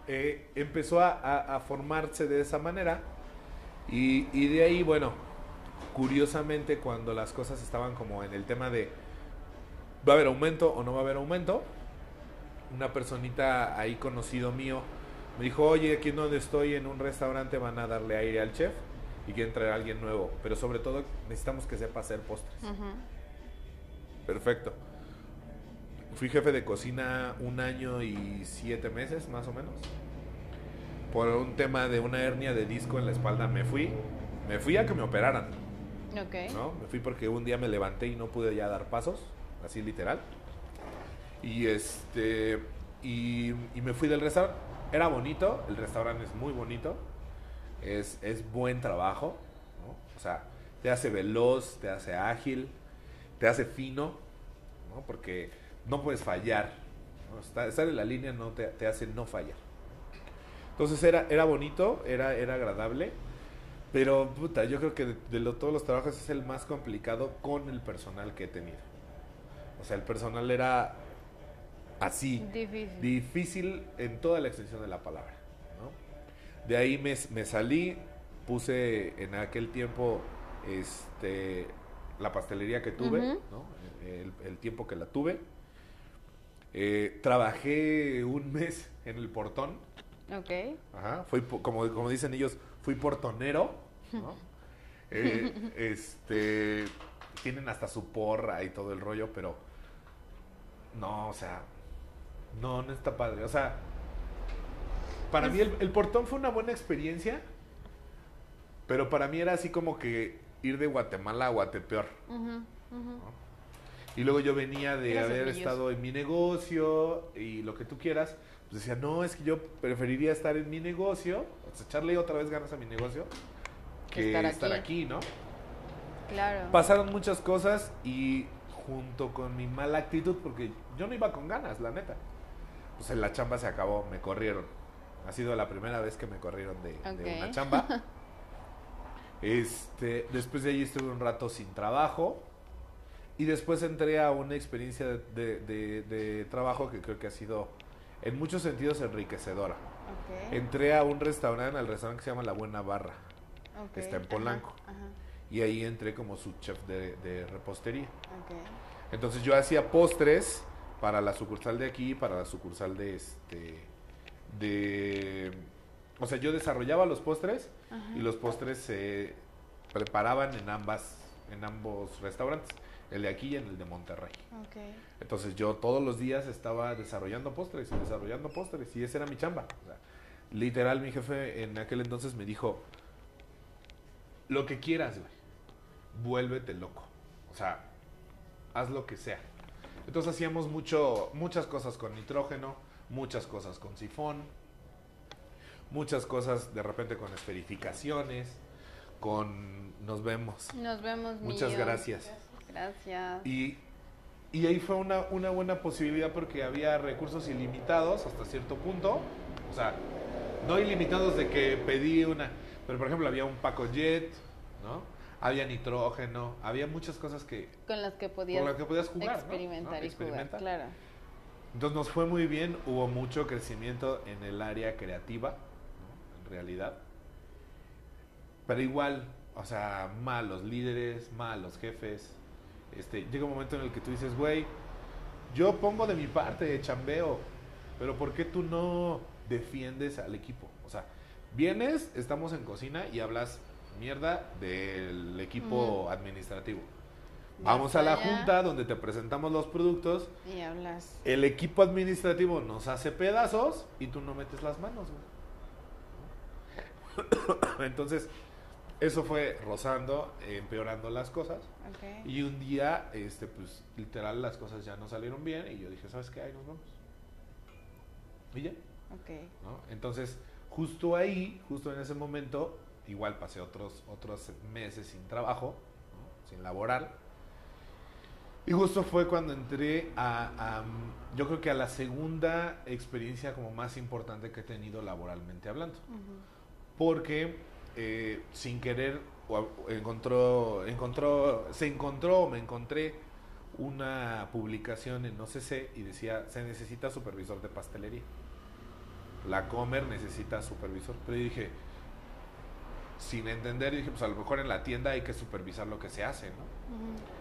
eh, empezó a formarse de esa manera y, y de ahí, bueno, curiosamente cuando las cosas estaban como en el tema de va a haber aumento o no va a haber aumento, una personita ahí conocido mío me dijo, oye, aquí en donde estoy en un restaurante van a darle aire al chef y quieren traer a alguien nuevo, pero sobre todo necesitamos que sepa hacer postres. Perfecto. Fui jefe de cocina un año y siete meses, más o menos. Por un tema de una hernia de disco en la espalda me fui. Me fui a que me operaran. Ok. ¿no? Me fui porque un día me levanté y no pude ya dar pasos, así literal. Y este y, y me fui del restaurante. Era bonito, el restaurante es muy bonito. Es, es buen trabajo, ¿no? O sea, te hace veloz, te hace ágil, te hace fino, ¿no? Porque no puedes fallar. ¿no? Estar, estar en la línea no te, te hace no fallar. Entonces era, era bonito, era, era agradable. Pero, puta, yo creo que de, de lo- todos los trabajos es el más complicado con el personal que he tenido. O sea, el personal era así. Difícil. Difícil en toda la extensión de la palabra. De ahí me, me salí, puse en aquel tiempo este, la pastelería que tuve. ¿no? el, el tiempo que la tuve. Eh, trabajé un mes en el portón. Ok. Ajá, fui, como, como dicen ellos, fui portonero, ¿no? Eh, este, tienen hasta su porra y todo el rollo, pero no, o sea, no, no está padre. O sea, para mí el, el portón fue una buena experiencia, pero para mí era así como que ir de Guatemala a Guatepeor. Y luego yo venía de haber estado en mi negocio y lo que tú quieras. Pues decía, no, es que yo preferiría estar en mi negocio, o sea, echarle otra vez ganas a mi negocio, que Estar estar, aquí. aquí. ¿no? Claro. Pasaron muchas cosas y junto con mi mala actitud, porque yo no iba con ganas, la neta. Pues en la chamba se acabó, me corrieron. Ha sido la primera vez que me corrieron de, una chamba. Este, después de ahí estuve un rato sin trabajo. Y después entré a una experiencia de, de- de- de trabajo que creo que ha sido en muchos sentidos enriquecedora. Entré a un restaurante, al restaurante que se llama La Buena Barra. que está en Polanco. Ajá. Y ahí entré como su chef de, de repostería. Entonces yo hacía postres para la sucursal de aquí, para la sucursal de este de o sea, yo desarrollaba los postres y los postres se preparaban en ambas en ambos restaurantes, el de aquí y en el de Monterrey. Entonces yo todos los días estaba desarrollando postres y desarrollando postres y esa era mi chamba. O sea, literal mi jefe en aquel entonces me dijo, lo que quieras, güey, vuélvete loco. O sea, haz lo que sea. Entonces hacíamos mucho, muchas cosas con nitrógeno, muchas cosas con sifón, muchas cosas de repente con esferificaciones, con nos vemos. Nos vemos. Muchas gracias. Gracias. Y, y ahí fue una, una buena posibilidad porque había recursos ilimitados hasta cierto punto. O sea, no ilimitados de que pedí una... Pero por ejemplo había un Paco Jet, ¿no? Había nitrógeno, había muchas cosas que... Con las que podías, Con las que podías jugar, experimentar ¿no? y jugar. Claro. Entonces nos fue muy bien, hubo mucho crecimiento en el área creativa, ¿no? en realidad. Pero igual, o sea, malos líderes, malos jefes. Este, llega un momento en el que tú dices, güey, yo pongo de mi parte, chambeo, pero ¿por qué tú no defiendes al equipo? O sea, vienes, estamos en cocina y hablas mierda del equipo administrativo. Vamos a la allá junta donde te presentamos los productos Y hablas. el equipo administrativo nos hace pedazos y tú no metes las manos, güey. Entonces, eso fue rozando, empeorando las cosas. Ok. Y un día, este, pues, literal, las cosas ya no salieron bien y yo dije, ¿sabes qué? Ahí nos vamos. Y ya, Ok. ¿no? Entonces, justo ahí, justo en ese momento, igual pasé otros, otros meses sin trabajo, ¿no? sin laborar. Y justo fue cuando entré a, a, yo creo que a la segunda experiencia como más importante que he tenido laboralmente hablando. Porque eh, sin querer encontró, encontró, se encontró, o me encontré una publicación en OCC y decía, se necesita supervisor de pastelería. La Comer necesita supervisor. Pero yo dije, sin entender, dije, pues a lo mejor en la tienda hay que supervisar lo que se hace, ¿no?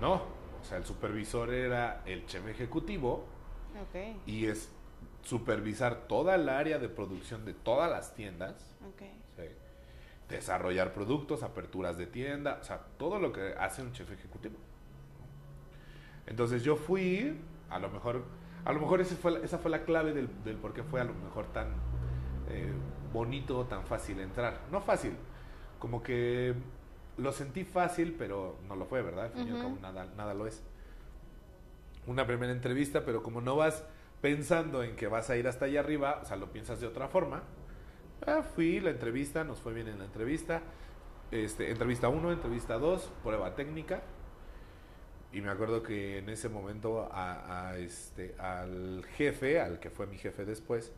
No, o sea, el supervisor era el chef ejecutivo Ok. y es supervisar toda el área de producción de todas las tiendas. ¿sí? desarrollar productos, aperturas de tienda, o sea, todo lo que hace un chef ejecutivo. Entonces yo fui, a lo mejor, a lo mejor ese fue, la- esa fue la clave del, del por qué fue a lo mejor tan eh, bonito, tan fácil entrar. No fácil, como que lo sentí fácil, pero no lo fue, ¿verdad? Al fin y al cabo nada, nada lo es. Una primera entrevista, pero como no vas pensando en que vas a ir hasta allá arriba, o sea, lo piensas de otra forma. Ah, fui, la entrevista, nos fue bien en la entrevista. este, entrevista 1, entrevista 2, prueba técnica. Y me acuerdo que en ese momento a, a este, al jefe, al que fue mi jefe después,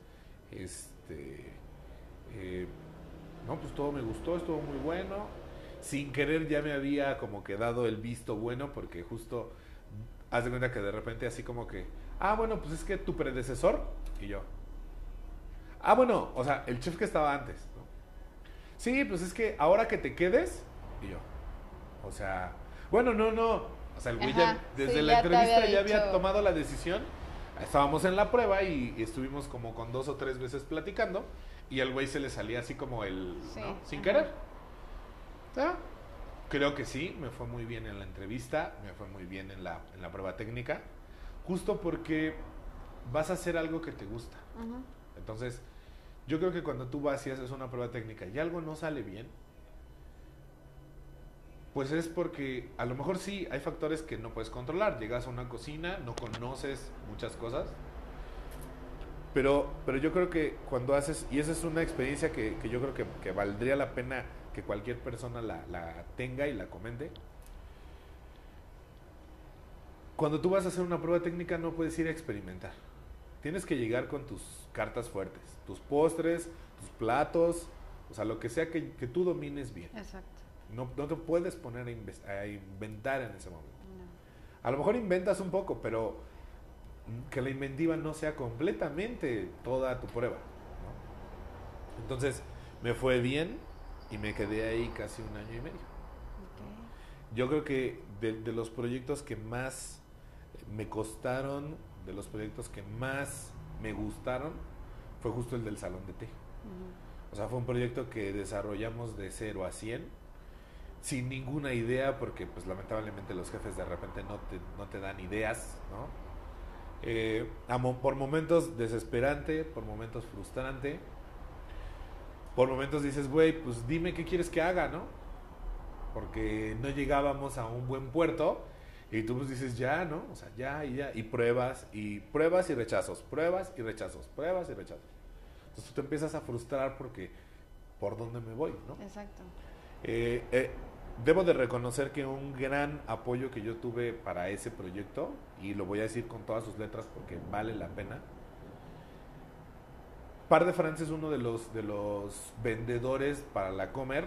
este, eh, no, pues todo me gustó, estuvo muy bueno. Sin querer ya me había como que dado el visto bueno porque justo, haz de cuenta que de repente así como que, ah, bueno, pues es que tu predecesor y yo. Ah, bueno, o sea, el chef que estaba antes. ¿no? Sí, pues es que ahora que te quedes y yo. O sea, bueno, no, no. O sea, el güey ya, desde sí, la ya entrevista había ya había tomado la decisión. Estábamos en la prueba y, y estuvimos como con dos o tres veces platicando. Y al güey se le salía así como el. Sí, ¿no? Sin ajá. querer. Ah, Creo que sí, me fue muy bien en la entrevista, me fue muy bien en la, en la prueba técnica. Justo porque vas a hacer algo que te gusta. Ujú. Entonces, yo creo que cuando tú vas y haces una prueba técnica y algo no sale bien, pues es porque a lo mejor sí hay factores que no puedes controlar. Llegas a una cocina, no conoces muchas cosas. Pero, pero yo creo que cuando haces, y esa es una experiencia que, que yo creo que, que valdría la pena que cualquier persona la, la tenga y la comente. Cuando tú vas a hacer una prueba técnica no puedes ir a experimentar. Tienes que llegar con tus cartas fuertes, tus postres, tus platos, o sea, lo que sea que, que tú domines bien. Exacto. No, no te puedes poner a, inventar en ese momento. No. A lo mejor inventas un poco, pero que la inventiva no sea completamente toda tu prueba. ¿no? Entonces, me fue bien y me quedé ahí casi un año y medio. Ok. Yo creo que de, de los proyectos que más me costaron, de los proyectos que más me gustaron, fue justo el del salón de té. Ujú. O sea, fue un proyecto que desarrollamos de 0 a 100 sin ninguna idea porque pues lamentablemente los jefes de repente no te, no te dan ideas, ¿no? Eh, por momentos desesperante, por momentos frustrante, por momentos dices, güey, pues dime qué quieres que haga, ¿no? Porque no llegábamos a un buen puerto y tú pues dices, ya, ¿no? O sea, ya y ya, y pruebas, y pruebas y rechazos, pruebas y rechazos, pruebas y rechazos. Entonces tú te empiezas a frustrar porque, ¿por dónde me voy, no? Exacto. Eh, eh, debo de reconocer que un gran apoyo que yo tuve para ese proyecto, y lo voy a decir con todas sus letras porque vale la pena, Par de France es uno de los, de los vendedores para la comer,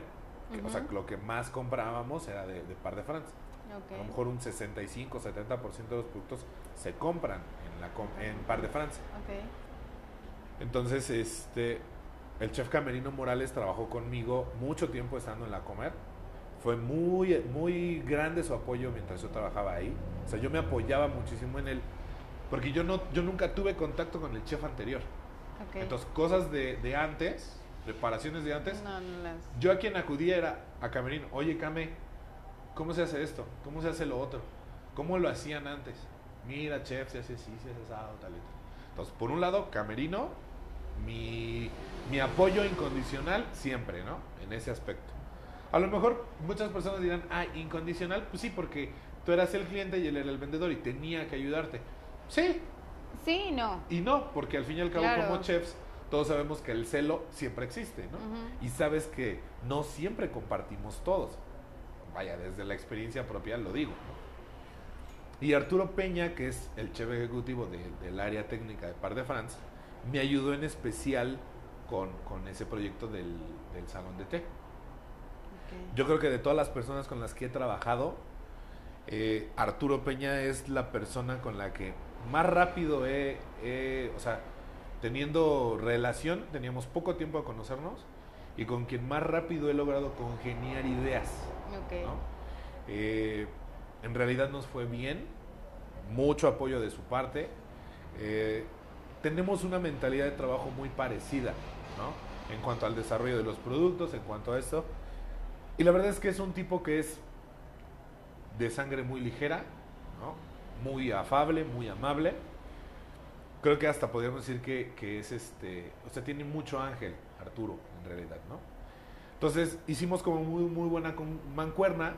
que, o sea, lo que más comprábamos era de, de Par de France. Ok. A lo mejor un 65, 70% de los productos se compran en, la, com- en Par de France. Ok. Entonces, este, el chef Camerino Morales trabajó conmigo mucho tiempo estando en la comer. Fue muy, muy grande su apoyo mientras yo trabajaba ahí. O sea, yo me apoyaba muchísimo en él. Porque yo, no, yo nunca tuve contacto con el chef anterior. Ok. Entonces, cosas de, de antes, preparaciones de antes, no, no las. yo a quien acudía era a Camerino. Oye, Came, ¿cómo se hace esto? ¿Cómo se hace lo otro? ¿Cómo lo hacían antes? Mira, chef, se hace así, se hace asado, tal y tal. Entonces, por un lado, Camerino, mi, mi apoyo incondicional siempre, ¿no? En ese aspecto. A lo mejor muchas personas dirán, ah, incondicional, pues sí, porque tú eras el cliente y él era el vendedor y tenía que ayudarte. Sí, Sí, no. y no, porque al fin y al cabo Claro. como chefs todos sabemos que el celo siempre existe, ¿no? Y sabes que no siempre compartimos todos. Vaya, desde la experiencia propia lo digo. ¿no? Y Arturo Peña, que es el chef ejecutivo de- del área técnica de Par de France, me ayudó en especial con, con ese proyecto del, del salón de té. Yo creo que de todas las personas con las que he trabajado, eh, Arturo Peña es la persona con la que más rápido he, he- o sea, teniendo relación, teníamos poco tiempo de conocernos, y con quien más rápido he logrado congeniar ideas. Ok. ¿no? Eh, en realidad nos fue bien, mucho apoyo de su parte. eh, tenemos una mentalidad de trabajo muy parecida, ¿no? En cuanto al desarrollo de los productos, en cuanto a esto. Y la verdad es que es un tipo que es de sangre muy ligera. Muy afable, muy amable. Creo que hasta podríamos decir que, que es este, o sea, tiene mucho ángel, Arturo, en realidad, ¿no? Entonces hicimos como muy, muy buena mancuerna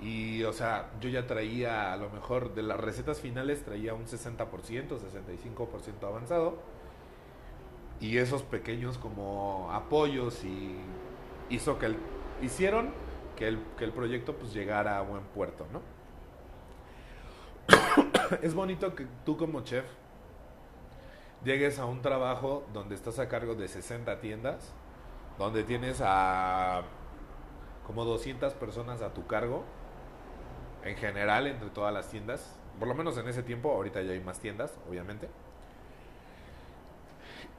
y, o sea, yo ya traía, a lo mejor de las recetas finales, traía un 60%, 65% avanzado. Y esos pequeños como apoyos y que hicieron que el, que el proyecto pues llegara a buen puerto, ¿no? es bonito que tú como chef llegues a un trabajo donde estás a cargo de 60 tiendas, donde tienes a como 200 personas a tu cargo, en general entre todas las tiendas, por lo menos en ese tiempo, ahorita ya hay más tiendas, obviamente,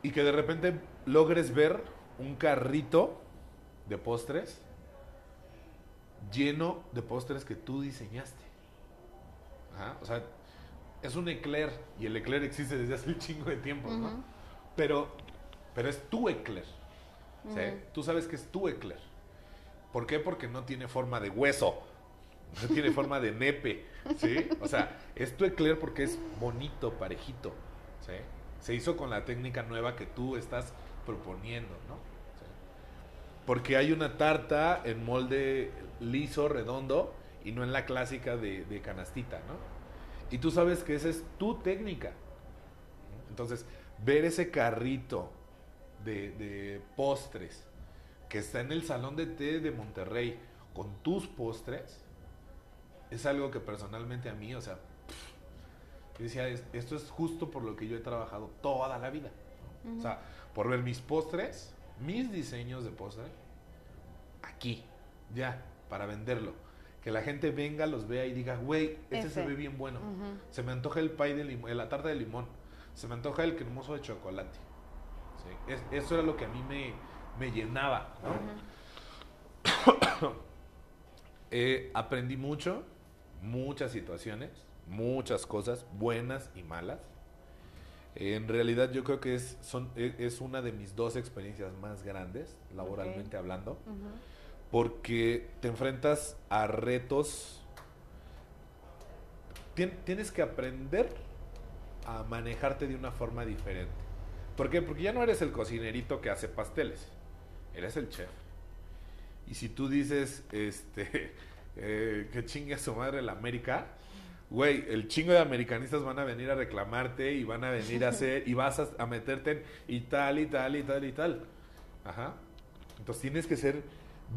y que de repente logres ver un carrito de postres lleno de postres que tú diseñaste. O sea, es un eclair y el eclair existe desde hace un chingo de tiempo, ¿no? Pero, pero es tu eclair. ¿sí? Tú sabes que es tu eclair. ¿Por qué? Porque no tiene forma de hueso, no tiene forma de nepe, ¿sí? O sea, es tu eclair porque es bonito, parejito, ¿sí? Se hizo con la técnica nueva que tú estás proponiendo, ¿no? ¿Sí? Porque hay una tarta en molde liso, redondo, y no en la clásica de, de canastita, ¿no? Y tú sabes que esa es tu técnica. Entonces, ver ese carrito de, de, postres que está en el salón de té de Monterrey con tus postres, es algo que personalmente a mí, o sea, yo decía, esto es justo por lo que yo he trabajado toda la vida. Uh -huh. O sea, por ver mis postres, mis diseños de postre, aquí, ya, para venderlo que la gente venga, los vea y diga, güey, este Ese. se ve bien bueno. Uh -huh. Se me antoja el pie de limón, la tarta de limón. Se me antoja el cremoso de chocolate. ¿Sí? Es, eso era lo que a mí me, me llenaba. ¿no? Uh -huh. eh, aprendí mucho, muchas situaciones, muchas cosas, buenas y malas. Eh, en realidad yo creo que es, son, es una de mis dos experiencias más grandes, laboralmente okay. hablando. Uh -huh porque te enfrentas a retos. Tien, tienes que aprender a manejarte de una forma diferente. ¿Por qué? Porque ya no eres el cocinerito que hace pasteles, eres el chef. Y si tú dices, este, eh, que chingue a su madre la América, güey, el chingo de americanistas van a venir a reclamarte y van a venir a hacer, y vas a, a meterte en y tal, y tal, y tal, y tal. Ajá. Entonces tienes que ser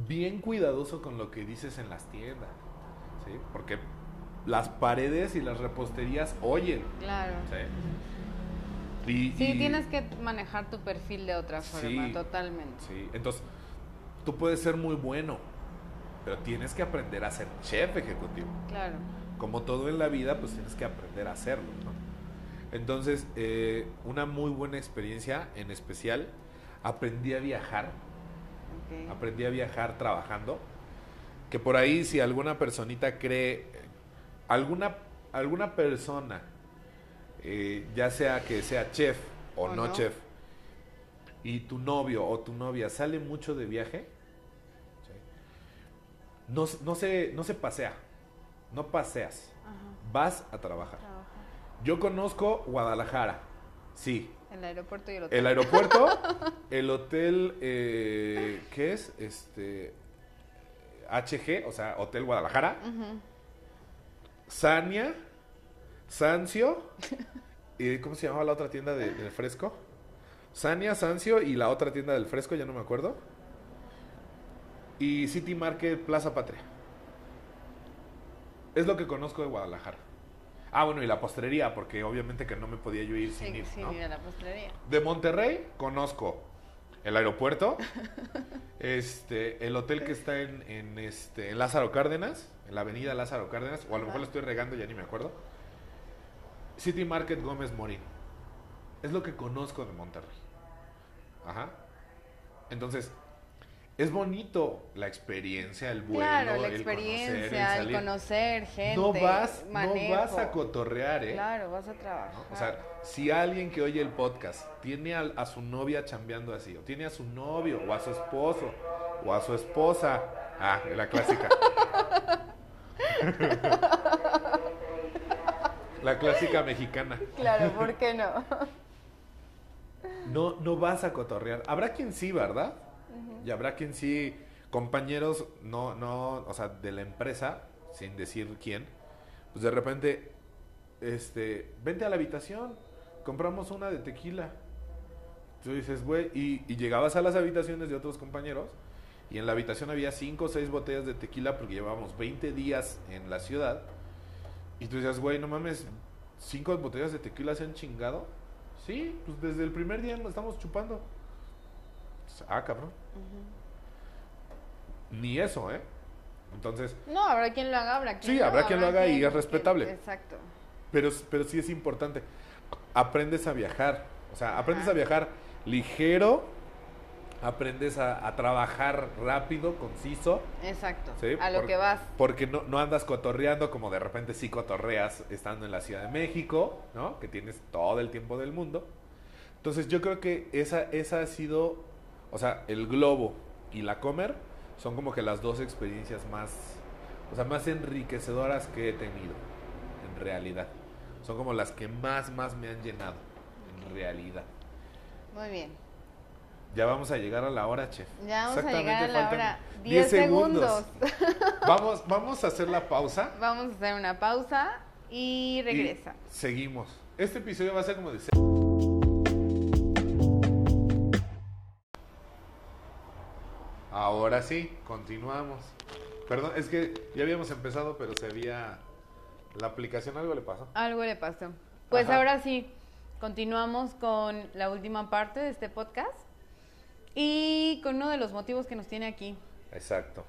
bien cuidadoso con lo que dices en las tiendas, ¿sí? Porque las paredes y las reposterías oyen. Claro. ¿sí? Y, sí, y, tienes que manejar tu perfil de otra forma, sí, totalmente. Sí, entonces tú puedes ser muy bueno, pero tienes que aprender a ser chef ejecutivo. Claro. Como todo en la vida, pues tienes que aprender a hacerlo, ¿no? Entonces, eh, una muy buena experiencia, en especial, aprendí a viajar Okay. Aprendí a viajar trabajando. Que por ahí, si alguna personita cree, alguna, alguna persona, eh, ya sea que sea chef o, o no, no, chef, y tu novio o tu novia sale mucho de viaje, ¿sí? no, no, se, no se pasea, no paseas, Ajá. vas a trabajar. Trabaja. Yo conozco Guadalajara, sí, el aeropuerto y el hotel. El aeropuerto, el hotel, eh, ¿qué es? Este, HG, o sea, Hotel Guadalajara. Uh -huh. Sania, Sancio, y ¿cómo se llamaba la otra tienda de, del fresco? Sania, Sancio y la otra tienda del fresco, ya no me acuerdo. Y City Market Plaza Patria. Es lo que conozco de Guadalajara. Ah, bueno, y la postrería, porque obviamente que no me podía yo ir sin ir. ¿no? ir a la postrería. De Monterrey conozco el aeropuerto, este, el hotel que está en, en, este, en Lázaro Cárdenas, en la avenida Lázaro Cárdenas, o a lo mejor lo estoy regando, ya ni me acuerdo. City Market Gómez Morín. Es lo que conozco de Monterrey. Ajá. Entonces, es bonito la experiencia, el vuelo, claro, la experiencia, el conocer, el, el conocer gente. No vas, manejo. no vas a cotorrear, ¿eh? Claro, vas a trabajar. ¿no? O sea, si alguien que oye el podcast tiene a, a, su novia chambeando así, o tiene a su novio, o a su esposo, o a su esposa, ah, la clásica. la clásica mexicana. Claro, ¿por qué no? no, no vas a cotorrear. Habrá quien sí, ¿verdad? Y habrá quien sí, compañeros, no, no, o sea, de la empresa, sin decir quién, pues de repente, este, vente a la habitación, compramos una de tequila. Tú dices, güey, y, llegabas a las habitaciones de otros compañeros Y en la habitación había 5 o 6 botellas de tequila porque llevábamos 20 días en la ciudad. Y tú decías, güey, no mames, ¿cinco botellas de tequila se han chingado? Sí, pues desde el primer día lo estamos chupando. Ah, cabrón. Ni eso, ¿eh? Entonces, No, habrá quien lo haga, habrá quien Sí, no, habrá quien lo haga y es respetable. Exacto. pero, pero sí es importante. Aprendes a viajar. O sea, aprendes Ajá. a viajar ligero, aprendes a, a trabajar rápido, conciso. Exacto. ¿sí? A lo Por- que vas. Porque no, no andas cotorreando como de repente sí cotorreas estando en la Ciudad de México, ¿no? Que tienes todo el tiempo del mundo. Entonces yo creo que esa, esa ha sido, o sea, el globo y la comer son como que las dos experiencias más, o sea, más enriquecedoras que he tenido, en realidad. Son como las que más, más me han llenado, en realidad. Muy bien. Ya vamos a llegar a la hora, chef. Ya vamos a llegar a la hora. 10 10 segundos. Vamos, vamos a hacer la pausa. Vamos a hacer una pausa y regresa. Y seguimos. Este episodio va a ser como de... Ahora sí, continuamos. Perdón, es que ya habíamos empezado, pero se había... La aplicación algo le pasó. Algo le pasó. Pues Ajá. ahora sí, continuamos con la última parte de este podcast y con uno de los motivos que nos tiene aquí. Exacto.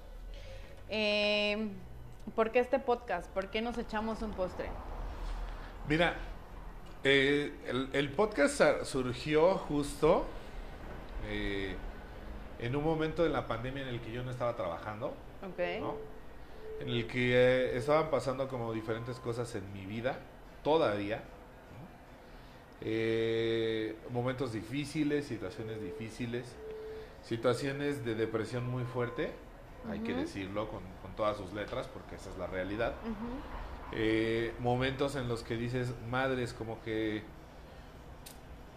Eh, ¿Por qué este podcast? ¿Por qué nos echamos un postre? Mira, eh, el, el podcast surgió justo eh, en un momento de la pandemia en el que yo no estaba trabajando. Ok. ¿no? En el que eh, estaban pasando como diferentes cosas en mi vida, todavía. ¿no? Eh, momentos difíciles, situaciones difíciles, situaciones de depresión muy fuerte, hay que decirlo con, con todas sus letras, porque esa es la realidad. Eh, momentos en los que dices, madres, como que,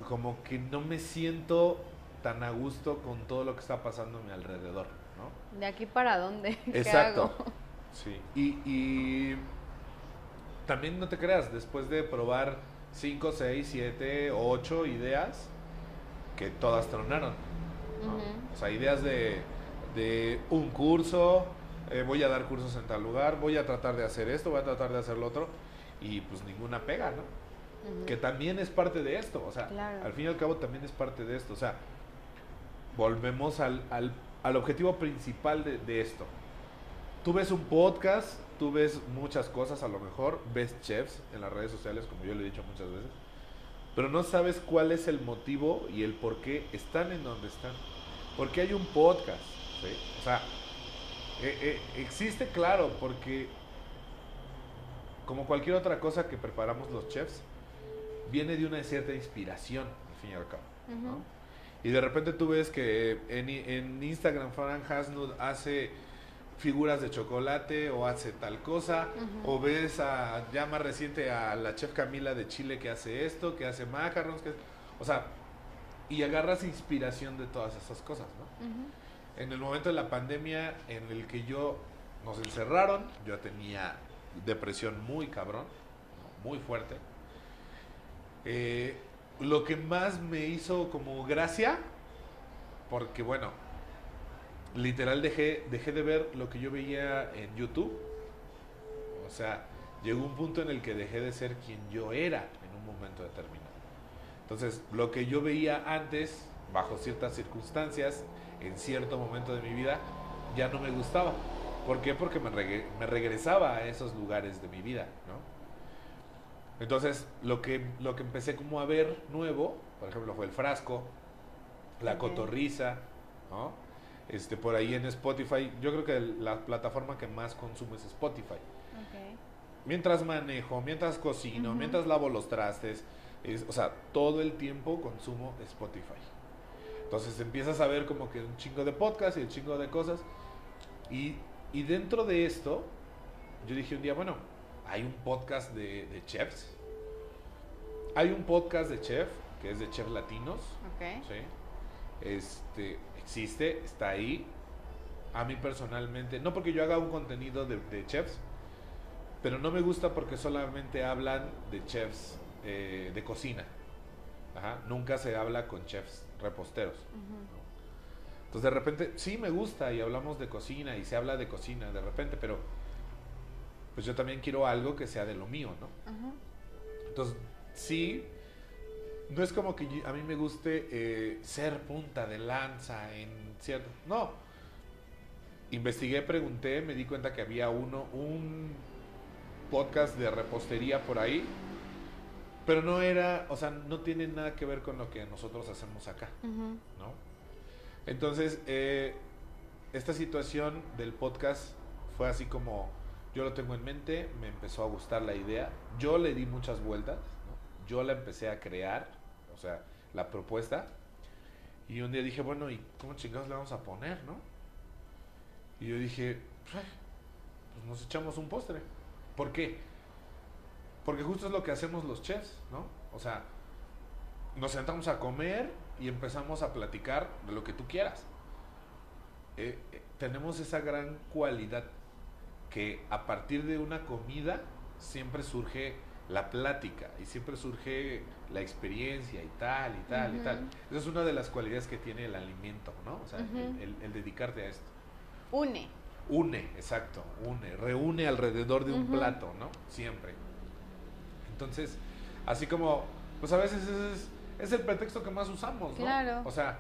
como que no me siento tan a gusto con todo lo que está pasando a mi alrededor, ¿no? ¿De aquí para dónde? ¿Qué Exacto. hago? Sí. Y, y también no te creas, después de probar 5, 6, 7, 8 ideas, que todas tronaron. O sea, ideas de, de un curso, eh, voy a dar cursos en tal lugar, voy a tratar de hacer esto, voy a tratar de hacer lo otro, y pues ninguna pega, ¿no? Que también es parte de esto, o sea, Claro. al fin y al cabo también es parte de esto, o sea, volvemos al, al, al objetivo principal de, de esto. Tú ves un podcast, tú ves muchas cosas, a lo mejor ves chefs en las redes sociales, como yo le he dicho muchas veces, pero no sabes cuál es el motivo y el por qué están en donde están. Porque hay un podcast, ¿sí? O sea, eh, eh, existe, claro, porque como cualquier otra cosa que preparamos los chefs, viene de una cierta inspiración, al fin y al cabo. ¿no? Y de repente tú ves que en, en Instagram Fran Hasnud hace figuras de chocolate o hace tal cosa, o ves a, ya más reciente a la chef Camila de Chile que hace esto, que hace macarons, que, o sea, y agarras inspiración de todas esas cosas, ¿no? En el momento de la pandemia en el que yo nos encerraron, yo tenía depresión muy cabrón, muy fuerte. Eh, lo que más me hizo como gracia, porque bueno, literal dejé, dejé de ver lo que yo veía en YouTube. O sea, llegó un punto en el que dejé de ser quien yo era en un momento determinado. Entonces, lo que yo veía antes, bajo ciertas circunstancias, en cierto momento de mi vida, ya no me gustaba. ¿Por qué? Porque me, regre- me regresaba a esos lugares de mi vida. Entonces, lo que, lo que empecé como a ver nuevo, por ejemplo, fue el frasco, la Ok. cotorriza, ¿no? Este, por ahí en Spotify, yo creo que la plataforma que más consumo es Spotify mientras manejo, mientras cocino, mientras lavo los trastes, es- o sea, todo el tiempo consumo Spotify. Entonces empiezas a ver como que un chingo de podcasts y un chingo de cosas. Y, y dentro de esto, yo dije un día, bueno, hay un podcast de, de chefs. Hay un podcast de chef, que es de chefs latinos. Ok. ¿sí? Este, existe, está ahí. A mí personalmente, no porque yo haga un contenido de, de chefs, pero no me gusta porque solamente hablan de chefs eh, de cocina. Ajá, Nunca se habla con chefs reposteros. Entonces de repente, sí me gusta y hablamos de cocina y se habla de cocina de repente, pero pues yo también quiero algo que sea de lo mío, ¿no? Entonces, sí, no es como que a mí me guste eh, ser punta de lanza en cierto... No. Investigué, pregunté, me di cuenta que había uno, un podcast de repostería por ahí, pero no era, o sea, no tiene nada que ver con lo que nosotros hacemos acá. ¿no? Entonces, eh, esta situación del podcast fue así como, yo lo tengo en mente, me empezó a gustar la idea, yo le di muchas vueltas, yo la empecé a crear, o sea, la propuesta, y un día dije, bueno, ¿y cómo chingados le vamos a poner, no? Y yo dije, "Ay, pues nos echamos un postre. ¿Por qué? Porque justo es lo que hacemos los chefs, ¿no? O sea, nos sentamos a comer y empezamos a platicar de lo que tú quieras. Eh, eh, tenemos esa gran cualidad que a partir de una comida siempre surge la plática y siempre surge la experiencia y tal y tal y tal. Esa es una de las cualidades que tiene el alimento, ¿no? O sea, el- Ujú. el, el dedicarte a esto. Une. Une, exacto, une, reúne alrededor de un plato, ¿no? Siempre. Entonces, así como, pues a veces ese es, es el pretexto que más usamos, ¿no? Claro. O sea,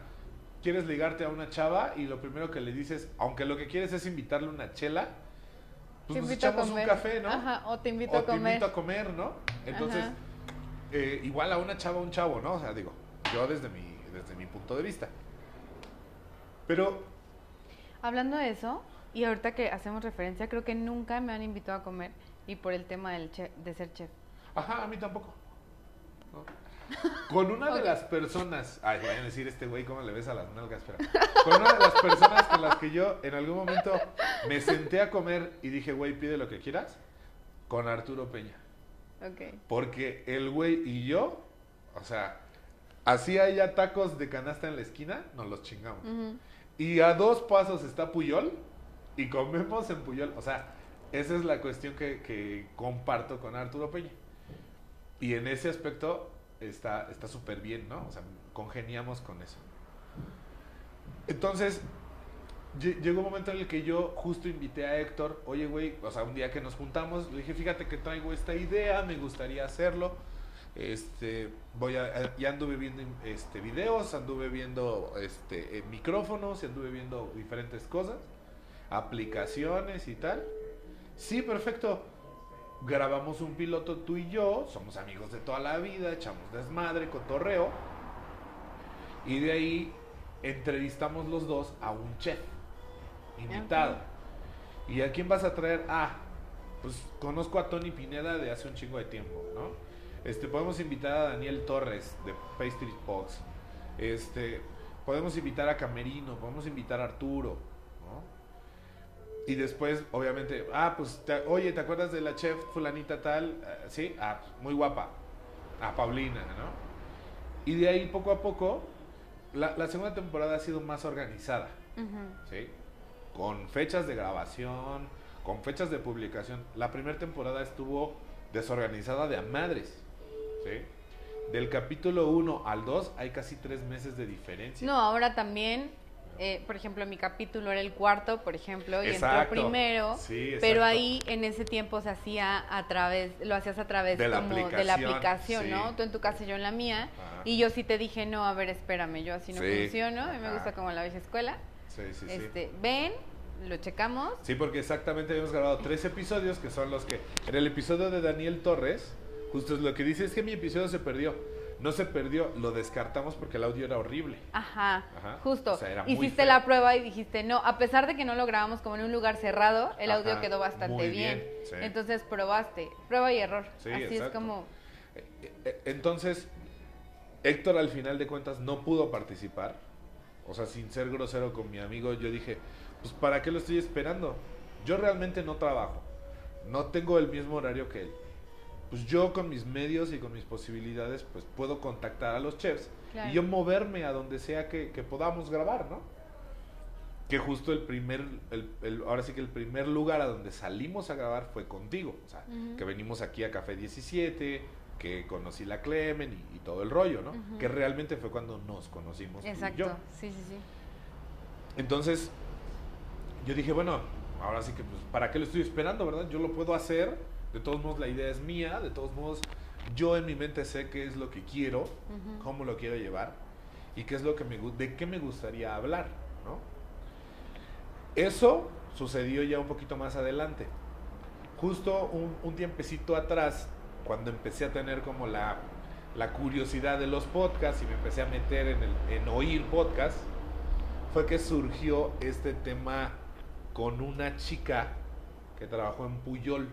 quieres ligarte a una chava y lo primero que le dices, aunque lo que quieres es invitarle una chela, pues Te nos echamos un café, ¿no? Ajá, o te invito o a te comer. invito a comer, ¿no? Entonces, eh, igual a una chava, un chavo, ¿no? O sea, digo, yo desde mi, desde mi punto de vista. Pero Hablando de eso, y ahorita que hacemos referencia, creo que nunca me han invitado a comer y por el tema del chef- de ser chef. Ajá, a mí tampoco. No. Con una de las personas, ay, vayan a decir este güey cómo le ves a las nalgas, pero con una de las personas con las que yo en algún momento me senté a comer y dije, güey, pide lo que quieras, con Arturo Peña. Ok. Porque el güey y yo, o sea, hacía ya tacos de canasta en la esquina, nos los chingamos. Y a dos pasos está Puyol y comemos en Puyol. O sea, esa es la cuestión que, que comparto con Arturo Peña. Y en ese aspecto está está súper bien, ¿no? O sea, congeniamos con eso. Entonces, lle- llegó un momento en el que yo justo invité a Héctor, oye, güey, o sea, un día que nos juntamos, le dije, fíjate que traigo esta idea, me gustaría hacerlo. Este, voy a, ya anduve viendo este, videos, anduve viendo este, eh, micrófonos, anduve viendo diferentes cosas, aplicaciones y tal. Sí, perfecto. Grabamos un piloto tú y yo, somos amigos de toda la vida, echamos desmadre, cotorreo. Y de ahí entrevistamos los dos a un chef invitado. ¿Y a quién vas a traer? Ah, pues conozco a Tony Pineda de hace un chingo de tiempo, ¿no? Este, podemos invitar a Daniel Torres de Pastry Box. Este, podemos invitar a Camerino, podemos invitar a Arturo. Y después, obviamente, ah, pues, te- oye, ¿te acuerdas de la chef fulanita tal? Ah, sí, ah, muy guapa. A Paulina, ¿no? Y de ahí, poco a poco, la, la segunda temporada ha sido más organizada. ¿sí? Con fechas de grabación, con fechas de publicación. La primera temporada estuvo desorganizada de a madres, ¿sí? Del capítulo 1 al 2 hay casi tres meses de diferencia. No, ahora también, eh, por ejemplo, mi capítulo era el cuarto, por ejemplo, y Exacto. entró primero, Sí, pero ahí en ese tiempo se hacía a través, lo hacías a través De la como de la aplicación, aplicación, sí. ¿no? Tú en tu casa y yo en la mía, Ajá. y yo sí te dije, no, a ver, espérame, yo así no Sí, funciono, a mí me gusta como la vieja escuela, Sí, sí, sí. este, ven, lo checamos, Sí, porque exactamente habíamos grabado tres episodios que son los que. En el episodio de Daniel Torres, justo es lo que dice: es que mi episodio se perdió. No se perdió, lo descartamos porque el audio era horrible. Ajá, Ajá. justo. O sea, era Hiciste la prueba y dijiste, no, a pesar de que no lo grabamos como en un lugar cerrado, el audio quedó bastante muy bien. bien, sí. Entonces probaste, prueba y error. Sí, Así es como, Eh, eh, Entonces, Héctor al final de cuentas no pudo participar. O sea, sin ser grosero con mi amigo, yo dije, pues ¿para qué lo estoy esperando? Yo realmente no trabajo. No tengo el mismo horario que él. Pues yo con mis medios y con mis posibilidades, pues puedo contactar a los chefs Claro. y yo moverme a donde sea que, que podamos grabar, ¿no? Que justo el primer, el- el- ahora sí que el primer lugar a donde salimos a grabar fue contigo. O sea, que venimos aquí a Café 17, que conocí la Clemen y, y todo el rollo, ¿no? Que realmente fue cuando nos conocimos. tú y exacto, yo. sí, sí, sí. Entonces, yo dije, bueno, ahora sí que, pues, ¿para qué lo estoy esperando, verdad? Yo lo puedo hacer, de todos modos la idea es mía, de todos modos yo en mi mente sé qué es lo que quiero, cómo lo quiero llevar y qué es lo que me de qué me gustaría hablar, ¿no? Eso sucedió ya un poquito más adelante. Justo un, un tiempecito atrás, cuando empecé a tener como la, la curiosidad de los podcasts y me empecé a meter en, el, en oír podcasts, fue que surgió este tema con una chica que trabajó en Puyol.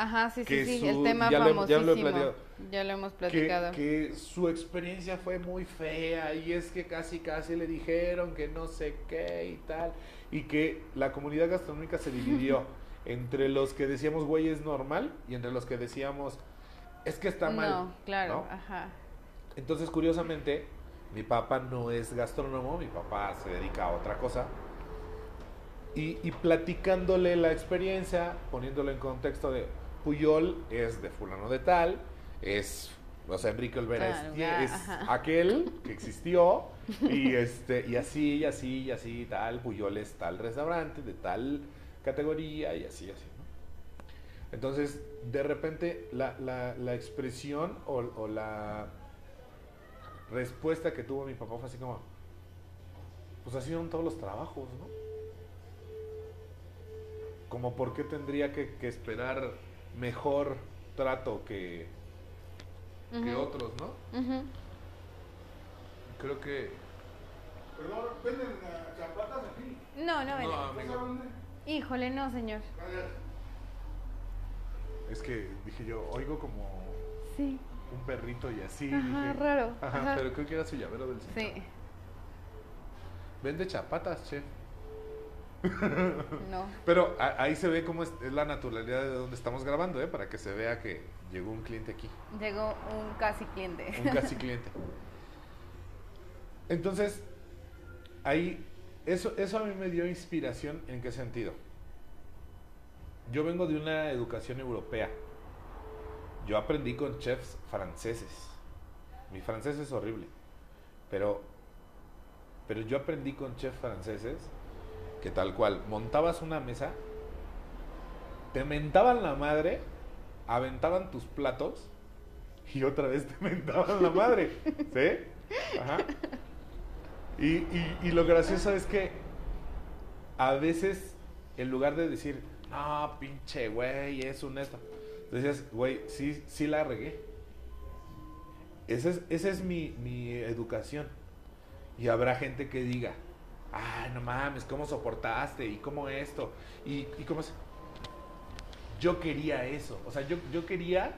Ajá, sí, sí, sí, su- el tema ya lo he- ya famosísimo. lo he platicado. Ya lo hemos que, platicado. que su experiencia fue muy fea y es que casi casi le dijeron que no sé qué y tal y que la comunidad gastronómica se dividió entre los que decíamos güey es normal y entre los que decíamos es que está mal No, claro, ¿no? ajá. entonces curiosamente mi papá no es gastrónomo mi papá se dedica a otra cosa y, y platicándole la experiencia poniéndolo en contexto de Puyol es de fulano de tal es o sea Enrique Olvera Claro, es, ya, es ajá. aquel que existió y este y así y así y así tal Puyol es tal restaurante de tal categoría y así así ¿no? entonces de repente la, la, la expresión o, o la respuesta que tuvo mi papá fue así como pues así son todos los trabajos ¿no? como por qué tendría que, que esperar mejor trato que, que otros, ¿no? Creo que... Perdón, ¿venden eh, chapatas aquí? No, no, vende. No, ¿Vas a amigo. Híjole, no, señor. Gracias. Es que dije yo, oigo como Sí. un perrito y así. Ajá, dije, raro. Ajá, Ajá. pero creo que era su llavero del señor. Sí. Vende chapatas, chef. No. Pero a- ahí se ve cómo es, es la naturalidad de donde estamos grabando, ¿eh? Para que se vea que llegó un cliente aquí. Llegó un casi cliente. un casi cliente. Entonces, ahí, eso, eso a mí me dio inspiración en qué sentido. Yo vengo de una educación europea. Yo aprendí con chefs franceses. Mi francés es horrible. Pero, pero yo aprendí con chefs franceses que tal cual, montabas una mesa, te mentaban la madre, aventaban tus platos y otra vez te mentaban la madre. ¿Sí? Ajá. Y, y- lo gracioso es que a veces, en lugar de decir, no, pinche güey, es un esto, decías, güey, sí, sí la regué. Esa es, esa es mi, mi educación. Y habrá gente que diga, ay, no mames, ¿cómo soportaste? ¿Y cómo esto? ¿Y, y cómo es? Yo quería eso. O sea, yo, yo quería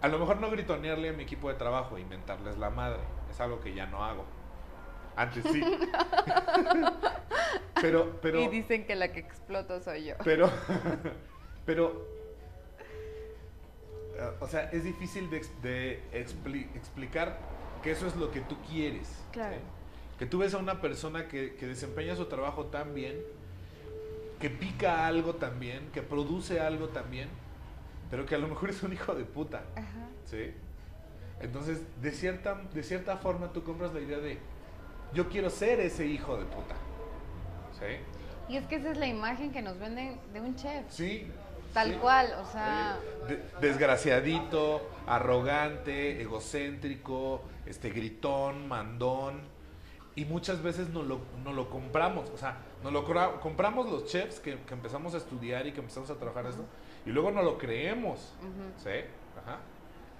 a lo mejor no gritonearle a mi equipo de trabajo, inventarles la madre. Es algo que ya no hago. Antes sí. pero, pero, y dicen que la que exploto soy yo. pero, pero, o sea, es difícil de, ex- de expli- explicar que eso es lo que tú quieres. Claro. ¿sí? Que tú ves a una persona que, que desempeña su trabajo tan bien, que pica algo tan bien, que produce algo tan bien, pero que a lo mejor es un hijo de puta. Ajá. ¿Sí? Entonces, de cierta, de cierta forma tú compras la idea de, yo quiero ser ese hijo de puta. ¿Sí? Y es que esa es la imagen que nos venden de un chef. Sí. Tal sí. cual, o sea, De- desgraciadito, arrogante, egocéntrico, este gritón, mandón. Y muchas veces no lo, no lo compramos. O sea, nos lo compramos los chefs que, que empezamos a estudiar y que empezamos a trabajar esto. Y luego no lo creemos. ¿Sí? Ajá.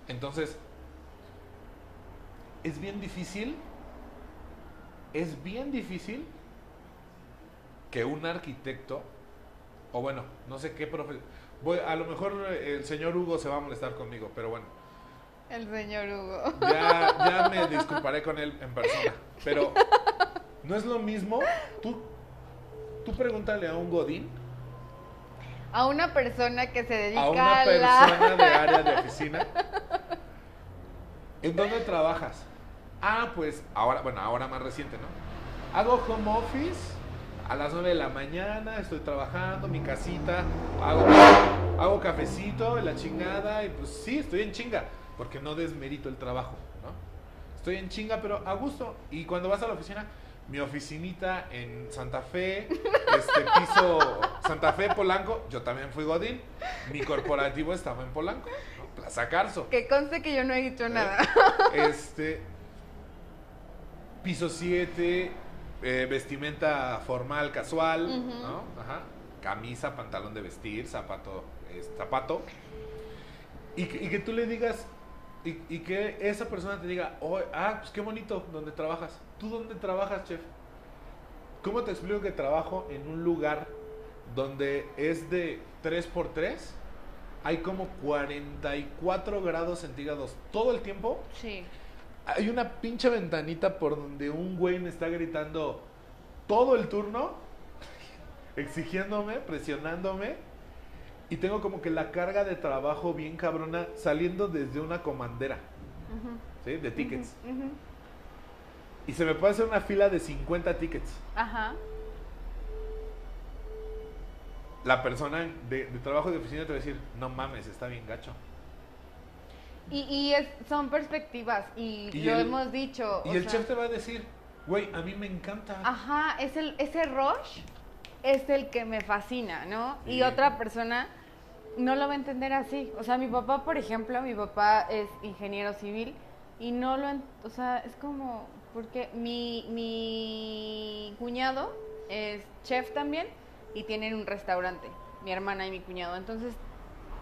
Entonces, es bien difícil, es bien difícil que un arquitecto, o bueno, no sé qué profe, voy, a lo mejor el señor Hugo se va a molestar conmigo, pero bueno, el señor Hugo. ya, ya me disculparé con él en persona, pero no es lo mismo, tú, tú pregúntale a un Godín, A una persona que se dedica a una a persona la... de área de oficina. ¿En dónde trabajas? Ah, pues ahora, bueno, ahora más reciente, ¿no? Hago home office a las 9 de la mañana, estoy trabajando, mi casita, hago, hago cafecito, la chingada, y pues sí, estoy en chinga, porque no desmerito el trabajo, ¿no? Estoy en chinga, pero a gusto. Y cuando vas a la oficina, mi oficinita en Santa Fe, este piso Santa Fe, Polanco, yo también fui Godín. Mi corporativo estaba en Polanco, ¿no? Plaza Carso. Que conste que yo no he dicho nada. Este. Piso 7, eh, vestimenta formal, casual, ¿no? Ajá. Camisa, pantalón de vestir, zapato, eh, zapato. Y que tú le digas, y, y que esa persona te diga, oh, ah, pues qué bonito, ¿dónde trabajas? ¿Tú dónde trabajas, chef? ¿Cómo te explico que trabajo en un lugar donde es de 3x3? Hay como 44 grados centígrados todo el tiempo. Sí. Hay una pinche ventanita por donde un güey me está gritando todo el turno, exigiéndome, presionándome. Y tengo como que la carga de trabajo bien cabrona saliendo desde una comandera, ¿sí? De tickets. Y se me puede hacer una fila de 50 tickets. Ajá. La persona de, de trabajo de oficina te va a decir, no mames, está bien gacho. Y, y es- son perspectivas y, Y lo el- hemos dicho. Y o el sea, chef te va a decir, güey, a mí me encanta. Ajá, es el, ese rush es el que me fascina, ¿no? Sí. Y otra persona no lo va a entender así. O sea, mi papá, por ejemplo, mi papá es ingeniero civil y no lo... O sea, es como... Porque mi, mi cuñado es chef también y tienen un restaurante, mi hermana y mi cuñado. Entonces,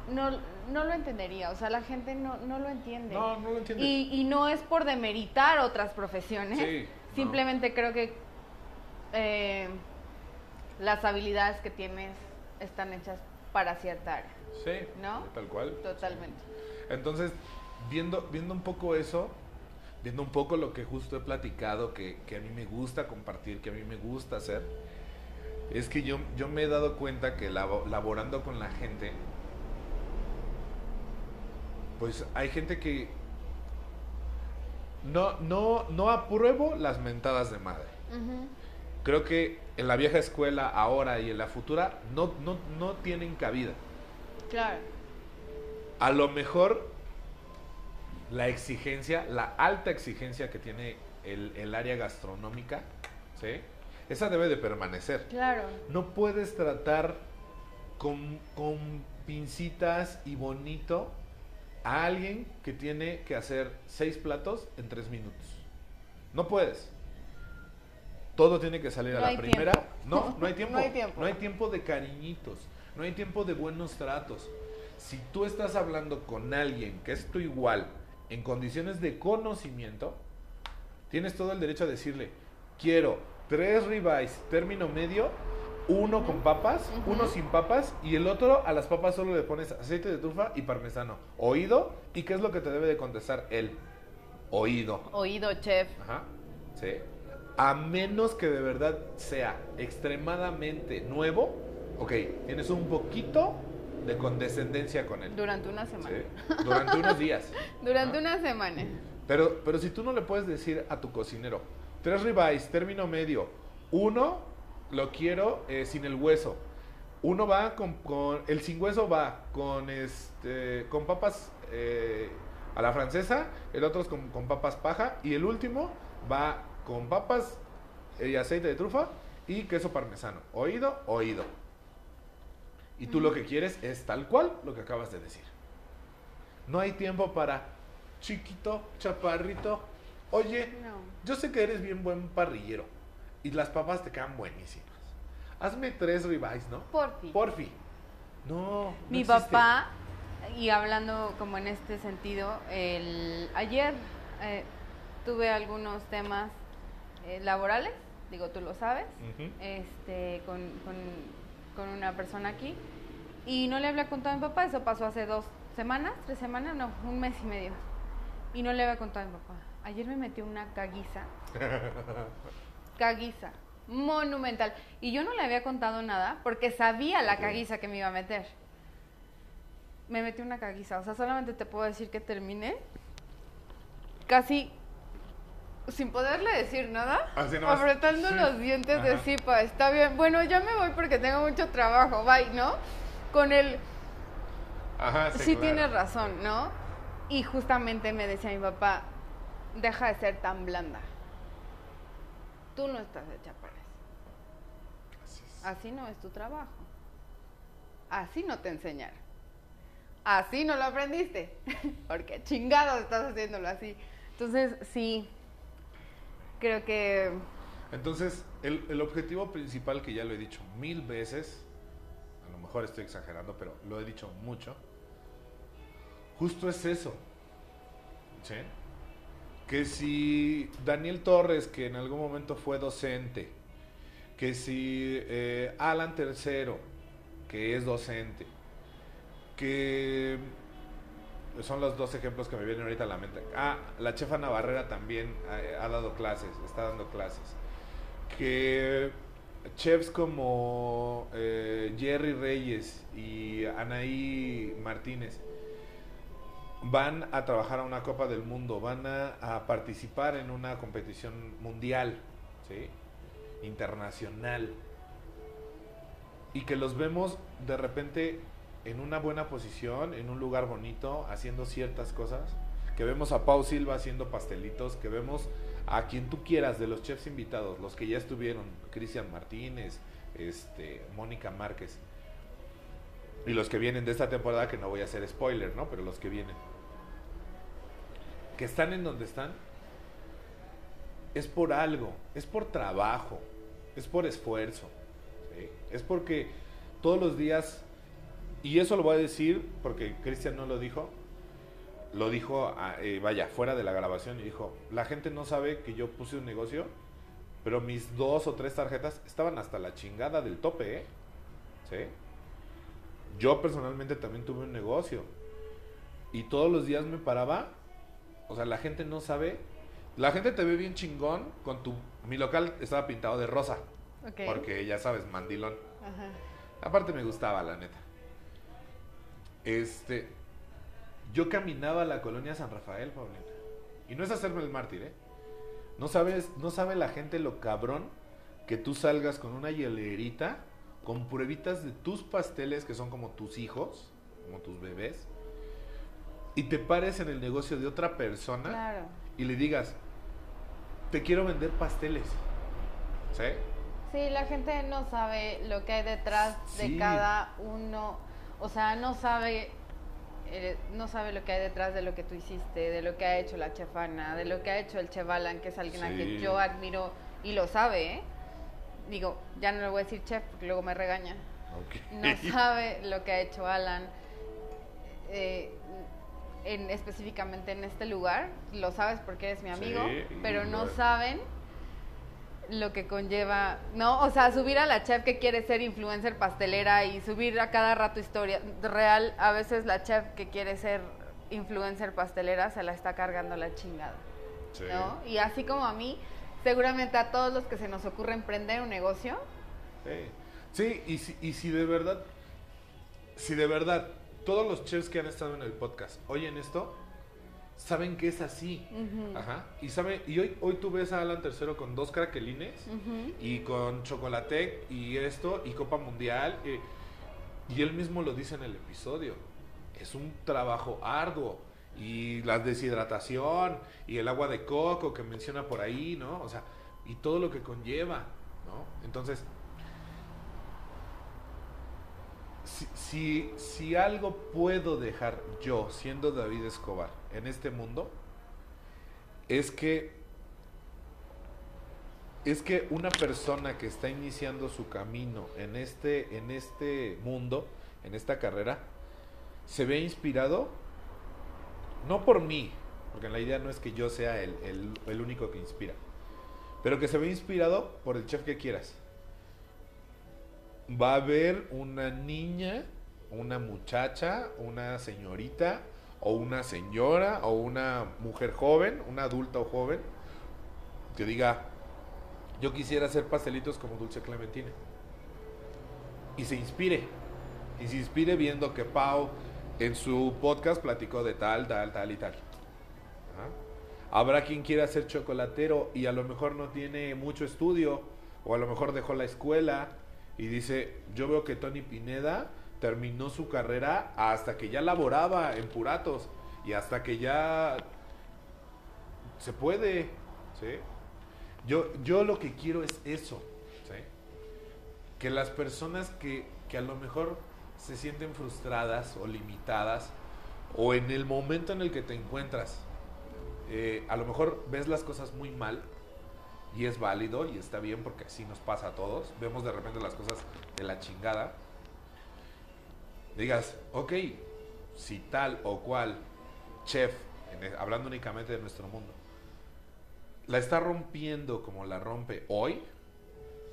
no, no lo entendería. O sea, la gente no, no lo entiende. No, no lo entiende. Y, y no es por demeritar otras profesiones. Sí, no. Simplemente creo que eh, las habilidades que tienes están hechas para cierta área. Sí, ¿No? tal cual. Totalmente. Entonces, viendo, viendo un poco eso, viendo un poco lo que justo he platicado, que, que a mí me gusta compartir, que a mí me gusta hacer, es que yo, yo me he dado cuenta que labo- laborando con la gente, pues hay gente que no, no, no apruebo las mentadas de madre. Creo que en la vieja escuela ahora y en la futura no, no, no tienen cabida. Claro. A lo mejor la exigencia, la alta exigencia que tiene el, el área gastronómica, ¿sí? Esa debe de permanecer. Claro. No puedes tratar con, con pincitas y bonito a alguien que tiene que hacer seis platos en tres minutos. No puedes. Todo tiene que salir a la primera. tiempo. No, no hay tiempo. No hay tiempo. No hay tiempo de cariñitos. No hay tiempo de buenos tratos. Si tú estás hablando con alguien que es tu igual en condiciones de conocimiento, tienes todo el derecho a decirle, quiero tres ribeyes término medio, uno con papas, uno sin papas y el otro a las papas solo le pones aceite de trufa y parmesano. Oído, ¿y qué es lo que te debe de contestar él? Oído. Oído, chef. Ajá. Sí. A menos que de verdad sea extremadamente nuevo, ok, tienes un poquito de condescendencia con él. Durante una semana. Sí. Durante unos días. Durante Ajá. una semana. Pero, pero si tú no le puedes decir a tu cocinero, tres ribeyes, término medio, uno lo quiero eh, sin el hueso, uno va con, con- el sin hueso va con este, con papas eh, a la francesa, el otro es con, con papas paja y el último va con papas y aceite de trufa y queso parmesano. Oído, oído. Y tú lo que quieres es tal cual lo que acabas de decir. No hay tiempo para chiquito, chaparrito. Oye, No. yo sé que eres bien buen parrillero y las papas te quedan buenísimas. Hazme tres ribeyes, ¿no? Porfi. Porfi. No. no Mi papá, y hablando como en este sentido, el, ayer eh, tuve algunos temas eh, laborales, digo, tú lo sabes, este, con, con- con una persona aquí, y no le había contado a mi papá, eso pasó hace dos semanas, tres semanas, no, un mes y medio, y no le había contado a mi papá. Ayer me metió una caguiza, caguiza, monumental, y yo no le había contado nada porque sabía la Ok. caguiza que me iba a meter. Me metió una caguiza, o sea, solamente te puedo decir que terminé casi sin poderle decir nada, apretando Sí. los dientes de Ajá. Zipa, está bien, bueno, ya me voy porque tengo mucho trabajo, bye, ¿no? Con el, Ajá, sí, claro. tienes razón, ¿no? Y justamente me decía mi papá, deja de ser tan blanda. tú no estás hecha para eso. Así es. Así no es tu trabajo. Así no te enseñaron. Así no lo aprendiste. Porque chingado estás haciéndolo así. Entonces, sí, creo que Entonces, el, el objetivo principal que ya lo he dicho mil veces, a lo mejor estoy exagerando, pero lo he dicho mucho, justo es eso. ¿Sí? Que si Daniel Torres, que en algún momento fue docente, que si eh, Alan Tercero, que es docente, que son los dos ejemplos que me vienen ahorita a la mente. Ah, la chefa Navarrera también ha, ha dado clases, está dando clases. Que chefs como eh, Jerry Reyes y Anaí Martínez van a trabajar a una Copa del Mundo, van a, a participar en una competición mundial, ¿sí? internacional, y que los vemos de repente en una buena posición, en un lugar bonito, haciendo ciertas cosas, que vemos a Pau Silva haciendo pastelitos, que vemos a quien tú quieras de los chefs invitados, los que ya estuvieron, Cristian Martínez, este, Mónica Márquez, y los que vienen de esta temporada, que no voy a hacer spoiler, ¿no? Pero los que vienen. Que están en donde están, es por algo, es por trabajo, es por esfuerzo, es porque todos los días, y eso lo voy a decir porque Cristian no lo dijo, lo dijo, ah, eh, vaya, fuera de la grabación, y dijo, la gente no sabe que yo puse un negocio, pero mis dos o tres tarjetas estaban hasta la chingada del tope, ¿eh? ¿Sí? Yo personalmente también tuve un negocio. Y todos los días me paraba. O sea, la gente no sabe. La gente te ve bien chingón con tu... Mi local estaba pintado de rosa. Ok. Porque ya sabes, mandilón. Ajá. Aparte me gustaba, la neta. Este... Yo caminaba a la colonia San Rafael, Paulina. Y no es hacerme el mártir, ¿eh? No sabes, no sabe la gente lo cabrón que tú salgas con una hielerita, con pruebitas de tus pasteles, que son como tus hijos, como tus bebés, y te pares en el negocio de otra persona Claro. y le digas, te quiero vender pasteles. ¿Sí? Sí, la gente no sabe lo que hay detrás Sí. de cada uno. O sea, no sabe eh, no sabe lo que hay detrás de lo que tú hiciste, de lo que ha hecho la chefana, de lo que ha hecho el Chevalan, que es alguien a quien yo admiro y lo sabe, ¿eh? Digo, ya no le voy a decir chef porque luego me regaña. Ok. No sabe lo que ha hecho Alan. eh, en, específicamente en este lugar, lo sabes porque eres mi amigo, Sí, pero no saben lo que conlleva, ¿no? O sea, subir a la chef que quiere ser influencer pastelera y subir a cada rato historia real, a veces la chef que quiere ser influencer pastelera se la está cargando la chingada, Sí. ¿no? Y así como a mí, seguramente a todos los que se nos ocurre emprender un negocio, Sí, Sí, y si, y si de verdad, si de verdad todos los chefs que han estado en el podcast oyen esto, saben que es así. Ajá. Y saben, y hoy, hoy tú ves a Alan Tercero con dos craquelines y con Chocolatec y esto y Copa Mundial. eh, y él mismo lo dice en el episodio. Es un trabajo arduo. Y la deshidratación y el agua de coco que menciona por ahí, ¿no? O sea, y todo lo que conlleva, ¿no? Entonces, si, si, algo puedo dejar yo, siendo David Escobar, en este mundo, es que es que una persona que está iniciando su camino en este, en este mundo, en esta carrera, se ve inspirado, no por mí, porque la idea no es que yo sea el, el- el único que inspira, pero que se ve inspirado por el chef que quieras. Va a haber una niña, una muchacha, una señorita, o una señora, o una mujer joven, una adulta o joven, que diga, yo quisiera hacer pastelitos como Dulce Clementina. Y se inspire. Y se inspire viendo que Pau en su podcast platicó de tal, tal, tal y tal. Ajá. Habrá quien quiera ser chocolatero y a lo mejor no tiene mucho estudio o a lo mejor dejó la escuela y dice, yo veo que Tony Pineda terminó su carrera hasta que ya laboraba en Puratos y hasta que ya se puede, ¿sí? Yo, yo lo que quiero es eso. Que las personas que, que a lo mejor se sienten frustradas o limitadas, o en el momento en el que te encuentras, eh, a lo mejor ves las cosas muy mal, y es válido y está bien porque así nos pasa a todos. Vemos de repente las cosas de la chingada. Digas, ok, si tal o cual chef, el- hablando únicamente de nuestro mundo, la está rompiendo como la rompe hoy,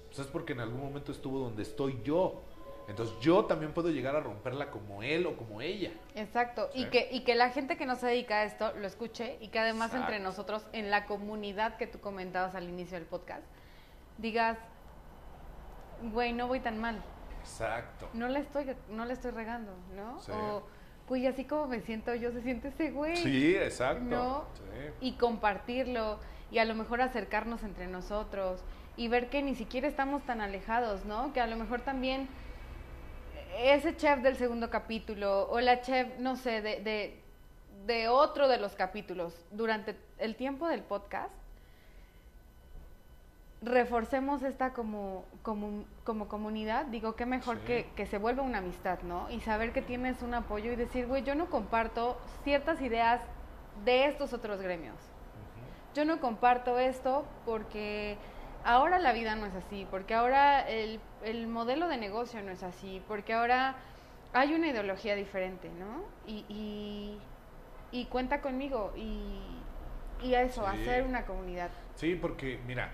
pues es porque en algún momento estuvo donde estoy yo. Entonces yo también puedo llegar a romperla como él o como ella. Exacto, y, que, y que la gente que no se dedica a esto lo escuche y que además entre nosotros, en la comunidad que tú comentabas al inicio del podcast, digas, güey, no voy tan mal, Exacto. no le estoy, no le estoy regando, ¿no? Sí. O, güey, así como me siento yo, se siente ese güey. Sí, exacto. ¿No? Sí. y compartirlo y a lo mejor acercarnos entre nosotros y ver que ni siquiera estamos tan alejados, ¿no? Que a lo mejor también ese chef del segundo capítulo o la chef, no sé, de, de, de otro de los capítulos durante el tiempo del podcast, reforcemos esta como, como, como comunidad, digo, qué mejor Sí. que, que se vuelva una amistad, ¿no? Y saber que tienes un apoyo y decir, güey, yo no comparto ciertas ideas de estos otros gremios. Yo no comparto esto porque ahora la vida no es así, porque ahora el, el modelo de negocio no es así, porque ahora hay una ideología diferente, ¿no? Y, y, y cuenta conmigo y, eso, Sí. hacer una comunidad. Sí, porque, mira,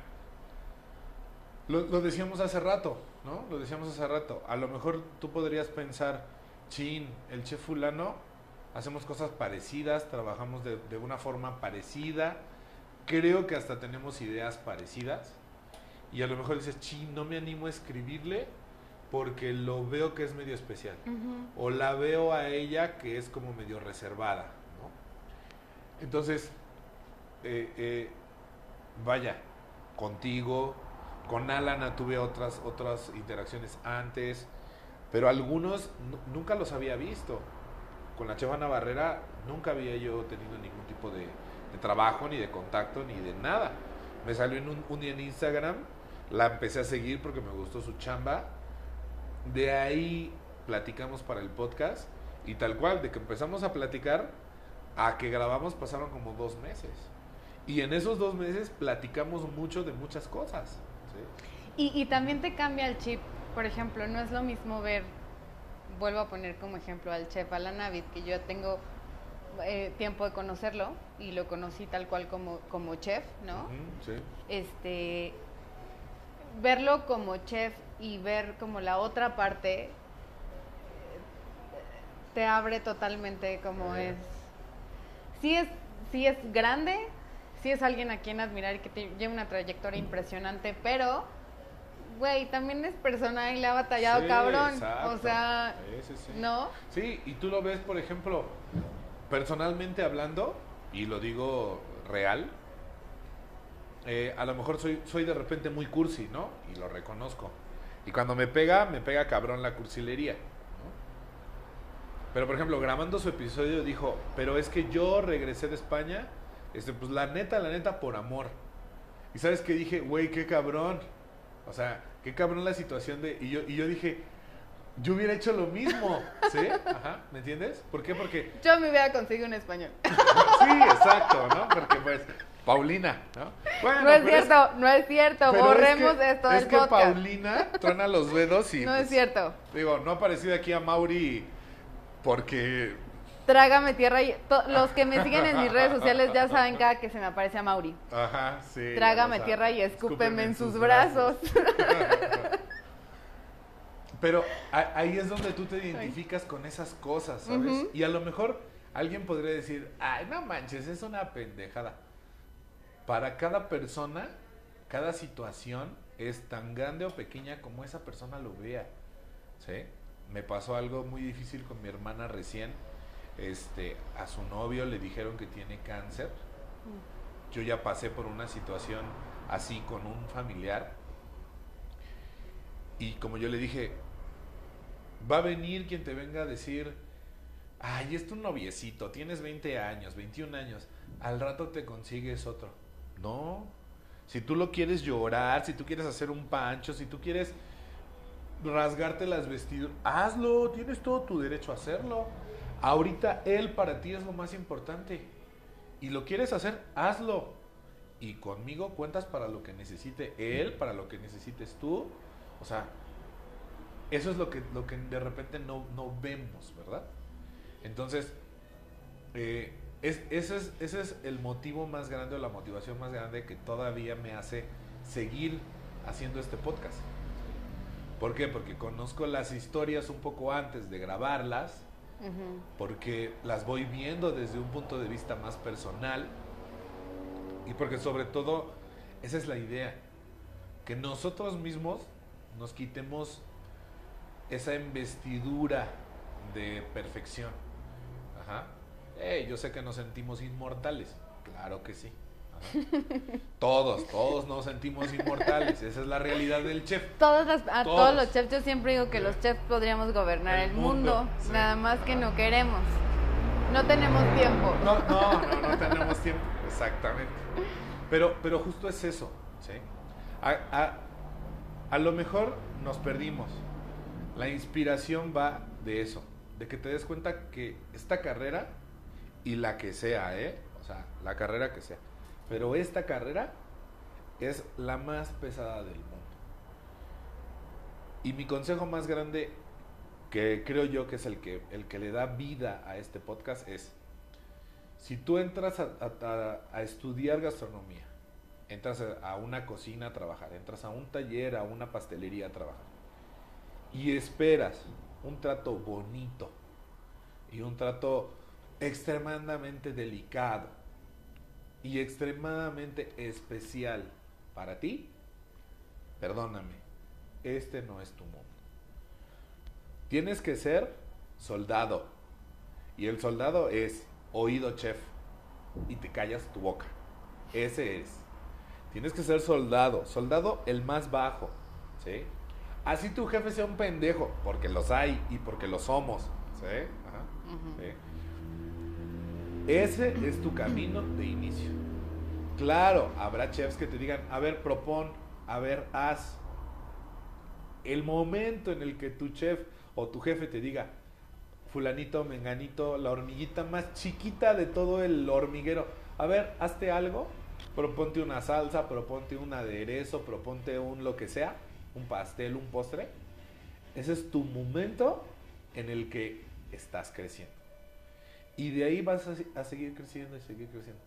lo, lo decíamos hace rato, ¿no? Lo decíamos hace rato. A lo mejor tú podrías pensar, chin, el chef fulano, hacemos cosas parecidas, trabajamos de, de una forma parecida, creo que hasta tenemos ideas parecidas. Y a lo mejor dices, chin, no me animo a escribirle porque lo veo que es medio especial. O la veo a ella que es como medio reservada, ¿no? Entonces, eh, eh, vaya, contigo, con Alana tuve otras, otras interacciones antes, pero algunos nu- nunca los había visto. Con la chef Ana Barrera nunca había yo tenido ningún tipo de, de trabajo, ni de contacto, ni de nada. Me salió en un, un día en Instagram, la empecé a seguir porque me gustó su chamba. De ahí platicamos para el podcast y tal cual, de que empezamos a platicar a que grabamos pasaron como dos meses. Y en esos dos meses platicamos mucho de muchas cosas. ¿sí? Y, y también te cambia el chip. Por ejemplo, no es lo mismo ver, vuelvo a poner como ejemplo al chef Alan Navid, que yo tengo eh, tiempo de conocerlo y lo conocí tal cual como, como chef, ¿no? Sí. este verlo como chef y ver como la otra parte eh, te abre totalmente como es sí es sí es grande sí es alguien a quien admirar y que te- lleva una trayectoria impresionante pero güey también es persona y le ha batallado Sí, cabrón exacto. o sea Sí, sí, sí. no Sí, y tú lo ves, por ejemplo, personalmente hablando, y lo digo real, eh, a lo mejor soy, soy de repente muy cursi, ¿no? Y lo reconozco. Y cuando me pega, me pega cabrón la cursilería. ¿no? Pero, por ejemplo, grabando su episodio dijo, pero es que yo regresé de España, este, pues la neta, la neta, por amor. Y sabes que dije, güey, qué cabrón. O sea, qué cabrón la situación de... Y yo, y yo dije, yo hubiera hecho lo mismo, ¿sí? Ajá, ¿me entiendes? ¿Por qué? Porque yo me hubiera conseguido un español Sí, exacto, ¿no? Porque pues, Paulina, ¿no? Bueno, no es cierto no es cierto pero es borremos que- esto Es del que podcast Paulina truena los dedos y... no pues, es cierto Digo, no ha aparecido aquí a Mauri porque... Trágame tierra y to- los que me siguen en mis redes sociales ya saben cada que se me aparece a Mauri. Ajá, sí. Trágame tierra y escúpeme en sus brazos. Pero a- ahí es donde tú te identificas con esas cosas, ¿sabes? Y a lo mejor alguien podría decir, ay, no manches, es una pendejada. Para cada persona, cada situación es tan grande o pequeña como esa persona lo vea. ¿Sí? Me pasó algo muy difícil con mi hermana recién. Este, a su novio le dijeron que tiene cáncer. Yo ya pasé por una situación así con un familiar. Y como yo le dije, va a venir quien te venga a decir, ay, es tu noviecito, tienes 20 años, 21 años, al rato te consigues otro. No, Si tú lo quieres llorar, si tú quieres hacer un pancho, si tú quieres rasgarte las vestiduras, hazlo, tienes todo tu derecho a hacerlo. Ahorita él para ti es lo más importante. Y lo quieres hacer, hazlo. Y conmigo cuentas para lo que necesite él, para lo que necesites tú. O sea, eso es lo que, lo que de repente no, no vemos, ¿verdad? Entonces, eh, es, ese, es, ese es el motivo más grande o la motivación más grande que todavía me hace seguir haciendo este podcast. ¿Por qué? Porque conozco las historias un poco antes de grabarlas, porque las voy viendo desde un punto de vista más personal y porque sobre todo esa es la idea, que nosotros mismos nos quitemos esa investidura de perfección. Ajá. Yo sé que nos sentimos inmortales, claro que sí. Todos, todos nos sentimos inmortales. Esa es la realidad del chef. Todos, a todos. los chefs, yo siempre digo que los chefs podríamos gobernar el, mundo, nada más que no queremos. No tenemos tiempo. No, no, no, no tenemos tiempo, exactamente. Pero, pero justo es eso, ¿sí? A, a lo mejor nos perdimos. La inspiración va de eso, de que te des cuenta que esta carrera y la que sea, ¿eh? O sea, la carrera que sea pero esta carrera es la más pesada del mundo. Y mi consejo más grande, que creo yo que es el que, el que le da vida a este podcast, es, si tú entras a, estudiar gastronomía, entras a una cocina a trabajar, entras a un taller, a una pastelería a trabajar, y esperas un trato bonito y un trato extremadamente delicado, y extremadamente especial para ti, perdóname, este no es tu mundo. Tienes que ser soldado. Y el soldado es oído chef. Y te callas tu boca. Ese es. Tienes que ser soldado. Soldado el más bajo. ¿Sí? Así tu jefe sea un pendejo. Porque los hay y porque los somos. ¿Sí? ¿Sí? Ese es tu camino de inicio. Claro, habrá chefs que te digan, a ver, propon, a ver, haz. El momento en el que tu chef o tu jefe te diga, fulanito, menganito, la hormiguita más chiquita de todo el hormiguero, a ver, hazte algo, proponte una salsa, proponte un aderezo, proponte un lo que sea, un pastel, un postre. Ese es tu momento en el que estás creciendo. Y de ahí vas a, seguir creciendo y seguir creciendo.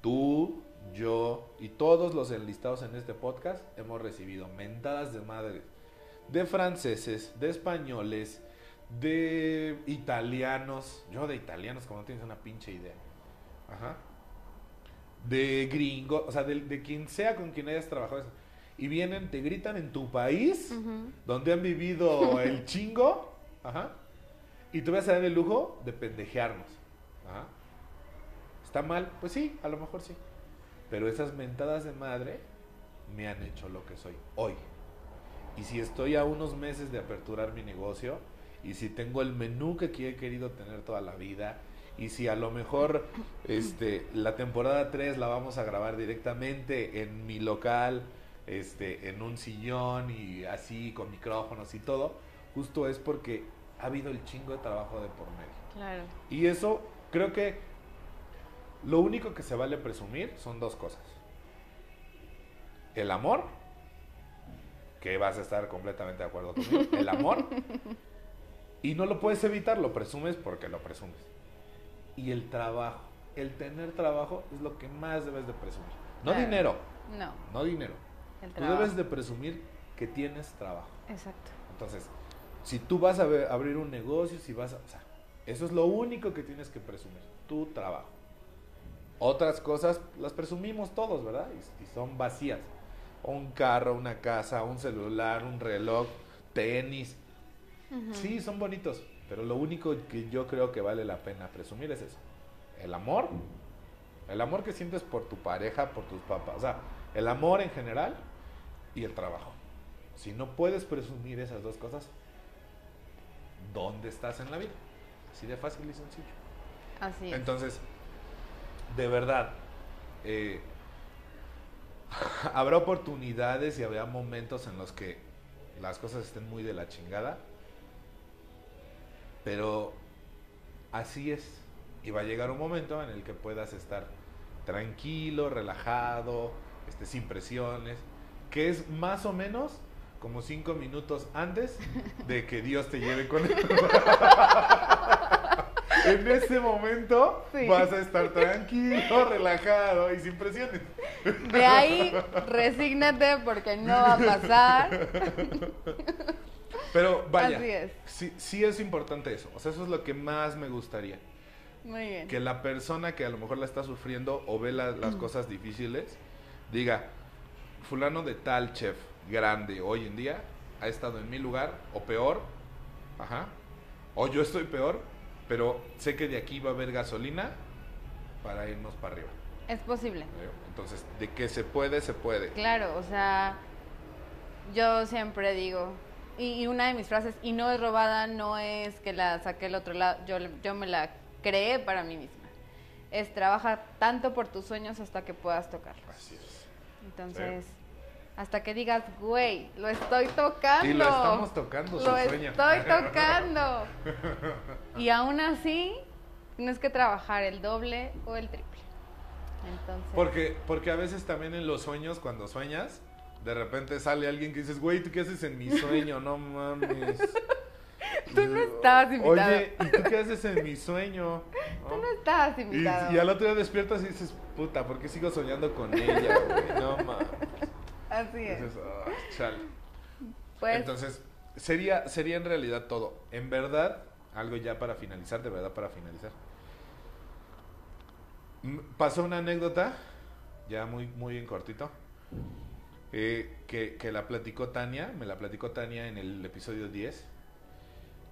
Tú, yo y todos los enlistados en este podcast hemos recibido mentadas de madre de franceses, de españoles, de italianos. Yo de italianos, como no tienes una pinche idea. Ajá. De gringos, o sea, de, quien sea con quien hayas trabajado. Y vienen, te gritan en tu país, donde han vivido el chingo. Ajá y tú vas a dar el lujo de pendejearnos. ¿Está mal? Pues sí, a lo mejor sí. Pero esas mentadas de madre me han hecho lo que soy hoy. Y si estoy a unos meses de aperturar mi negocio, y si tengo el menú que he querido tener toda la vida, y si a lo mejor este, la temporada 3 la vamos a grabar directamente en mi local, este, en un sillón y así con micrófonos y todo, justo es porque ha habido el chingo de trabajo de por medio. Claro. Y eso creo que lo único que se vale presumir son dos cosas. El amor, que vas a estar completamente de acuerdo conmigo, el amor, y no lo puedes evitar, lo presumes porque lo presumes. Y el trabajo, el tener trabajo es lo que más debes de presumir. No dinero. No. No dinero. Tú debes de presumir que tienes trabajo. Exacto. Entonces, si tú vas a abrir un negocio, si vas a... O sea, eso es lo único que tienes que presumir, tu trabajo. Otras cosas las presumimos todos, ¿verdad? Y, son vacías. Un carro, una casa, un celular, un reloj, tenis. Sí, son bonitos, pero lo único que yo creo que vale la pena presumir es eso. El amor, el amor que sientes por tu pareja, por tus papás, o sea, el amor en general y el trabajo. Si no puedes presumir esas dos cosas, dónde estás en la vida. Así de fácil y sencillo. Así Entonces, de verdad, eh, habrá oportunidades y habrá momentos en los que las cosas estén muy de la chingada. Pero así es. Y va a llegar un momento en el que puedas estar tranquilo, relajado, este, sin presiones, que es más o menos como cinco minutos antes de que Dios te lleve con él. en ese momento Sí. vas a estar tranquilo, relajado y sin presiones. De ahí, resígnate porque no va a pasar. Pero vaya, Así es. Sí, sí es importante eso. O sea, eso es lo que más me gustaría. Muy bien. Que la persona que a lo mejor la está sufriendo o ve la- las cosas difíciles, diga, fulano de tal chef grande hoy en día ha estado en mi lugar o peor, ajá, o yo estoy peor, pero sé que de aquí va a haber gasolina para irnos para arriba. Es posible. ¿eh? Entonces, de que se puede, se puede. Claro, o sea, yo siempre digo, y, una de mis frases, y no es robada, no es que la saqué del otro lado, yo, yo me la creé para mí misma. Es trabaja tanto por tus sueños hasta que puedas tocarlos. Así es. Entonces, hasta que digas, güey, lo estoy tocando. Y lo estamos tocando, su Lo sueño. estoy tocando. y aún así, tienes que trabajar el doble o el triple. Entonces, Porque, porque a veces también en los sueños, cuando sueñas, de repente sale alguien que dices, güey, ¿tú qué haces en mi sueño? No mames. Tú no estabas invitado. Oye, ¿y tú qué haces en mi sueño? tú ¿No? estabas Y, invitado. y al otro día despiertas y dices, puta, ¿por qué sigo soñando con ella, güey? No mames. Así es. Entonces, ah, chale. Pues, Entonces, sería, sería en realidad todo. En verdad, algo ya para finalizar, de verdad para finalizar. Pasó una anécdota, ya muy, muy en cortito, eh, que, que la platicó Tania, me la platicó Tania en el episodio 10,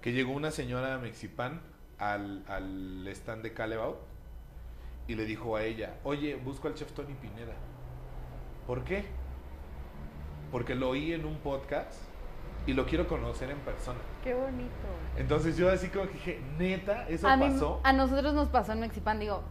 que llegó una señora mexipan al, al stand de Calebao y le dijo a ella, oye, busco al chef Tony Pineda. ¿Por qué? Porque lo oí en un podcast y lo quiero conocer en persona. qué bonito. Entonces yo así como que dije, neta, eso A, mí- pasó. a nosotros nos pasó en Mexipan, digo,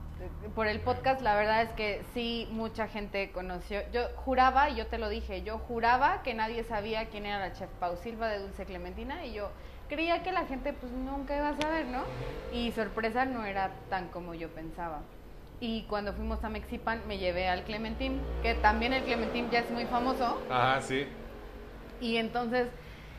por el podcast, la verdad es que sí, mucha gente conoció. Yo juraba, y yo te lo dije, yo juraba que nadie sabía quién era la chef Pau Silva de Dulce Clementina y yo creía que la gente pues nunca iba a saber, ¿no? Y sorpresa no era tan como yo pensaba. Y cuando fuimos a Mexipan me llevé al Clementín, que también el Clementín ya es muy famoso. Ajá, sí. Y entonces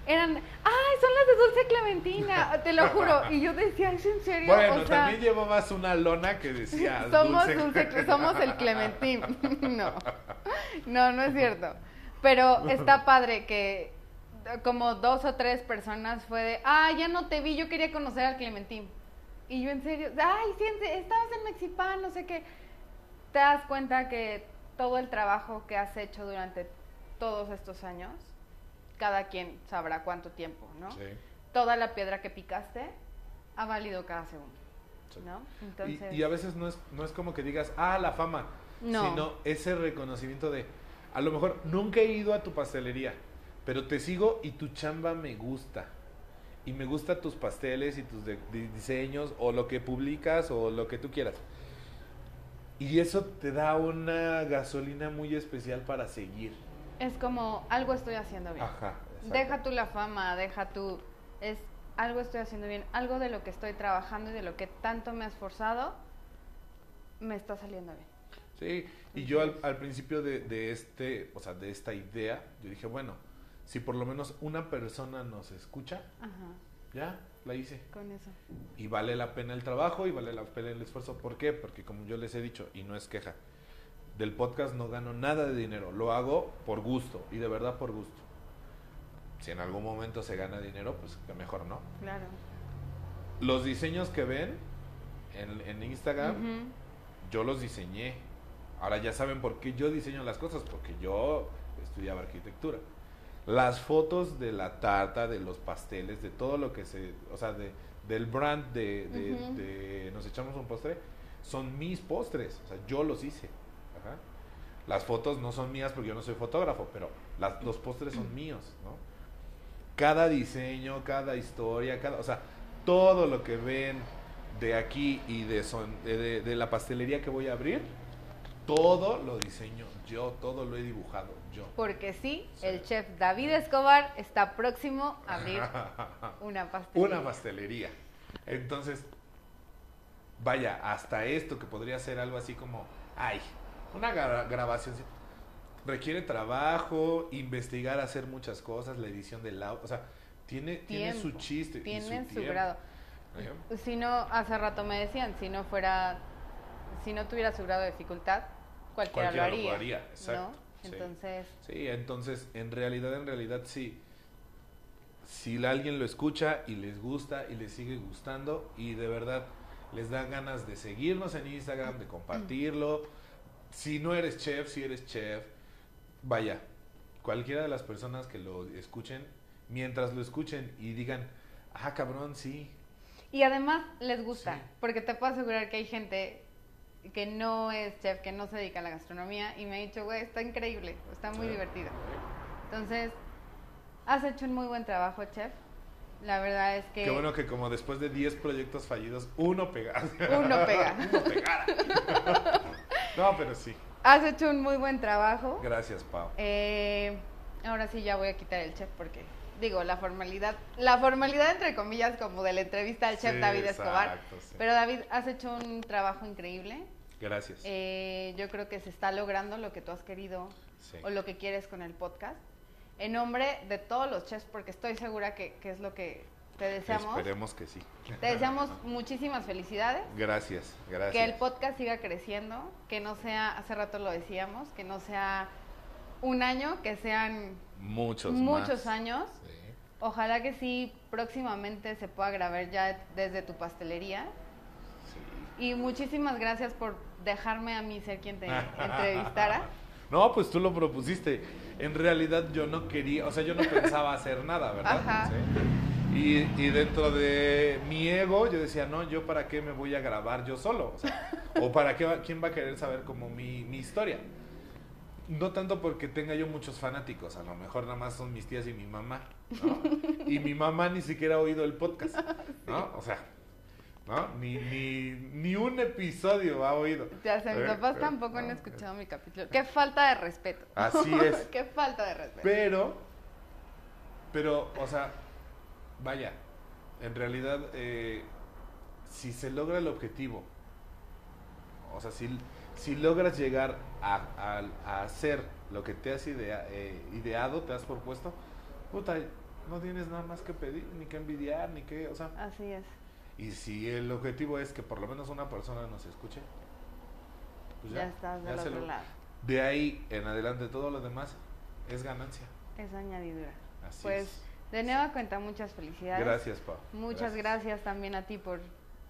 eran, ¡ay, son las de Dulce Clementina! Te lo juro. Y yo decía, ¿es en serio? Bueno, o sea, también llevabas una lona que decía somos, dulce. dulce, somos el Clementín. no, no, no es cierto. Pero está padre que como dos o tres personas fue de, ah, ya no te vi, yo quería conocer al Clementín. Y yo en serio, ay, sí, en se- estabas en Mexipan, no sé qué. Te das cuenta que todo el trabajo que has hecho durante todos estos años, cada quien sabrá cuánto tiempo, ¿no? Sí. Toda la piedra que picaste ha valido cada segundo, Sí. ¿no? Y- Y, a veces no es, no es como que digas, ah, la fama, No. sino ese reconocimiento de, a lo mejor nunca he ido a tu pastelería, pero te sigo y tu chamba me gusta. Y me gustan tus pasteles y tus de- de- diseños o lo que publicas o lo que tú quieras. Y eso te da una gasolina muy especial para seguir. es como algo estoy haciendo bien. Ajá. exacto. Deja tú la fama, deja tú es algo estoy haciendo bien, algo de lo que estoy trabajando y de lo que tanto me he esforzado me está saliendo bien. Sí, y yo al, al principio de, de este, o sea, de esta idea, yo dije, bueno, si por lo menos una persona nos escucha, Ajá, ya, la hice. con eso. Y vale la pena el trabajo y vale la pena el esfuerzo. ¿Por qué? Porque como yo les he dicho, y no es queja, del podcast no gano nada de dinero, lo hago por gusto, y de verdad por gusto. Si en algún momento se gana dinero, pues que mejor no. Claro. Los diseños que ven en, en Instagram, yo los diseñé. Ahora ya saben por qué yo diseño las cosas, porque yo estudiaba arquitectura. Las fotos de la tarta, de los pasteles, de todo lo que se, o sea, de, del brand de, de- Ujú. de Nos echamos un postre, son mis postres, o sea, yo los hice. Ajá. Las fotos no son mías porque yo no soy fotógrafo, pero las- los postres son míos, ¿no? Cada diseño, cada historia, cada, o sea, todo lo que ven de aquí y de, son, de- de la pastelería que voy a abrir todo lo diseño yo, todo lo he dibujado yo. Porque sí, Sí. el chef David Escobar está próximo a abrir una pastelería. Una pastelería. Entonces, vaya, hasta esto que podría ser algo así como, ay, una gra- grabación requiere trabajo, investigar, hacer muchas cosas, la edición del audio, o sea, tiene, tiene su chiste. y Tienen su, grado. Si no, hace rato me decían, si no fuera, si no tuviera su grado de dificultad, cualquiera, Cualquiera lo lo haría. haría, exacto, ¿no? Sí. Entonces, Sí, entonces, en realidad, en realidad, sí. Si alguien lo escucha y les gusta y les sigue gustando y de verdad les da ganas de seguirnos en Instagram, de compartirlo. Si no eres chef, si eres chef, vaya, cualquiera de las personas que lo escuchen, mientras lo escuchen y digan, ah, cabrón, sí, y además les gusta, Sí. porque te puedo asegurar que hay gente que no es chef, que no se dedica a la gastronomía y me ha dicho, güey, está increíble, está muy Sí. divertido. Entonces, has hecho un muy buen trabajo, chef. La verdad es que Qué bueno que como después de 10 proyectos fallidos, uno pegara. uno pega. uno pegara. no, pero sí. Has hecho un muy buen trabajo. Gracias, Pau. Eh, ahora sí ya voy a quitar el chef porque digo la formalidad, la formalidad entre comillas como de la entrevista al chef Sí, David Escobar. exacto, sí. Pero David, has hecho un trabajo increíble. Gracias. Eh, yo creo que se está logrando lo que tú has querido Sí. o lo que quieres con el podcast. En nombre de todos los chefs, porque estoy segura que, que es lo que te deseamos. Esperemos que sí. Te deseamos muchísimas felicidades. Gracias, gracias. Que el podcast siga creciendo, que no sea, hace rato lo decíamos, que no sea un año, que sean Muchos muchos más. años. Sí. Ojalá que sí, próximamente se pueda grabar ya desde tu pastelería. sí. Y muchísimas gracias por dejarme a mí ser quien te entrevistara. No, pues tú lo propusiste. En realidad yo no quería, o sea, yo no pensaba hacer nada, ¿verdad? Ajá. Sí. Y, y dentro de mi ego yo decía, no, yo para qué me voy a grabar yo solo, o sea, o para qué va- quién va a querer saber como mi, mi historia. No tanto porque tenga yo muchos fanáticos, a lo mejor nada más son mis tías y mi mamá, ¿no? Y mi mamá ni siquiera ha oído el podcast, ¿no? O sea, ¿no? Ni, ni, ni un episodio ha oído. Ya sé, mis Eh, papás eh, tampoco han escuchado mi capítulo. Qué falta de respeto. Así es. Qué falta de respeto. Pero, pero, o sea, vaya, en realidad, eh, si se logra el objetivo, o sea, si, si logras llegar a, a- a hacer lo que te has idea- eh, ideado, te has propuesto, puta, no tienes nada más que pedir, ni que envidiar, ni que, o sea, Así es. Y si el objetivo es que por lo menos una persona nos escuche, pues Ya, estás del ya otro lo- lado. De ahí en adelante todo lo demás es ganancia. Es añadidura. Así Pues es. de nueva cuenta, muchas felicidades. Gracias, Pau. Muchas gracias. también a ti por,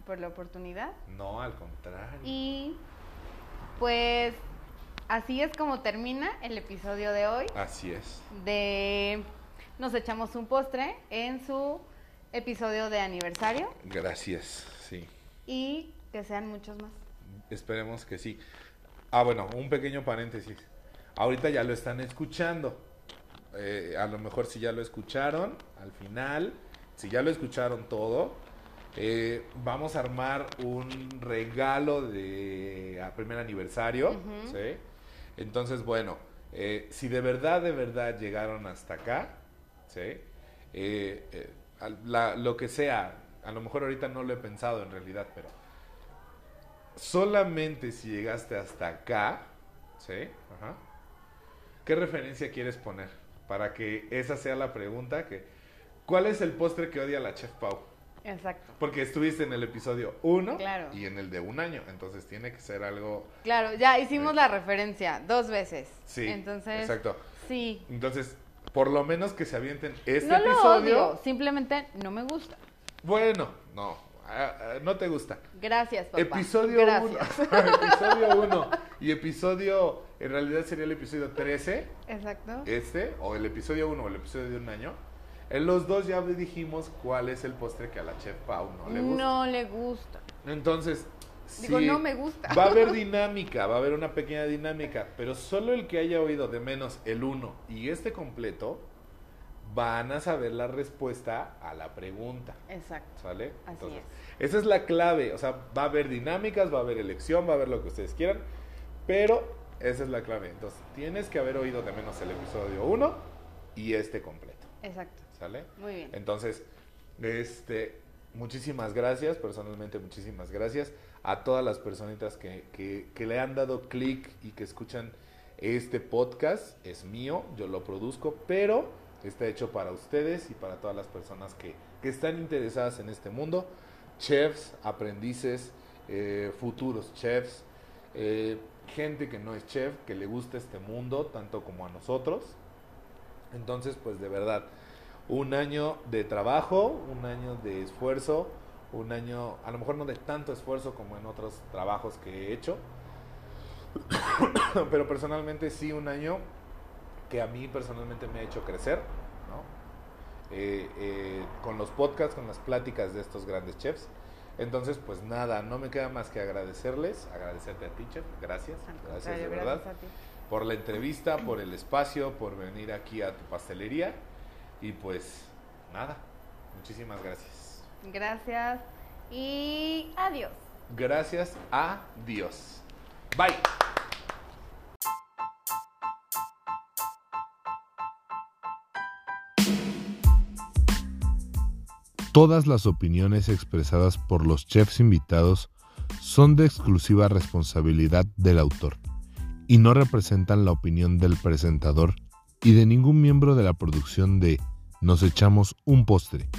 por la oportunidad. No, al contrario. Y pues así es como termina el episodio de hoy Así es. de Nos echamos un postre en su episodio de aniversario Gracias, sí. y que sean muchos más. Esperemos que sí. Ah, bueno, un pequeño paréntesis. Ahorita ya lo están escuchando. Eh, a lo mejor si ya lo escucharon, al final, si ya lo escucharon todo, eh, vamos a armar un regalo de a primer aniversario. ¿sí? Entonces, bueno, eh, si de verdad, de verdad llegaron hasta acá, ¿sí? La- lo que sea, a lo mejor ahorita no lo he pensado en realidad, pero solamente si llegaste hasta acá, ¿sí? Ajá. ¿Qué referencia quieres poner? Para que esa sea la pregunta que... ¿Cuál es el postre que odia la Chef Pau? Exacto. Porque estuviste en el episodio 1 Claro. y en el de un año, entonces tiene que ser algo... Claro, ya hicimos la referencia dos veces. Sí, Entonces, exacto. sí. Entonces, por lo menos que se avienten este no lo episodio. odio, simplemente no me gusta. Bueno, no, no te gusta. Gracias, papá. Episodio 1. Gracias. episodio 1 y episodio, en realidad sería el episodio 13, Exacto. este, o el episodio 1 o el episodio de un año. En los dos ya dijimos cuál es el postre que a la chef Pau no le gusta. No le gusta. Entonces, Digo, sí, no me gusta. Va a haber dinámica, va a haber una pequeña dinámica, pero solo el que haya oído de menos el 1 y este completo van a saber la respuesta a la pregunta. Exacto. ¿Sale? Así Entonces, esa es la clave. O sea, va a haber dinámicas, va a haber elección, va a haber lo que ustedes quieran. Pero esa es la clave. Entonces, tienes que haber oído de menos el episodio 1 y este completo. Exacto. ¿Sale? Muy bien. Entonces, este, muchísimas gracias, personalmente muchísimas gracias a todas las personitas que, que, le han dado clic y que escuchan este podcast. Es mío, yo lo produzco, pero está hecho para ustedes y para todas las personas que, que están interesadas en este mundo. Chefs, aprendices, eh, futuros chefs, eh, gente que no es chef, que le gusta este mundo, tanto como a nosotros. Entonces, pues de verdad, un año de trabajo, un año de esfuerzo, un año, a lo mejor no de tanto esfuerzo como en otros trabajos que he hecho, pero personalmente sí un año que a mí personalmente me ha hecho crecer, ¿no? Eh, eh, con los podcasts, con las pláticas de estos grandes chefs. Entonces, pues nada, no me queda más que agradecerles, agradecerte a ti, chef, gracias, gracias de verdad, gracias por la entrevista, por el espacio, por venir aquí a tu pastelería y pues nada, muchísimas gracias. Gracias y adiós. Gracias a Dios. Bye. Todas las opiniones expresadas por los chefs invitados son de exclusiva responsabilidad del autor y no representan la opinión del presentador y de ningún miembro de la producción de Nos echamos un postre